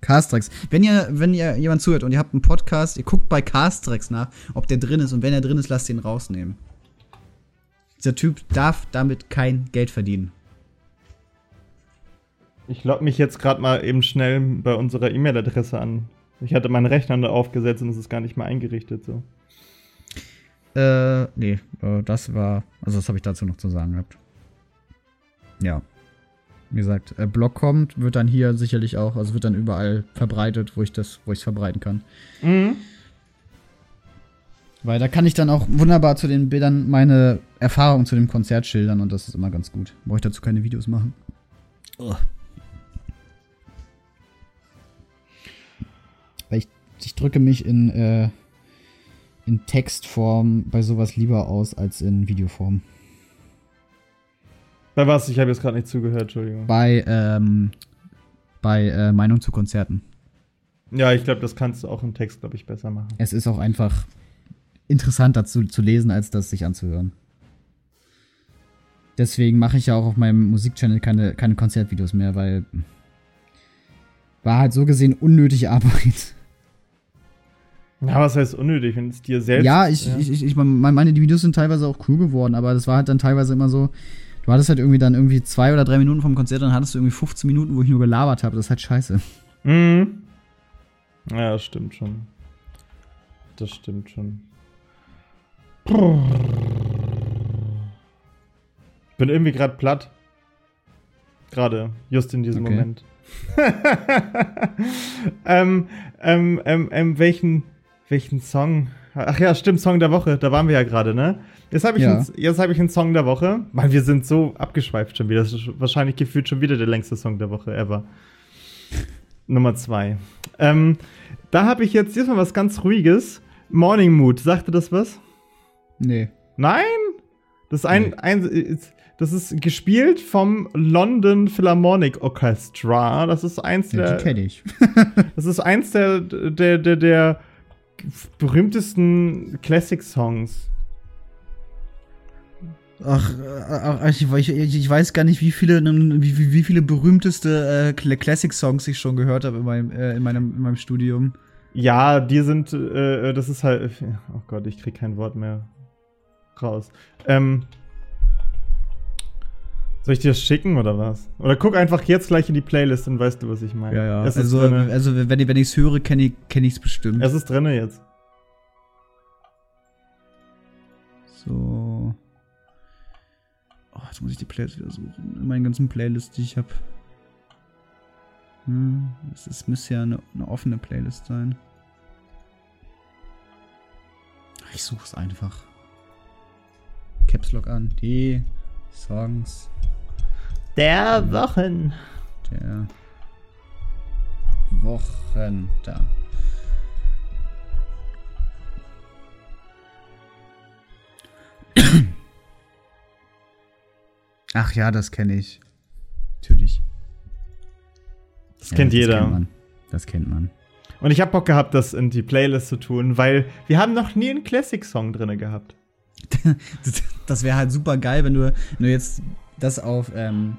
Castrex. Wenn ihr, wenn ihr jemand zuhört und ihr habt einen Podcast, ihr guckt bei Castrex nach, ob der drin ist und wenn er drin ist, lasst ihn rausnehmen. Dieser Typ darf damit kein Geld verdienen. Ich logge mich jetzt gerade mal eben schnell bei unserer E-Mail-Adresse an. Ich hatte meinen Rechner da aufgesetzt und es ist gar nicht mehr eingerichtet so. Äh, nee, äh, das war, also das habe ich dazu noch zu sagen gehabt. Ja. Wie gesagt, äh, Blog kommt, wird dann hier sicherlich auch, also wird dann überall verbreitet, wo ich das, wo ich es verbreiten kann. Mhm. Weil da kann ich dann auch wunderbar zu den Bildern meine Erfahrungen zu dem Konzert schildern und das ist immer ganz gut. Brauche ich dazu keine Videos machen. Weil ich ich drücke mich in, äh, in Textform bei sowas lieber aus als in Videoform. Bei was? Ich habe jetzt gerade nicht zugehört, Entschuldigung. Bei, ähm, bei äh, Meinung zu Konzerten. Ja, ich glaube, das kannst du auch im Text, glaube ich, besser machen. Es ist auch einfach interessanter zu, zu lesen, als das sich anzuhören. Deswegen mache ich ja auch auf meinem Musikchannel keine, keine Konzertvideos mehr, weil war halt so gesehen unnötige Arbeit. Ja, was heißt unnötig, wenn es dir selbst. Ja, ich, ich, ich, ich meine, die Videos sind teilweise auch cool geworden, aber das war halt dann teilweise immer so, du hattest halt irgendwie dann irgendwie zwei oder drei Minuten vom Konzert, dann hattest du irgendwie 15 Minuten, wo ich nur gelabert habe. Das ist halt scheiße. Mhm. Ja, das stimmt schon. Das stimmt schon. Ich bin irgendwie gerade platt. Gerade, just in diesem Okay. Moment. ähm, ähm, ähm, ähm, welchen, welchen Song? Ach ja, stimmt, Song der Woche. Da waren wir ja gerade, ne? Jetzt habe ich, Ja. einen- jetzt hab ich einen Song der Woche. Mann, wir sind so abgeschweift schon wieder. Das ist wahrscheinlich gefühlt schon wieder der längste Song der Woche ever. Nummer zwei. Ähm, da habe ich jetzt diesmal was ganz Ruhiges. Morning Mood. Sagte das was? Nee. Nein? Das ist ein, Nee. ein das ist gespielt vom London Philharmonic Orchestra. Das ist eins Ja, der, die kenne ich. das ist eins der, der, der, der berühmtesten Classic Songs. Ach, äh, ich, ich, ich weiß gar nicht, wie viele, wie, wie, viele berühmteste äh, Cl- Classic-Songs ich schon gehört habe in meinem, äh, in meinem, in meinem Studium. Ja, die sind, äh, das ist halt, oh Gott, ich krieg kein Wort mehr raus. Ähm, soll ich dir das schicken oder was? Oder guck einfach jetzt gleich in die Playlist und weißt du, was ich meine. Es ist Also, drinne. also wenn, ich- wenn ich es höre, kenne ich es kenn bestimmt. es ist drinne jetzt. So. Oh, jetzt muss ich die Playlist wieder suchen. In meinen ganzen Playlists, die ich habe. Hm, es ist, müsste ja eine, eine offene Playlist sein. Ich suche es einfach. Caps Lock an. Die Songs Der Wochen. der Wochen. Da. Ach ja, das kenne ich. Natürlich. Das kennt das jeder. Kennt man. Das kennt man. Und ich habe Bock gehabt, das in die Playlist zu tun, weil wir haben noch nie einen Classic-Song drinne gehabt. Das, das wäre halt super geil, wenn du, wenn du jetzt das auf ähm,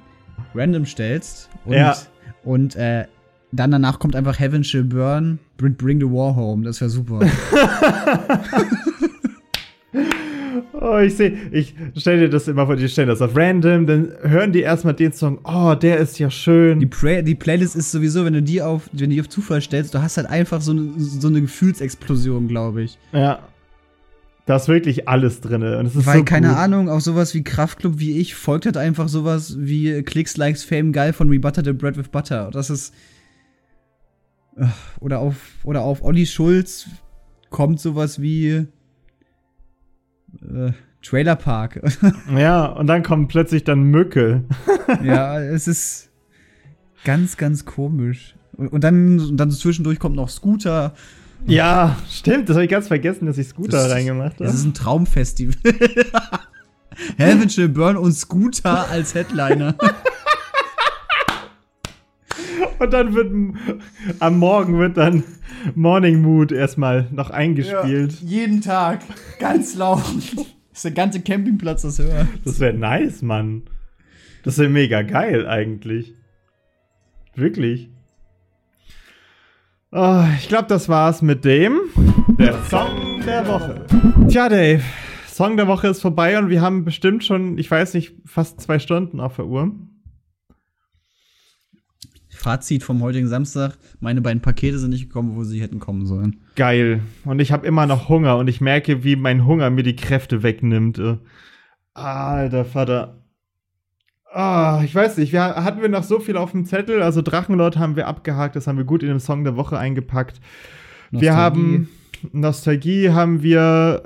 random stellst und, Ja. und äh, dann danach kommt einfach Heaven Shall Burn, Bring, the War Home. Das wäre super. Oh, ich sehe, ich stell dir das immer vor, die stellen das auf random, dann hören die erstmal den Song, oh, der ist ja schön. Die, Play die Playlist ist sowieso, wenn du die auf, wenn du die auf Zufall stellst, du hast halt einfach so eine, so eine Gefühlsexplosion, glaube ich. ja. Da ist wirklich alles drinne. Und es ist Weil, so keine gut. Ahnung, auf sowas wie Kraftclub wie ich folgt halt einfach sowas wie Clicks, Likes, Fame, geil von Rebutter the Bread with Butter. Das ist. Oder auf, oder auf Olli Schulz kommt sowas wie. Äh, Trailer Park. Ja, und dann kommt plötzlich dann Mücke. ja, es ist ganz, ganz komisch. Und, und, dann, und dann zwischendurch kommt noch Scooter. Ja, stimmt, das habe ich ganz vergessen, dass ich Scooter Das ist- reingemacht Das habe. ist ein Traumfestival. Heaven Shall Burn und Scooter als Headliner. Und dann wird am Morgen wird dann Morning Mood erstmal noch eingespielt. jeden Tag. Ganz laut. Dass der ganze Campingplatz das hört. Das wäre nice, Mann. Das wäre mega geil eigentlich. Wirklich. Oh, ich glaube, das war's mit dem der Song der Woche. Tja, Dave, Song der Woche ist vorbei und wir haben bestimmt schon, ich weiß nicht, fast zwei Stunden auf der Uhr. Fazit vom heutigen Samstag: Meine beiden Pakete sind nicht gekommen, wo sie hätten kommen sollen. Geil. Und ich habe immer noch Hunger und ich merke, wie mein Hunger mir die Kräfte wegnimmt. äh. Alter Vater. Ah, ich weiß nicht, wir, hatten wir noch so viel auf dem Zettel? Also Drachenlord haben wir abgehakt, das haben wir gut in den Song der Woche eingepackt. Wir Nostalgie. haben Nostalgie haben wir,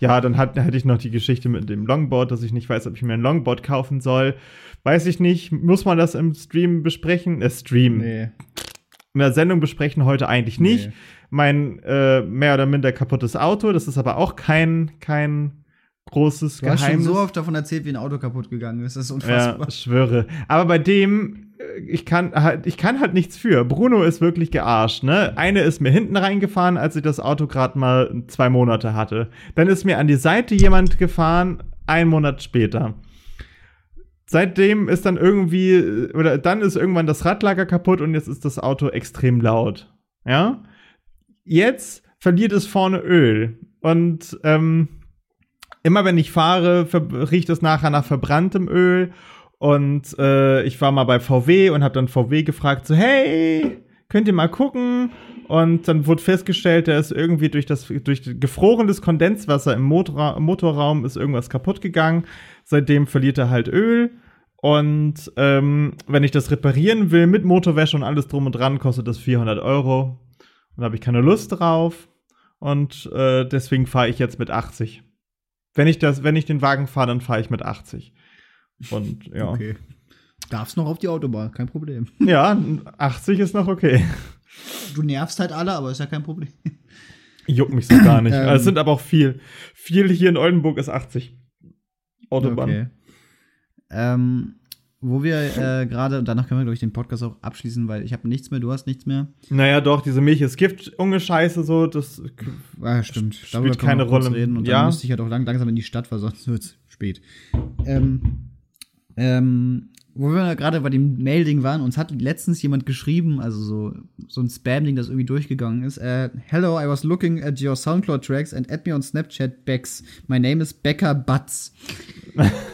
äh, ja, dann hat, hätte ich noch die Geschichte mit dem Longboard, dass ich nicht weiß, ob ich mir ein Longboard kaufen soll. Weiß ich nicht. Muss man das im Stream besprechen? Äh, Stream. Nee. in der Sendung besprechen heute eigentlich nicht. Nee. Mein äh, mehr oder minder kaputtes Auto, das ist aber auch kein, kein großes Du hast schon Geheimnis. so oft davon erzählt, wie ein Auto kaputt gegangen ist. Das ist ja, unfassbar. ich schwöre. Aber bei dem, äh, ich kann halt, ich kann halt nichts für. Bruno ist wirklich gearscht, ne? Eine ist mir hinten reingefahren, als ich das Auto gerade mal zwei Monate hatte. Dann ist mir an die Seite jemand gefahren, einen Monat später. Seitdem ist dann irgendwie, äh, oder dann ist irgendwann das Radlager kaputt und jetzt ist das Auto extrem laut. Ja? Jetzt verliert es vorne Öl. Und ähm, immer wenn ich fahre, riecht es nachher nach verbranntem Öl. Und äh, ich war mal bei VW und habe dann VW gefragt, so, hey, könnt ihr mal gucken? Und dann wurde festgestellt, da ist irgendwie durch das durch gefrorenes Kondenswasser im Motorra Motorraum ist irgendwas kaputt gegangen. Seitdem verliert er halt Öl. Und ähm, wenn ich das reparieren will mit Motorwäsche und alles drum und dran, kostet das 400 Euro. Und da habe ich keine Lust drauf. Und äh, deswegen fahre ich jetzt mit 80. Wenn ich das, wenn ich den Wagen fahre, dann fahre ich mit 80. Und ja. Okay. Darfst noch auf die Autobahn, kein Problem. Ja, 80 ist noch okay. Du nervst halt alle, aber ist ja kein Problem. Juckt mich so gar nicht. Ähm. es sind aber auch viel. Viel hier in Oldenburg ist 80. Autobahn. Okay. Ähm, wo wir äh, gerade, und danach können wir, glaube ich, den Podcast auch abschließen, weil ich habe nichts mehr, du hast nichts mehr. Naja, doch, diese Milch ist Gift, unge Scheiße, so, das. Ah, stimmt. Spielt Darüber keine Rolle. Reden und Ja. dann müsste ich halt auch lang, langsam in die Stadt, weil sonst wird's spät. Ähm, ähm, wo wir gerade bei dem Mail-Ding waren, uns hat letztens jemand geschrieben, also so, so ein Spam-Ding, das irgendwie durchgegangen ist. Äh, Hello, I was looking at your Soundcloud-Tracks and add me on Snapchat Bex. My name is Becca Butts.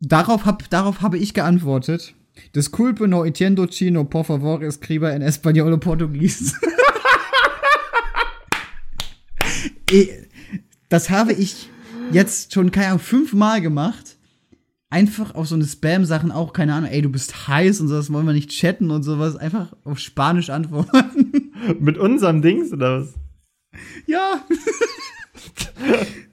darauf, hab, darauf habe ich geantwortet. Disculpe no entiendo chino, por favor, escriba en español o portugués. Eh, das habe ich jetzt schon, keine Ahnung, fünfmal gemacht. Einfach auf so eine Spam-Sachen auch, keine Ahnung, ey, du bist heiß und sowas, wollen wir nicht chatten und sowas. Einfach auf Spanisch antworten. Mit unserem Dings oder was? ja.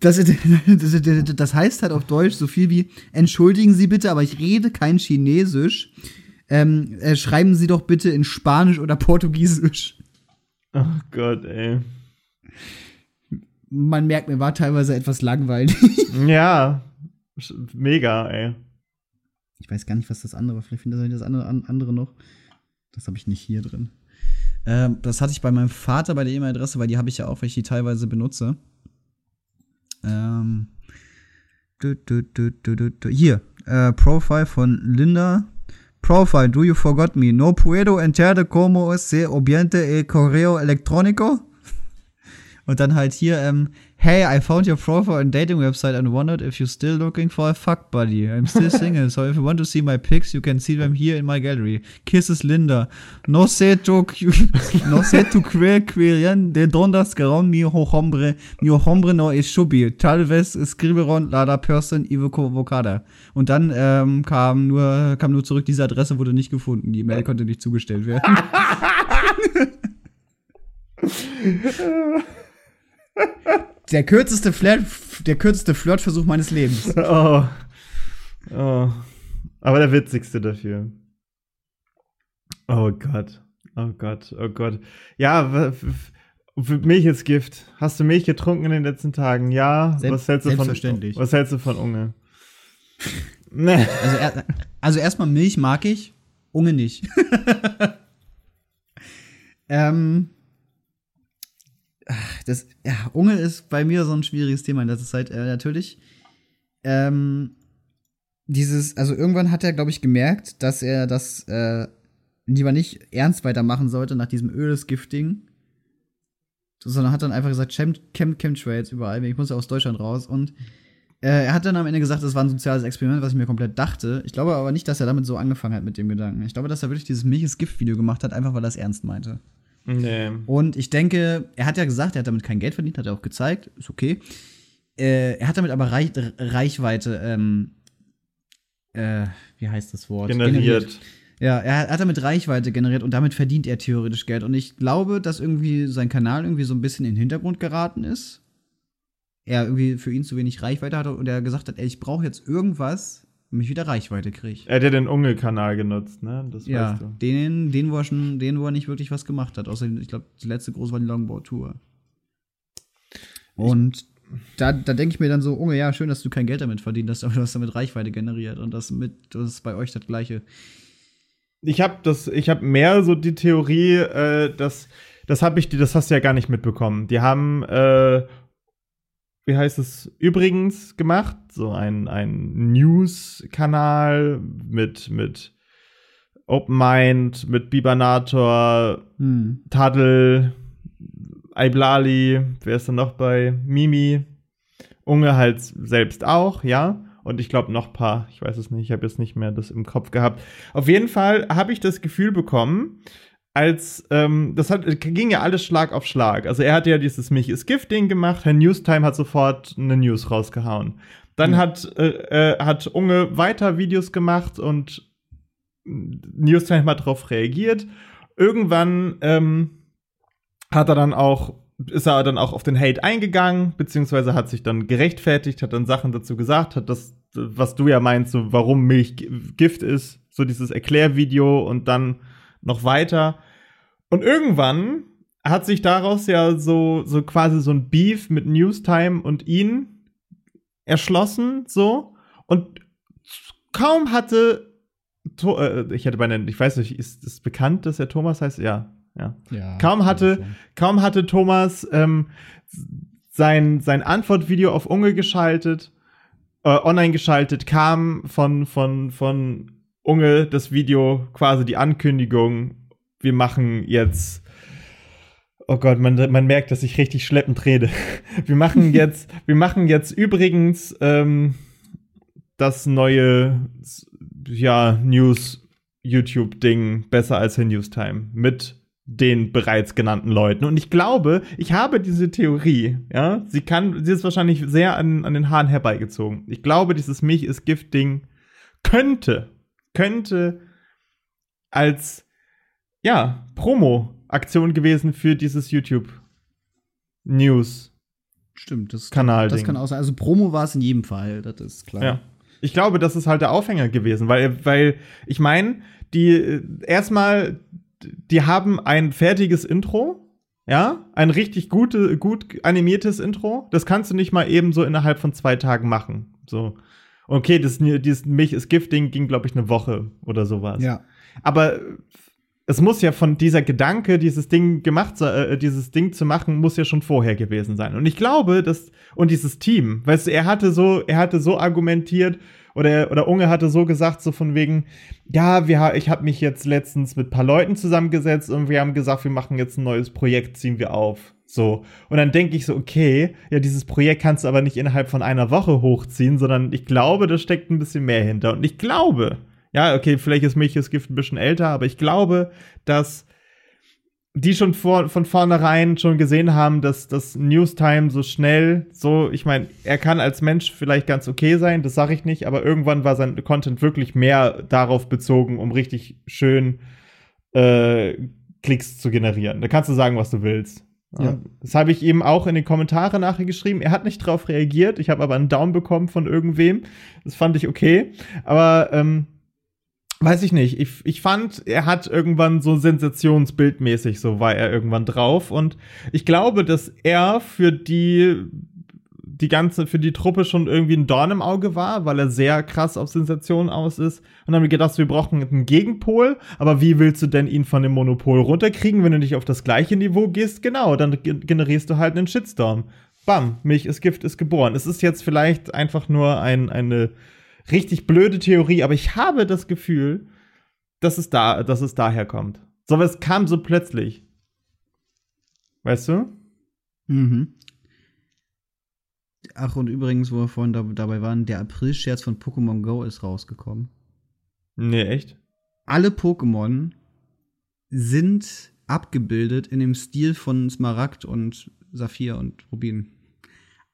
Das, das, heißt halt auf Deutsch so viel wie, entschuldigen Sie bitte, aber ich rede kein Chinesisch. Ähm, äh, schreiben Sie doch bitte in Spanisch oder Portugiesisch. Oh Gott, ey. Man merkt, mir war teilweise etwas langweilig. Ja. Mega, ey. Ich weiß gar nicht, was das andere, vielleicht findet ihr das andere, an- andere noch. Das habe ich nicht hier drin. Ähm, das hatte ich bei meinem Vater bei der E-Mail-Adresse, weil die habe ich ja auch, weil ich die teilweise benutze. Ähm, du, du, du. Hier, äh, Profile von Linda. Profile, do you forgot me? No puedo entender como se obviente el correo electrónico? Und dann halt hier, ähm, hey, I found your profile on dating website and wondered if you're still looking for a fuck buddy. I'm still single, so if you want to see my pics, you can see them here in my gallery. Kisses Linda. No sé tu, no sé tu queer querian de dondas garon mi ho hombre, mi hombre no es shubi. Tal vez escriberon la la person ivoco vocada. Und dann ähm, kam nur kam nur zurück, diese Adresse wurde nicht gefunden. Die Mail konnte nicht zugestellt werden. Der kürzeste Flirt, der kürzeste Flirtversuch meines Lebens. Oh. Oh. Aber der witzigste dafür. Oh Gott. Oh Gott. Oh Gott. Ja, Milch ist Gift. Hast du Milch getrunken in den letzten Tagen? Ja. Selbst- was hältst du von selbstverständlich. Was hältst du von Unge? Ne. Also, er, also erstmal Milch mag ich, Unge nicht. ähm, das, ja, Unge ist bei mir so ein schwieriges Thema. Das ist halt äh, natürlich ähm, dieses, also irgendwann hat er, glaube ich, gemerkt, dass er das äh, lieber nicht ernst weitermachen sollte nach diesem Ölesgifting. Sondern hat dann einfach gesagt, Chem, Chem, Chemtrails überall, ich muss ja aus Deutschland raus. Und äh, er hat dann am Ende gesagt, das war ein soziales Experiment, was ich mir komplett dachte. Ich glaube aber nicht, dass er damit so angefangen hat mit dem Gedanken. Ich glaube, dass er wirklich dieses Milch ist Gift-Video gemacht hat, einfach weil er es ernst meinte. Nee. Und ich denke, er hat ja gesagt, er hat damit kein Geld verdient, hat er auch gezeigt, ist okay. Äh, er hat damit aber Reich, Reichweite, ähm, äh, wie heißt das Wort? Generiert. Ja, er hat damit Reichweite generiert und damit verdient er theoretisch Geld. Und ich glaube, dass irgendwie sein Kanal irgendwie so ein bisschen in den Hintergrund geraten ist. Er irgendwie für ihn zu wenig Reichweite hatte und er gesagt hat, ey, ich brauche jetzt irgendwas, damit ich wieder Reichweite kriege. Er hat ja den Unge-Kanal genutzt, ne? Das Ja, weißt du. den, den, wo er schon, den, wo er nicht wirklich was gemacht hat. Außer, ich glaube, die letzte große war die Longboard-Tour. Und da, da denke ich mir dann so, Unge, ja, schön, dass du kein Geld damit verdient hast, aber du hast damit Reichweite generiert. Und das mit, das ist bei euch das Gleiche. Ich habe das, ich habe mehr so die Theorie, äh, dass das habe ich, das hast du ja gar nicht mitbekommen. Die haben, äh, wie heißt es, übrigens gemacht, so ein, ein News-Kanal mit, mit Open Mind, mit Bibanator, Hm. Tadel, Aiblali, wer ist da noch bei? Mimi, Unge halt selbst auch, ja. Und ich glaube noch ein paar, ich weiß es nicht, ich habe jetzt nicht mehr das im Kopf gehabt. Auf jeden Fall habe ich das Gefühl bekommen, als, ähm, das hat, ging ja alles Schlag auf Schlag. Also er hat ja dieses Mich ist Gift-Ding gemacht, Herr Newstime hat sofort eine News rausgehauen. Dann Mhm. hat, äh, äh, hat Unge weiter Videos gemacht und Newstime hat darauf reagiert. Irgendwann ähm, hat er dann auch, ist er dann auch auf den Hate eingegangen, beziehungsweise hat sich dann gerechtfertigt, hat dann Sachen dazu gesagt, hat das, was du ja meinst, so warum Milch Gift ist, so dieses Erklärvideo und dann noch weiter. Und irgendwann hat sich daraus ja so, so quasi so ein Beef mit Newstime und ihn erschlossen, so. Und kaum hatte, äh, ich hätte bei ich weiß nicht, ist es bekannt, dass er Thomas heißt? Ja, ja. Ja, Kaum hatte, kaum hatte Thomas ähm, sein, sein Antwortvideo auf Unge geschaltet, äh, online geschaltet, kam von, von, von Unge das Video, quasi die Ankündigung, wir machen jetzt, oh Gott, man, man merkt, dass ich richtig schleppend rede. Wir machen jetzt, wir machen jetzt übrigens ähm, das neue, ja, News YouTube-Ding besser als Herr Newstime mit den bereits genannten Leuten. Und ich glaube, ich habe diese Theorie, ja, sie kann, sie ist wahrscheinlich sehr an, an den Haaren herbeigezogen. Ich glaube, dieses Milch ist Gift-Ding könnte, könnte als, ja, Promo-Aktion gewesen für dieses YouTube-News. Stimmt, das, Kanal das kann auch sein. Also Promo war es in jedem Fall, das ist klar. Ja. Ich glaube, das ist halt der Aufhänger gewesen, weil, weil ich meine, die äh, erstmal, die haben ein fertiges Intro, ja, ein richtig gute, gut animiertes Intro. Das kannst du nicht mal eben so innerhalb von zwei Tagen machen. So. Okay, das, dieses Milch ist Gifting ging, glaube ich, eine Woche oder sowas. Ja. Aber es muss ja von dieser Gedanke, dieses Ding gemacht, äh, dieses Ding zu machen, muss ja schon vorher gewesen sein. Und ich glaube, dass und dieses Team, weißt du, er hatte so, er hatte so argumentiert oder oder Unge hatte so gesagt, so von wegen, ja, wir, ich habe mich jetzt letztens mit ein paar Leuten zusammengesetzt und wir haben gesagt, wir machen jetzt ein neues Projekt, ziehen wir auf. So. Und dann denke ich so, okay, ja, dieses Projekt kannst du aber nicht innerhalb von einer Woche hochziehen, sondern ich glaube, da steckt ein bisschen mehr hinter. Und ich glaube, ja, okay, vielleicht ist Milches Gift ein bisschen älter, aber ich glaube, dass die schon vor, von vornherein schon gesehen haben, dass das Newstime so schnell, so, ich meine, er kann als Mensch vielleicht ganz okay sein, das sage ich nicht, aber irgendwann war sein Content wirklich mehr darauf bezogen, um richtig schön äh, Klicks zu generieren. Da kannst du sagen, was du willst. Ja. Das habe ich ihm auch in die Kommentare nachher geschrieben. Er hat nicht drauf reagiert. Ich habe aber einen Daumen bekommen von irgendwem. Das fand ich okay. Aber ähm, weiß ich nicht. Ich, ich fand, er hat irgendwann so sensationsbildmäßig, so war er irgendwann drauf. Und ich glaube, dass er für die die ganze, für die Truppe schon irgendwie ein Dorn im Auge war, weil er sehr krass auf Sensationen aus ist. Und dann haben wir gedacht, wir brauchen einen Gegenpol. Aber wie willst du denn ihn von dem Monopol runterkriegen, wenn du nicht auf das gleiche Niveau gehst? Genau, dann ge- generierst du halt einen Shitstorm. Bam, Milch ist Gift ist geboren. Es ist jetzt vielleicht einfach nur ein, eine richtig blöde Theorie, aber ich habe das Gefühl, dass es da, dass es daher kommt. So, aber es kam so plötzlich. Weißt du? Mhm. Ach, und übrigens, wo wir vorhin da, dabei waren, der April-Scherz von Pokémon Go ist rausgekommen. Nee, echt? Alle Pokémon sind abgebildet in dem Stil von Smaragd und Saphir und Rubin.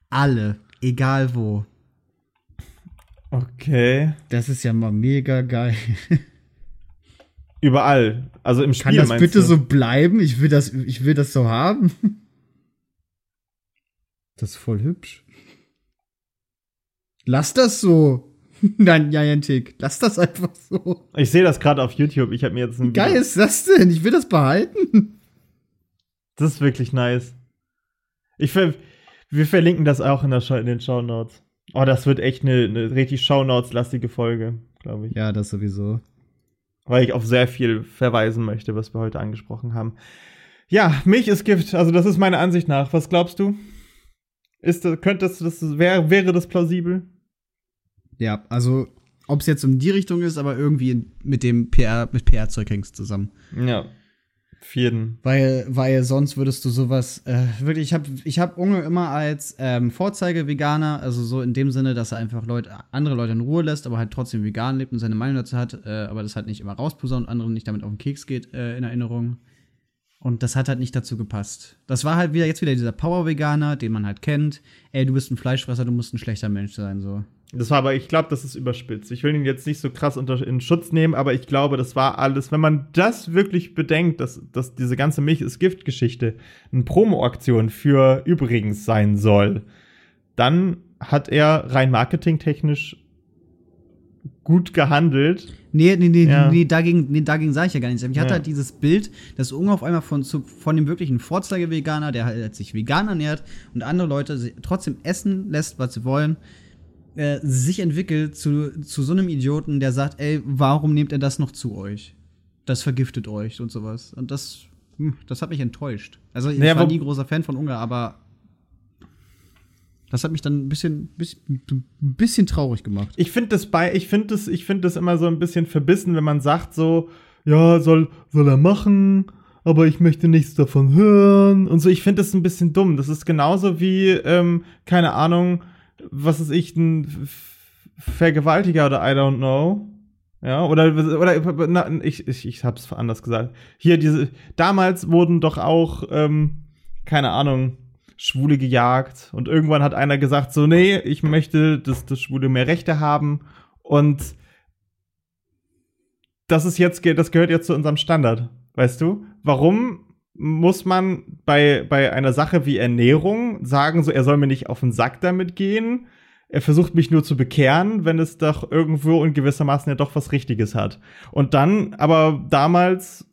Alle, egal wo. Okay. Das ist ja mal mega geil. Überall. Also im Spiel Kann das bitte du? so bleiben? Ich will das, ich will das so haben. Das ist voll hübsch. Lass das so. Nein, Niantic, lass das einfach so. Ich sehe das gerade auf YouTube. Ich habe mir jetzt ein Wie geil ist das denn? Ich will das behalten. Das ist wirklich nice. Ich ver wir verlinken das auch in, in den Show Notes. Oh, das wird echt eine, eine richtig Show Notes lastige Folge, glaube ich. Ja, das sowieso. Weil ich auf sehr viel verweisen möchte, was wir heute angesprochen haben. Ja, Milch ist Gift. Also das ist meine Ansicht nach. Was glaubst du? Ist das, könnte das, das wäre, wäre das plausibel? Ja, also ob es jetzt um die Richtung ist, aber irgendwie mit dem PR, mit PR-Zeug hängst zusammen. Ja. Jeden. Weil, weil sonst würdest du sowas, äh, wirklich, ich habe ich hab Unge immer als ähm, Vorzeige-Veganer, also so in dem Sinne, dass er einfach Leute, andere Leute in Ruhe lässt, aber halt trotzdem vegan lebt und seine Meinung dazu hat, äh, aber das halt nicht immer rausposaunt und anderen nicht damit auf den Keks geht, äh, in Erinnerung. Und das hat halt nicht dazu gepasst. Das war halt wieder jetzt wieder dieser Power-Veganer, den man halt kennt. Ey, du bist ein Fleischfresser, du musst ein schlechter Mensch sein, so. Das war aber, ich glaube, das ist überspitzt. Ich will ihn jetzt nicht so krass unter, in Schutz nehmen, aber ich glaube, das war alles, wenn man das wirklich bedenkt, dass, dass diese ganze Milch ist Gift-Geschichte eine Promo-Aktion für übrigens sein soll, dann hat er rein marketingtechnisch gut gehandelt. Nee, nee, nee, Ja. nee dagegen, nee, dagegen sage ich ja gar nichts. Ich hatte Ja. halt dieses Bild, dass Unge auf einmal von, zu, von dem wirklichen Vorzeige-Veganer, der halt sich vegan ernährt und andere Leute trotzdem essen lässt, was sie wollen, äh, sich entwickelt zu, zu so einem Idioten, der sagt, ey, warum nehmt ihr das noch zu euch? Das vergiftet euch und sowas. Und das, hm, das hat mich enttäuscht. Also ich Naja, war nie großer Fan von Unge, aber das hat mich dann ein bisschen, bisschen, bisschen traurig gemacht. Ich finde das bei, ich finde das, ich finde das immer so ein bisschen verbissen, wenn man sagt so, ja, soll, soll er machen, aber ich möchte nichts davon hören und so. Ich finde das ein bisschen dumm. Das ist genauso wie, ähm, keine Ahnung, was ist ich, ein Vergewaltiger oder I don't know. Ja, oder, oder na, ich, ich, ich hab's anders gesagt. Hier, diese, damals wurden doch auch, ähm, keine Ahnung, Schwule gejagt und irgendwann hat einer gesagt, so, nee, ich möchte, dass, dass Schwule mehr Rechte haben und das ist jetzt, das gehört jetzt zu unserem Standard, weißt du? Warum muss man bei, bei einer Sache wie Ernährung sagen, so, er soll mir nicht auf den Sack damit gehen? Er versucht mich nur zu bekehren, wenn es doch irgendwo in gewissermaßen ja doch was Richtiges hat. Und dann, aber damals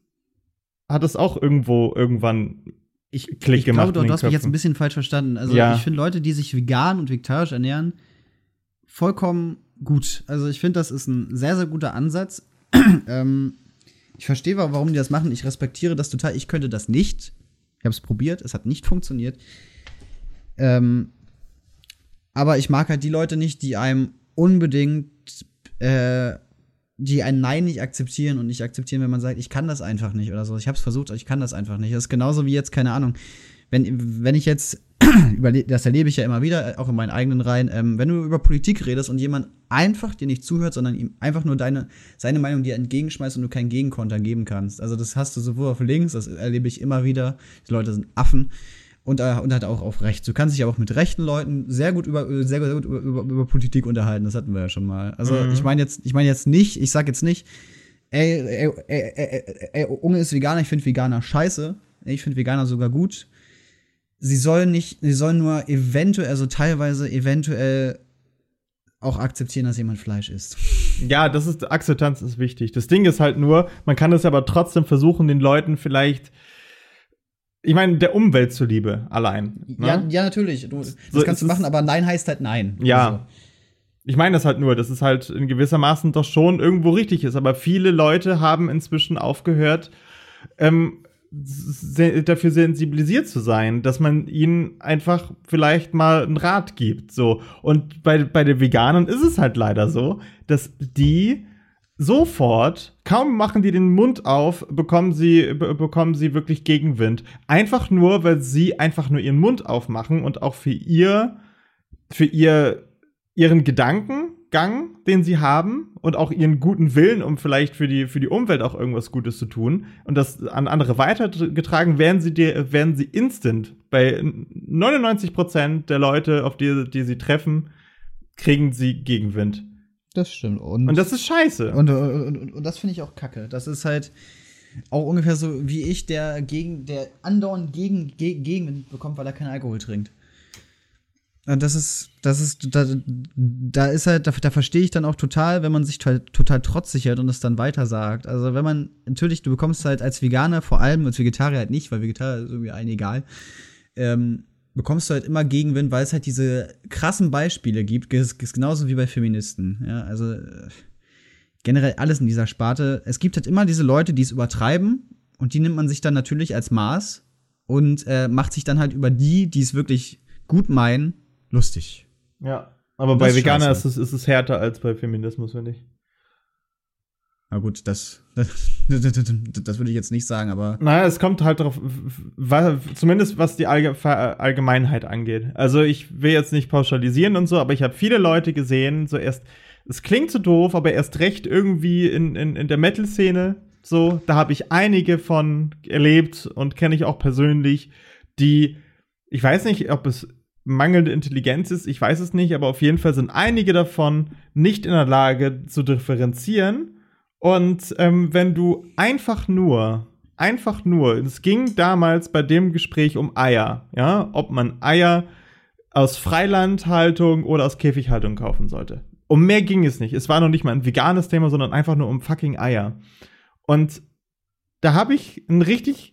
hat es auch irgendwo irgendwann ich, Klick ich gemacht glaube, du, hast mich jetzt ein bisschen falsch verstanden. Also Ja. ich finde Leute, die sich vegan und vegetarisch ernähren, vollkommen gut. Also ich finde, das ist ein sehr, sehr guter Ansatz. ähm, ich verstehe, wa- warum die das machen. Ich respektiere das total. Ich könnte das nicht. Ich habe es probiert. Es hat nicht funktioniert. Ähm, aber ich mag halt die Leute nicht, die einem unbedingt, äh, die ein Nein nicht akzeptieren und nicht akzeptieren, wenn man sagt, ich kann das einfach nicht oder so. Ich habe es versucht, aber ich kann das einfach nicht. Das ist genauso wie jetzt, keine Ahnung, wenn, wenn ich jetzt, das erlebe ich ja immer wieder, auch in meinen eigenen Reihen, ähm, wenn du über Politik redest und jemand einfach dir nicht zuhört, sondern ihm einfach nur deine, seine Meinung dir entgegenschmeißt und du keinen Gegenkonter geben kannst. Also das hast du sowohl auf links, das erlebe ich immer wieder. Die Leute sind Affen. Und, äh, und halt auch auf rechts. Du kannst dich aber auch mit rechten Leuten sehr gut über, sehr, sehr gut über, über, über Politik unterhalten. Das hatten wir ja schon mal. Also Mhm. ich meine jetzt, ich meine jetzt nicht, ich sag jetzt nicht, ey, ey, ey, ey, ey, ey Unge ist Veganer, ich finde Veganer scheiße. Ich finde Veganer sogar gut. Sie sollen nicht, sie sollen nur eventuell, also teilweise eventuell auch akzeptieren, dass jemand Fleisch isst. Ja, das ist, Akzeptanz ist wichtig. Das Ding ist halt nur, man kann es aber trotzdem versuchen, den Leuten vielleicht, ich meine, der Umwelt zuliebe allein. Ne? Ja, ja, natürlich. Du, das So, kannst du machen, aber Nein heißt halt Nein. Ja. Also, Ich meine das halt nur, dass es halt in gewissermaßen doch schon irgendwo richtig ist. Aber viele Leute haben inzwischen aufgehört, ähm, dafür sensibilisiert zu sein, dass man ihnen einfach vielleicht mal einen Rat gibt. So. Und bei, bei den Veganern ist es halt leider so, dass die sofort, kaum machen die den Mund auf, bekommen sie, be bekommen sie wirklich Gegenwind. Einfach nur, weil sie einfach nur ihren Mund aufmachen und auch für ihr, für ihr, ihren Gedankengang, den sie haben und auch ihren guten Willen, um vielleicht für die, für die Umwelt auch irgendwas Gutes zu tun und das an andere weitergetragen, werden sie dir, werden sie instant bei 99 Prozent der Leute, auf die, die sie treffen, kriegen sie Gegenwind. das stimmt. Und das ist scheiße. Und, und, und, und das finde ich auch kacke. Das ist halt auch ungefähr so wie ich, der gegen, der andauernd gegen, gegen, Gegenwind bekommt, weil er keinen Alkohol trinkt. Das ist, das ist, da, da ist halt, da, da verstehe ich dann auch total, wenn man sich total, total trotzig hält und es dann weiter sagt. Also wenn man, natürlich, du bekommst halt als Veganer, vor allem als Vegetarier halt nicht, weil Vegetarier ist irgendwie allen egal, ähm, bekommst du halt immer Gegenwind, weil es halt diese krassen Beispiele gibt, ist, ist genauso wie bei Feministen. Ja, also äh, generell alles in dieser Sparte. Es gibt halt immer diese Leute, die es übertreiben und die nimmt man sich dann natürlich als Maß und äh, macht sich dann halt über die, die es wirklich gut meinen, lustig. Ja. Aber bei Veganer ist es, ist es härter als bei Feminismus, finde ich. Na gut, das, das, das würde ich jetzt nicht sagen, aber Naja, es kommt halt darauf, zumindest was die Allge Allgemeinheit angeht. Also ich will jetzt nicht pauschalisieren und so, aber ich habe viele Leute gesehen, so erst, es klingt so doof, aber erst recht irgendwie in, in, in der Metal-Szene, so, da habe ich einige von erlebt und kenne ich auch persönlich, die, ich weiß nicht, ob es mangelnde Intelligenz ist, ich weiß es nicht, aber auf jeden Fall sind einige davon nicht in der Lage zu differenzieren. Und ähm, wenn du einfach nur, einfach nur, es ging damals bei dem Gespräch um Eier, ja, ob man Eier aus Freilandhaltung oder aus Käfighaltung kaufen sollte. Um mehr ging es nicht. Es war noch nicht mal ein veganes Thema, sondern einfach nur um fucking Eier. Und da habe ich ein richtig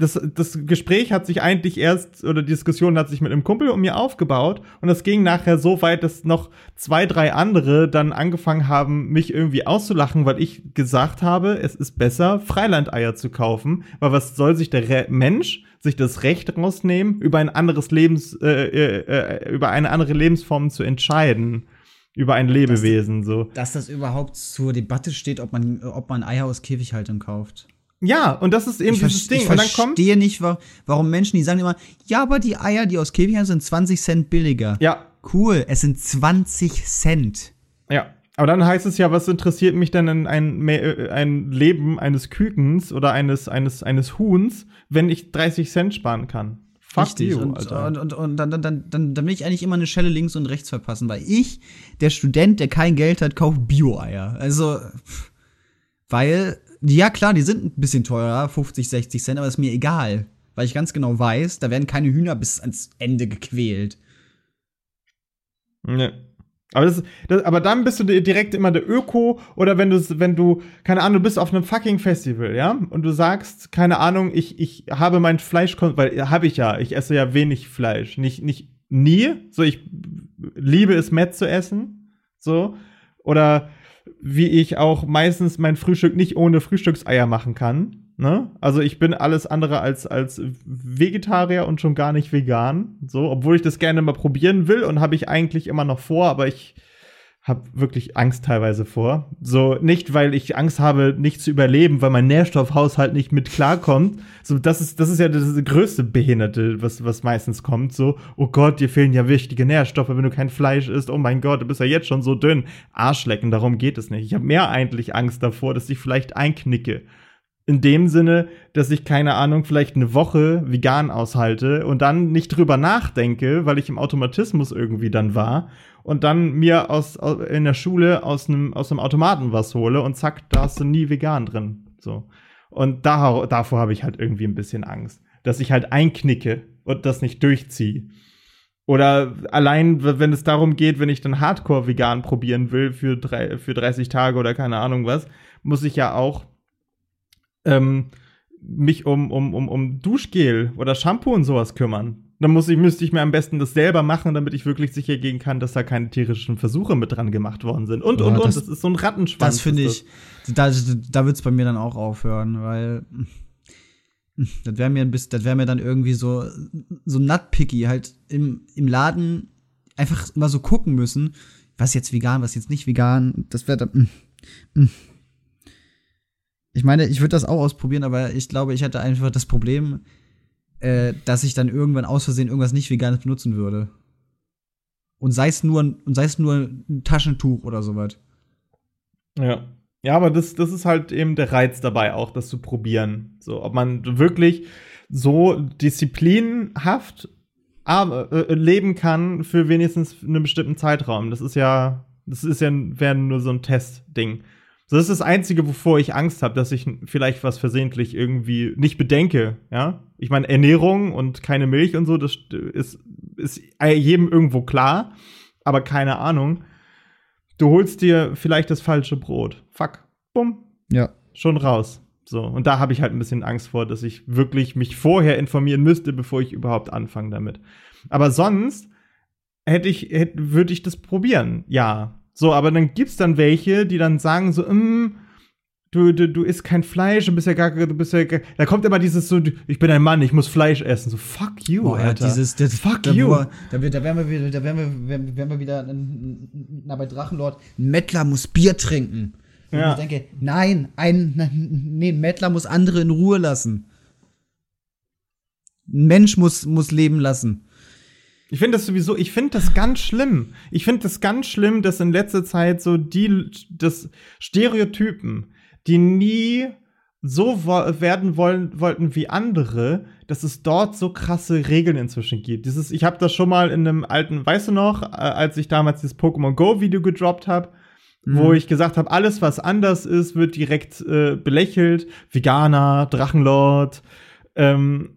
das, das Gespräch hat sich eigentlich erst, oder die Diskussion hat sich mit einem Kumpel um mir aufgebaut und das ging nachher so weit, dass noch zwei, drei andere dann angefangen haben, mich irgendwie auszulachen, weil ich gesagt habe, es ist besser, Freilandeier zu kaufen, weil was soll sich der Re Mensch sich das Recht rausnehmen, über ein anderes Lebens, äh, äh, äh, über eine andere Lebensform zu entscheiden, über ein Lebewesen, so. dass das überhaupt zur Debatte steht, ob man, ob man Eier aus Käfighaltung kauft. Ja, und das ist eben Ich, dieses Ding. ich Und dann kommt, verstehe nicht, wa warum Menschen, die sagen immer, ja, aber die Eier, die aus Käfighaltung sind 20 Cent billiger. ja, Cool, es sind 20 Cent. Ja, aber dann heißt es ja, was interessiert mich denn ein, ein, äh, ein Leben eines Kükens oder eines, eines, eines Huhns, wenn ich 30 Cent sparen kann? Fuck Richtig. you, und, Alter. und, und, und dann, dann, dann, dann, will ich eigentlich immer eine Schelle links und rechts verpassen, weil ich, der Student, der kein Geld hat, kauft Bio-Eier. Also, weil, ja klar, die sind ein bisschen teurer, 50, 60 Cent, aber ist mir egal. Weil ich ganz genau weiß, da werden keine Hühner bis ans Ende gequält. Ne. Aber, das, das, aber dann bist du di- direkt immer der Öko oder wenn du, wenn du, keine Ahnung, du bist auf einem fucking Festival, ja, und du sagst, keine Ahnung, ich, ich habe mein Fleisch, weil habe ich ja, ich esse ja wenig Fleisch, nicht, nicht nie, so ich liebe es, Met zu essen, so, oder wie ich auch meistens mein Frühstück nicht ohne Frühstückseier machen kann. Ne? Also ich bin alles andere als, als Vegetarier und schon gar nicht vegan. So, obwohl ich das gerne mal probieren will und habe ich eigentlich immer noch vor, aber ich habe wirklich Angst teilweise vor. So, nicht, weil ich Angst habe, nicht zu überleben, weil mein Nährstoffhaushalt nicht mit klarkommt. So, das ist, das ist ja das größte Behinderte, was, was meistens kommt. So, oh Gott, dir fehlen ja wichtige Nährstoffe, wenn du kein Fleisch isst. Oh mein Gott, du bist ja jetzt schon so dünn. Arschlecken, darum geht es nicht. Ich habe mehr eigentlich Angst davor, dass ich vielleicht einknicke. In dem Sinne, dass ich, keine Ahnung, vielleicht eine Woche vegan aushalte und dann nicht drüber nachdenke, weil ich im Automatismus irgendwie dann war und dann mir aus, au- in der Schule aus einem aus einem Automaten was hole und zack, da hast du nie vegan drin. So. Und da, davor habe ich halt irgendwie ein bisschen Angst, dass ich halt einknicke und das nicht durchziehe. Oder allein, wenn es darum geht, wenn ich dann Hardcore vegan probieren will für, drei, für 30 Tage oder keine Ahnung was, muss ich ja auch ähm, mich um, um, um, um Duschgel oder Shampoo und sowas kümmern. Dann muss ich, müsste ich mir am besten das selber machen, damit ich wirklich sicher gehen kann, dass da keine tierischen Versuche mit dran gemacht worden sind. Und, Ja, und, und. das- Das ist so ein Rattenschwanz. Das finde ich, da, da wird es bei mir dann auch aufhören, weil das wäre mir ein bisschen, das wäre mir dann irgendwie so, so nutpicky, halt im, im Laden einfach immer so gucken müssen, was jetzt vegan, was jetzt nicht vegan. Das wäre dann. mm, mm. Ich meine, ich würde das auch ausprobieren, aber ich glaube, ich hätte einfach das Problem, äh, dass ich dann irgendwann aus Versehen irgendwas nicht Veganes benutzen würde. Und sei es nur, ein- und sei es nur ein Taschentuch oder sowas. Ja. Ja, aber das, das ist halt eben der Reiz dabei, auch das zu probieren. So, ob man wirklich so disziplinhaft äh, leben kann für wenigstens einen bestimmten Zeitraum. Das ist ja, das ist ja, wäre nur so ein Testding. So, das ist das Einzige, wovor ich Angst habe, dass ich vielleicht was versehentlich irgendwie nicht bedenke, ja. Ich meine, Ernährung und keine Milch und so, das ist, ist jedem irgendwo klar, aber keine Ahnung. Du holst dir vielleicht das falsche Brot. Fuck. Bumm. Ja. Schon raus. So, und da habe ich halt ein bisschen Angst vor, dass ich wirklich mich vorher informieren müsste, bevor ich überhaupt anfange damit. Aber sonst hätte ich, hätte, würde ich das probieren, ja. So, aber dann gibt's dann welche, die dann sagen so, mm, du, du, du isst kein Fleisch, du bist ja gar, du bist ja gar, da kommt immer dieses so, ich bin ein Mann, ich muss Fleisch essen, so fuck you, Boah, ja, Alter. dieses, das, fuck da, you. Da, wird- da wären wir wieder, da wären wir, wären, wir wieder na, bei Drachenlord. Ein Mettler muss Bier trinken. Und Ja. ich denke, nein, ein, nee, ein Mettler muss andere in Ruhe lassen. Ein Mensch muss, muss leben lassen. Ich finde das sowieso, ich finde das ganz schlimm. Ich finde das ganz schlimm, dass in letzter Zeit so die, das Stereotypen, die nie so wo werden wollen, wollten wie andere, dass es dort so krasse Regeln inzwischen gibt. Dieses, ich habe das schon mal in einem alten, weißt du noch, äh, als ich damals dieses Pokémon Go Video gedroppt habe, wo ich gesagt habe, alles was anders ist, wird direkt äh, belächelt. Veganer, Drachenlord, ähm,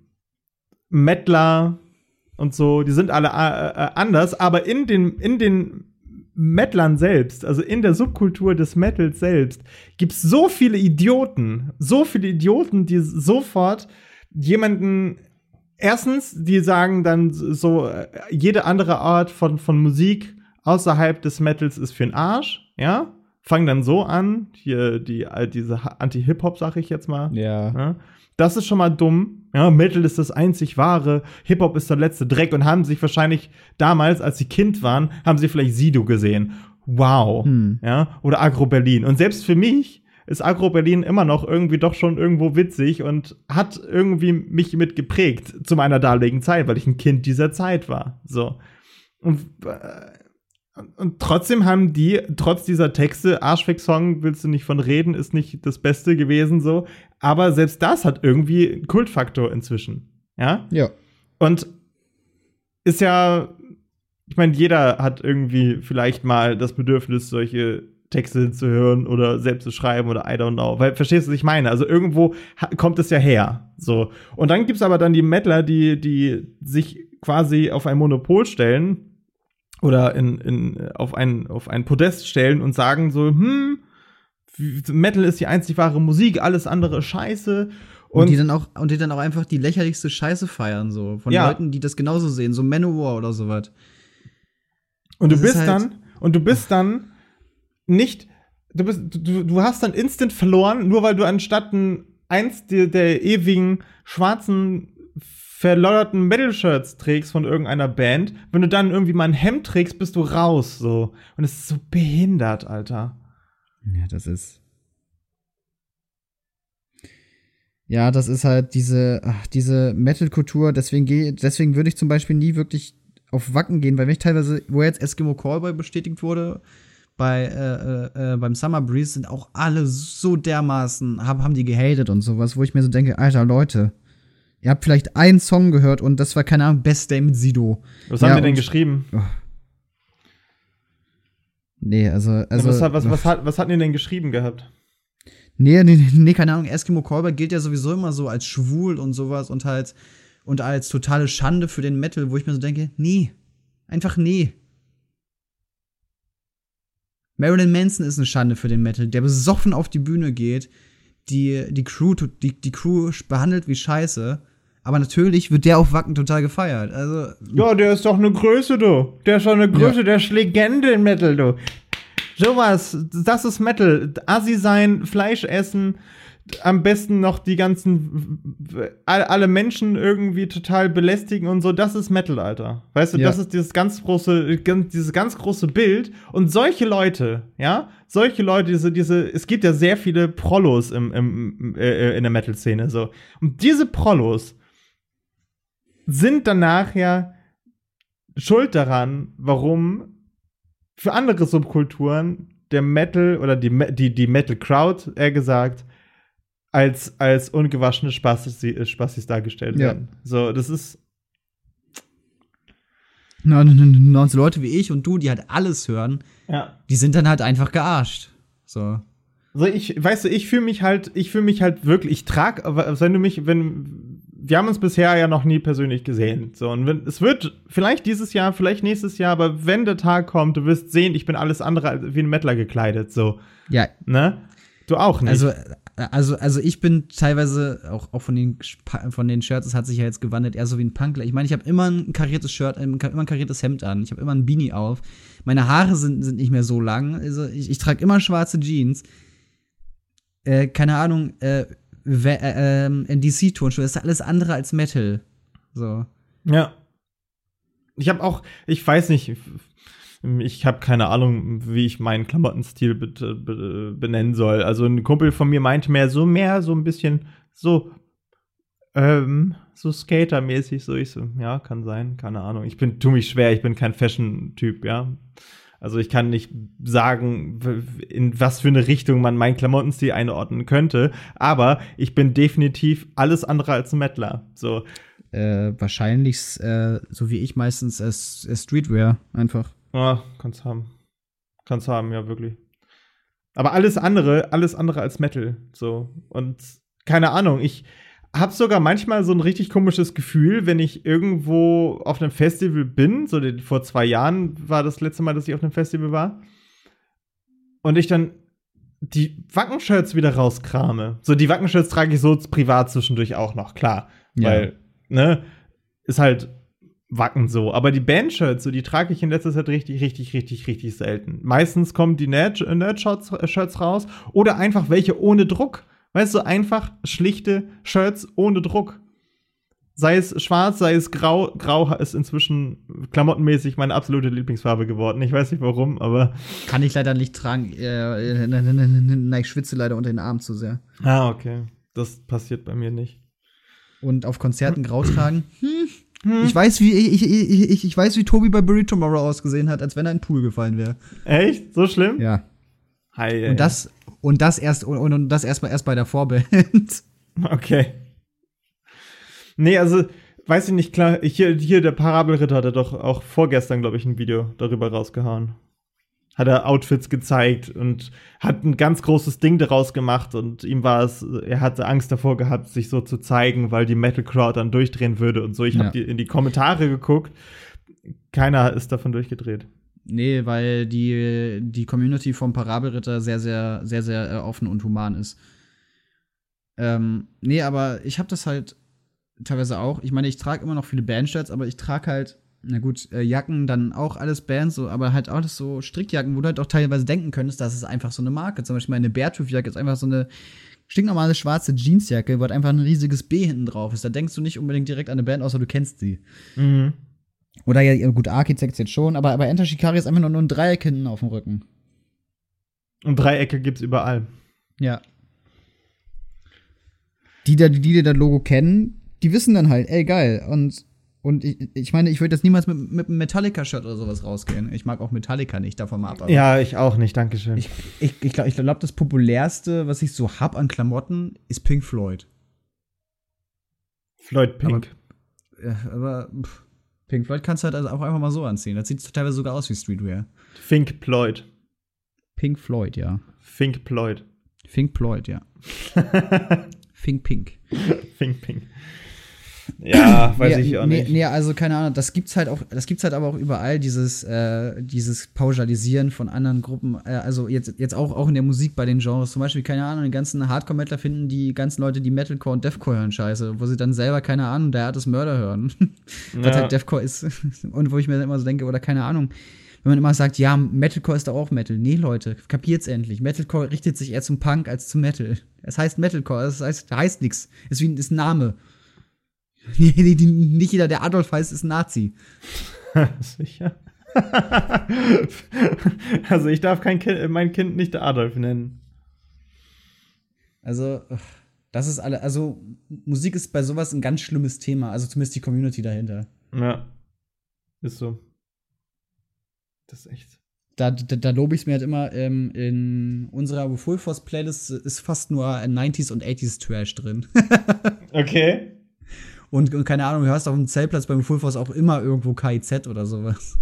Mettler und so, die sind alle äh, äh, anders, aber in den, in den Mettlern selbst, also in der Subkultur des Metals selbst, gibt's so viele Idioten, so viele Idioten, die sofort jemanden erstens, die sagen dann so, äh, jede andere Art von, von Musik außerhalb des Metals ist für den Arsch, ja? Fangen dann so an, hier die, diese Anti-Hip-Hop, sag ich jetzt mal. Ja. Ja? Das ist schon mal dumm. Ja, Metal ist das einzig wahre, Hip-Hop ist der letzte Dreck und haben sich wahrscheinlich damals, als sie Kind waren, haben sie vielleicht Sido gesehen. Wow. Hm. Ja, oder Agro Berlin. Und selbst für mich ist Agro Berlin immer noch irgendwie doch schon irgendwo witzig und hat irgendwie mich mit geprägt zu meiner damaligen Zeit, weil ich ein Kind dieser Zeit war. So. Und, äh, und trotzdem haben die, trotz dieser Texte, Arschfick-Song, willst du nicht von reden, ist nicht das Beste gewesen, so. Aber selbst das hat irgendwie einen Kultfaktor inzwischen. Ja? Ja. Und ist ja, ich meine, jeder hat irgendwie vielleicht mal das Bedürfnis, solche Texte zu hören oder selbst zu schreiben oder I don't know. Weil, verstehst du, was ich meine? Also irgendwo kommt es ja her. So. Und dann gibt's aber dann die Mettler, die, die sich quasi auf ein Monopol stellen oder in, in, auf, ein, auf ein Podest stellen und sagen so, hm, Metal ist die einzig wahre Musik, alles andere ist scheiße. Und, die dann auch, und die dann auch einfach die lächerlichste Scheiße feiern, so. Von Ja. Leuten, die das genauso sehen, so Manowar oder sowas. Und du Das ist bist halt- dann, und du bist dann nicht, du bist, du, du hast dann instant verloren, nur weil du anstatt ein, eins der, der ewigen schwarzen verlodderten Metal-Shirts trägst von irgendeiner Band, wenn du dann irgendwie mal ein Hemd trägst, bist du raus, so. Und es ist so behindert, Alter. Ja, das ist. Ja, das ist halt diese, diese Metal-Kultur, deswegen deswegen würde ich zum Beispiel nie wirklich auf Wacken gehen, weil wenn ich teilweise, wo jetzt Eskimo Callboy bestätigt wurde, bei, äh, äh, äh, beim Summer Breeze sind auch alle so dermaßen, haben, haben die gehatet und sowas, wo ich mir so denke, alter Leute, ihr habt vielleicht einen Song gehört und das war, keine Ahnung, Best Day mit Sido. Was Ja, haben die denn geschrieben? Nee, also, also. was, hat- was, was, hat, was hatten die denn geschrieben gehabt? Nee, nee, nee, keine Ahnung. Eskimo Callboy gilt ja sowieso immer so als schwul und sowas und halt und als totale Schande für den Metal, wo ich mir so denke, nee, einfach nee. Marilyn Manson ist eine Schande für den Metal, der besoffen auf die Bühne geht, die, die Crew, die, die Crew behandelt wie Scheiße, aber natürlich wird der auf Wacken total gefeiert. Also, Ja, der ist doch eine Größe, du. Der ist doch eine Größe, der ist Legende in Metal, du. Sowas, das ist Metal. Assi sein, Fleisch essen, am besten noch die ganzen, all- alle Menschen irgendwie total belästigen und so, das ist Metal, Alter. Weißt du, Ja. das ist dieses ganz große, dieses ganz große Bild. Und solche Leute, ja, solche Leute, diese, diese, es gibt ja sehr viele Prollos im, im, äh, in der Metal-Szene, so. Und diese Prollos sind dann nachher schuld daran, warum für andere Subkulturen der Metal oder die, die, die Metal Crowd, eher gesagt, als, als ungewaschene Spassis, Spassis dargestellt Ja. werden. So, das ist, na, na, so Leute wie ich und du, die halt alles hören, ja. die sind dann halt einfach gearscht. So. So, ich, weißt du, ich fühle mich halt, ich fühle mich halt wirklich, ich trag, aber wenn du mich, wenn, wir haben uns bisher ja noch nie persönlich gesehen. So, und wenn, es wird vielleicht dieses Jahr, vielleicht nächstes Jahr, aber wenn der Tag kommt, du wirst sehen, ich bin alles andere als wie ein Mettler gekleidet, so, Ja, ne? Du auch nicht. also, also, also ich bin teilweise auch, auch von den von den Shirts, es hat sich ja jetzt gewandelt, eher so wie ein Punkler. Ich meine, ich habe immer ein kariertes Shirt, immer ein kariertes Hemd an, ich habe immer ein Beanie auf. Meine Haare sind, sind nicht mehr so lang, also ich, ich trage immer schwarze Jeans. Äh, keine Ahnung, äh, äh, ähm, DC-Turnschuhe, das ist alles andere als Metal. So. Ja. Ich habe auch, ich weiß nicht, ich habe keine Ahnung, wie ich meinen Klamottenstil be be benennen soll. Also ein Kumpel von mir meinte mehr so mehr so ein bisschen so ähm, so Skater-mäßig so ich so ja kann sein keine Ahnung ich bin tu mich schwer ich bin kein Fashion-Typ ja also ich kann nicht sagen in was für eine Richtung man meinen Klamottenstil einordnen könnte aber ich bin definitiv alles andere als ein Mettler so Äh, wahrscheinlich, äh, so wie ich meistens, äh, S- äh, Streetwear einfach. Ja, kannst haben. Kannst haben, ja, wirklich. Aber alles andere, alles andere als Metal, so. Und keine Ahnung, ich habe sogar manchmal so ein richtig komisches Gefühl, wenn ich irgendwo auf einem Festival bin, so vor zwei Jahren war das letzte Mal, dass ich auf einem Festival war, und ich dann die Wackenshirts wieder rauskrame. So, die Wackenshirts trage ich so privat zwischendurch auch noch, klar. Ja. Weil, ne, ist halt Wacken so. Aber die Bandshirts, so, die trage ich in letzter Zeit richtig, richtig, richtig, richtig selten. Meistens kommen die Nerd- Nerd-Shirts äh, raus oder einfach welche ohne Druck. Weißt du, einfach schlichte Shirts ohne Druck. Sei es schwarz, sei es grau. Grau ist inzwischen klamottenmäßig meine absolute Lieblingsfarbe geworden. Ich weiß nicht warum, aber. Kann ich leider nicht tragen. Äh, na, na, na, na, na, ich schwitze leider unter den Armen zu sehr. Ah, okay. Das passiert bei mir nicht. Und auf Konzerten grau tragen. Hm. Ich weiß, wie ich, ich, ich, ich weiß, wie Tobi bei Bury Tomorrow ausgesehen hat, als wenn er in den Pool gefallen wäre. Echt? So schlimm? Ja. Hi, Und das und das erst und, und das erstmal erst bei der Vorband. Okay. Nee, also, weiß ich nicht, klar, hier, hier der Parabelritter hat er doch auch vorgestern, glaube ich, ein Video darüber rausgehauen. Hat er Outfits gezeigt und hat ein ganz großes Ding daraus gemacht und ihm war es, er hatte Angst davor gehabt, sich so zu zeigen, weil die Metal Crowd dann durchdrehen würde und so. Ich Ja. habe die, in die Kommentare geguckt. Keiner ist davon durchgedreht. Nee, weil die die Community vom Parabelritter sehr sehr sehr sehr äh, offen und human ist. Ähm, nee, aber ich habe das halt teilweise auch. Ich meine, ich trage immer noch viele Bandshirts, aber ich trage halt, na gut, äh, Jacken, dann auch alles Bands, so, aber halt alles so Strickjacken, wo du halt auch teilweise denken könntest, das ist einfach so eine Marke. Zum Beispiel meine Beartooth-Jacke ist einfach so eine stinknormale schwarze Jeansjacke, wo halt einfach ein riesiges B hinten drauf ist. Da denkst du nicht unbedingt direkt an eine Band, außer du kennst sie. Mhm. Oder ja, gut, Architects jetzt schon, aber, aber Enter Shikari ist einfach nur, nur ein Dreieck hinten auf dem Rücken. Und Dreiecke gibt's überall. Ja. Die, da, die, die das Logo kennen, die wissen dann halt, ey, geil. Und, und ich, ich meine, ich würde jetzt niemals mit, mit einem Metallica-Shirt oder sowas rausgehen. Ich mag auch Metallica nicht, davon mal ab. aber Ja, ich auch nicht, Dankeschön. Ich, ich, ich glaube, ich glaub, das populärste, was ich so hab an Klamotten, ist Pink Floyd. Floyd Pink. Ja, aber pff, Pink Floyd kannst du halt also auch einfach mal so anziehen. Das sieht teilweise sogar aus wie Streetwear. Fink Floyd. Pink Floyd, ja. Fink Floyd. Pink Floyd, ja. Pink Pink. Fink Pink. Ja, weiß nee, ich auch nee, nicht. Nee, also keine Ahnung, das gibt's halt auch, das gibt's halt aber auch überall, dieses, äh, dieses Pauschalisieren von anderen Gruppen, äh, also jetzt, jetzt auch, auch in der Musik bei den Genres, zum Beispiel, keine Ahnung, die ganzen Hardcore-Metaler finden die ganzen Leute, die Metalcore und Deathcore hören, scheiße, wo sie dann selber, keine Ahnung, der Art des Mörder hören. Was Ja. halt Deathcore ist. Und wo ich mir dann immer so denke, oder keine Ahnung, wenn man immer sagt, ja, Metalcore ist doch auch Metal. Nee, Leute, kapiert's endlich. Metalcore richtet sich eher zum Punk als zum Metal. Es heißt Metalcore, es heißt, heißt nix. Es ist wie ein Name. Nee, Nicht jeder, der Adolf heißt, ist ein Nazi. Sicher. also ich darf kein kind, mein Kind nicht Adolf nennen. Also, das ist alle, also Musik ist bei sowas ein ganz schlimmes Thema, also zumindest die Community dahinter. Ja. Ist so. Das ist echt. Da, da, da lobe ich es mir halt immer, ähm, in unserer Full Force Playlist ist fast nur 90s und 80s Trash drin. Okay. Und, und keine Ahnung, du hörst auf dem Zeltplatz beim Full Force auch immer irgendwo KIZ oder sowas.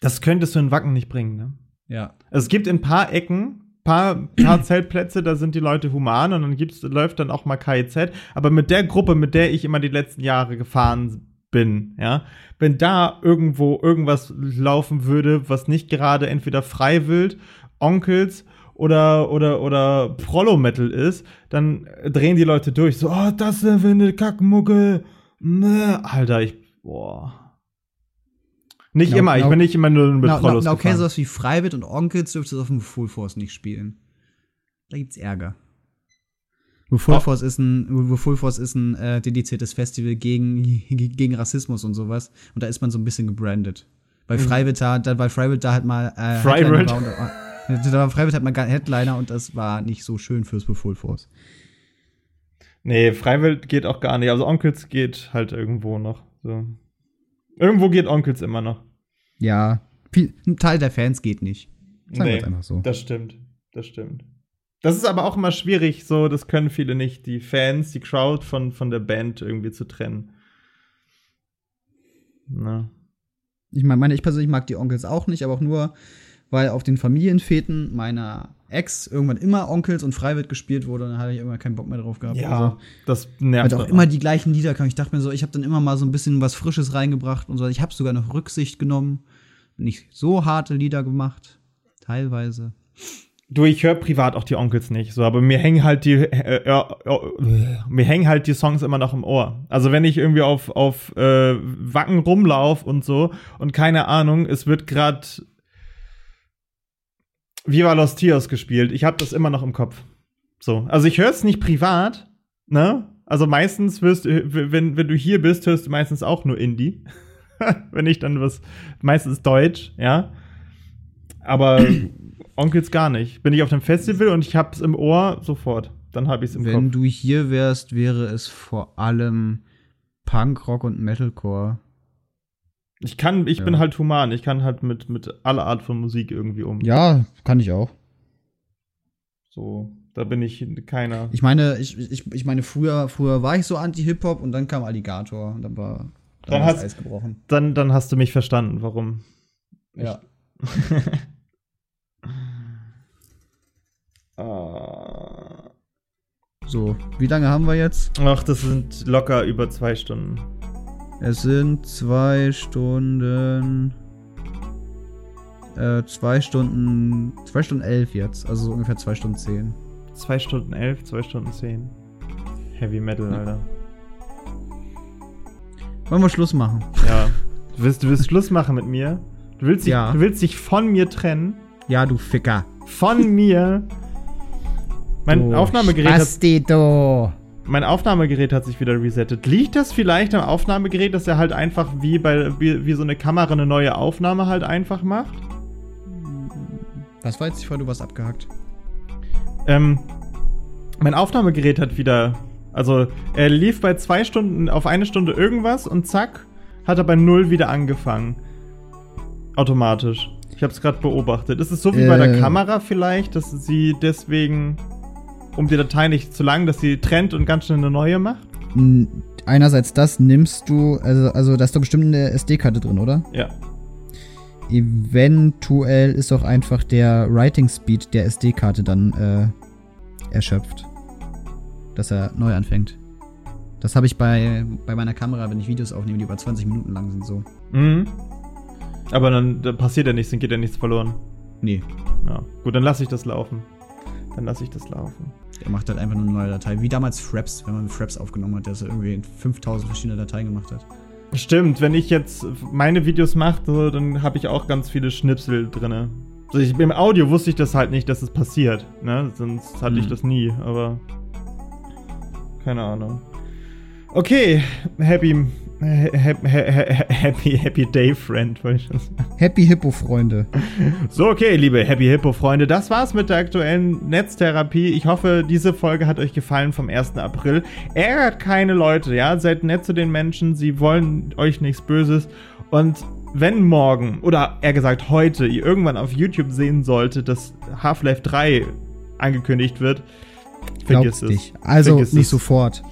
Das könntest du in Wacken nicht bringen, ne? Ja. Also es gibt in ein paar Ecken, paar, paar Zeltplätze, da sind die Leute human und dann gibt's, läuft dann auch mal KIZ. Aber mit der Gruppe, mit der ich immer die letzten Jahre gefahren bin, ja, wenn da irgendwo irgendwas laufen würde, was nicht gerade entweder Freiwild, Onkels oder, oder, oder Prollo-Metal ist, dann drehen die Leute durch. So, oh, das ist eine Kackmucke. Ne, Alter, ich, boah. Nicht Genau, immer, ich genau. bin nicht immer nur mit na, Prollos na, okay, sowas wie Freiwild und Onkels dürftest du auf dem Full Force nicht spielen. Da gibt's Ärger. Full. Force ist ein, Full Force ist ein äh, dediziertes Festival gegen, gegen Rassismus und sowas. Und da ist man so ein bisschen gebrandet. Weil Freiwild da, da Freiwild da halt mal äh, Freiwild. Da halt mal gar- Headliner und das war nicht so schön fürs Full Force. Nee, Freiwild geht auch gar nicht. Also Onkels geht halt irgendwo noch. So. Irgendwo geht Onkels immer noch. Ja, viel, ein Teil der Fans geht nicht. Sagen Nee, einfach so. Das stimmt. Das stimmt. Das ist aber auch immer schwierig, so, das können viele nicht, die Fans, die Crowd von, von der Band irgendwie zu trennen. Na. Ich meine, meine, ich persönlich mag die Onkels auch nicht, aber auch nur, weil auf den Familienfeten meiner Ex irgendwann immer Onkels und Freiwild gespielt wurde und dann hatte ich immer keinen Bock mehr drauf gehabt. Ja, Also, das weil nervt. da auch immer die gleichen Lieder kamen. Ich dachte mir so, ich habe dann immer mal so ein bisschen was Frisches reingebracht und so. Ich habe sogar noch Rücksicht genommen. Nicht so harte Lieder gemacht. Teilweise. Du, ich höre privat auch die Onkels nicht, so, aber mir hängen halt die, äh, äh, äh, mir hängen halt die Songs immer noch im Ohr. Also wenn ich irgendwie auf auf äh, Wacken rumlauf und so und keine Ahnung, es wird grad Viva Los Tios gespielt. Ich habe das immer noch im Kopf. So, also ich höre es nicht privat, ne? Also meistens wirst du, wenn wenn du hier bist, hörst du meistens auch nur Indie. wenn ich dann was, meistens Deutsch, ja. Aber Onkels gar nicht. Bin ich auf einem Festival und ich hab's im Ohr sofort. Dann hab ich's im Wenn Kopf. du hier wärst, wäre es vor allem Punk, Rock und Metalcore. Ich kann, ich bin Ja. halt human. Ich kann halt mit, mit aller Art von Musik irgendwie um. Ja, kann ich auch. So, da bin ich keiner. Ich meine, ich, ich, ich meine, früher, früher war ich so anti-Hip-Hop und dann kam Alligator und dann war dann Dann hast- Eis gebrochen. Dann, dann hast du mich verstanden, warum. Ja. Ah. So, wie lange haben wir jetzt? Ach, das sind locker über zwei Stunden. Es sind zwei Stunden. Äh, zwei Stunden. Zwei Stunden elf jetzt. Also so ungefähr zwei Stunden zehn. Zwei Stunden elf, zwei Stunden zehn. Heavy Metal, Ja. Alter. Wollen wir Schluss machen? Ja. Du willst, du willst Schluss machen mit mir? Du willst, dich, Ja. du willst dich von mir trennen? Ja, du Ficker. Von mir? Mein Du Aufnahmegerät hat, Spastito. Mein Aufnahmegerät hat sich wieder resettet. Liegt das vielleicht am Aufnahmegerät, dass er halt einfach wie bei wie, wie so eine Kamera eine neue Aufnahme halt einfach macht? Was war jetzt die Frage? Du warst abgehackt. Ähm, mein Aufnahmegerät hat wieder. Also, er lief bei zwei Stunden auf eine Stunde irgendwas und zack, hat er bei null wieder angefangen. Automatisch. Ich habe es gerade beobachtet. Ist es so wie bei der Äh. Kamera vielleicht, dass sie deswegen, um die Datei nicht zu lang, dass sie trennt und ganz schnell eine neue macht? Einerseits das nimmst du, also, also da ist doch bestimmt eine SD-Karte drin, oder? Ja. Eventuell ist auch einfach der Writing Speed der SD-Karte dann äh, erschöpft. Dass er neu anfängt. Das habe ich bei, bei meiner Kamera, wenn ich Videos aufnehme, die über 20 Minuten lang sind, so. Mhm. Aber dann, dann passiert ja nichts, dann geht ja nichts verloren. Nee, Ja. Gut, dann lasse ich das laufen. Dann lasse ich das laufen. Der macht halt einfach nur eine neue Datei. Wie damals Fraps, wenn man Fraps aufgenommen hat, der so irgendwie in 5000 verschiedene Dateien gemacht hat. Stimmt, wenn ich jetzt meine Videos mache, dann habe ich auch ganz viele Schnipsel drinne. Also ich, Im Audio wusste ich das halt nicht, dass es passiert. Ne? Sonst hatte ich Hm. das nie, aber keine Ahnung. Okay, happy, happy, happy, happy day, friend, wollte ich schon sagen. Happy Hippo, Freunde. So, okay, liebe Happy Hippo Freunde, das war's mit der aktuellen Netztherapie. Ich hoffe, diese Folge hat euch gefallen vom 1. April. Ärgert keine Leute, ja? Seid nett zu den Menschen, sie wollen euch nichts Böses. Und wenn morgen, oder eher gesagt heute, ihr irgendwann auf YouTube sehen solltet, dass Half-Life 3 angekündigt wird, vergiss Glaubst es. dich. Also Vergiss nicht es. sofort.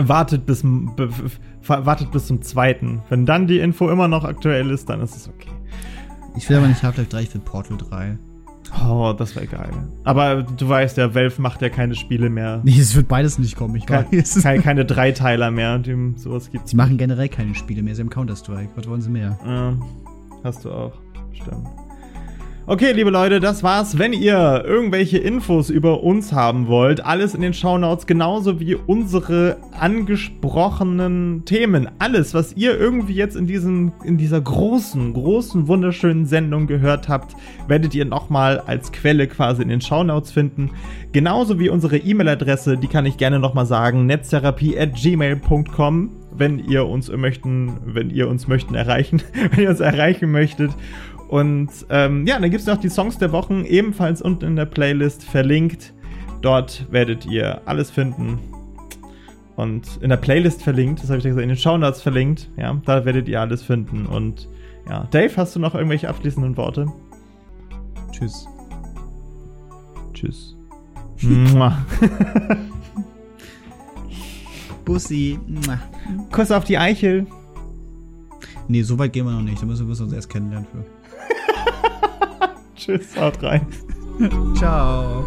Wartet bis, wartet bis zum zweiten. Wenn dann die Info immer noch aktuell ist, dann ist es okay. Ich will aber nicht Half-Life 3, ich will Portal 3. Oh, das wäre geil. Aber du weißt ja, Valve macht ja keine Spiele mehr. Nee, es wird beides nicht kommen, ich weiß. keine, keine Dreiteiler mehr, dem sowas gibt's. Sie machen generell keine Spiele mehr, sie haben Counter-Strike. Was wollen sie mehr? Ja, hast du auch. Stimmt. Okay, liebe Leute, das war's. Wenn ihr irgendwelche Infos über uns haben wollt, alles in den Shownotes, genauso wie unsere angesprochenen Themen. Alles, was ihr irgendwie jetzt in, diesem, in dieser großen, großen, wunderschönen Sendung gehört habt, werdet ihr nochmal als Quelle quasi in den Shownotes finden. Genauso wie unsere E-Mail-Adresse, die kann ich gerne nochmal sagen, netztherapie.gmail.com wenn ihr uns möchten, wenn ihr uns möchten erreichen, wenn ihr uns erreichen möchtet. Und ähm, ja, dann gibt es noch die Songs der Wochen, ebenfalls unten in der Playlist verlinkt. Dort werdet ihr alles finden. Und in der Playlist verlinkt, das habe ich ja gesagt, in den Shownotes verlinkt. Ja, da werdet ihr alles finden. Und ja, Dave, hast du noch irgendwelche abschließenden Worte? Tschüss. Tschüss. Bussi. Kuss auf die Eichel. Nee, so weit gehen wir noch nicht. Da müssen wir uns erst kennenlernen für. Tschüss, haut rein. Ciao.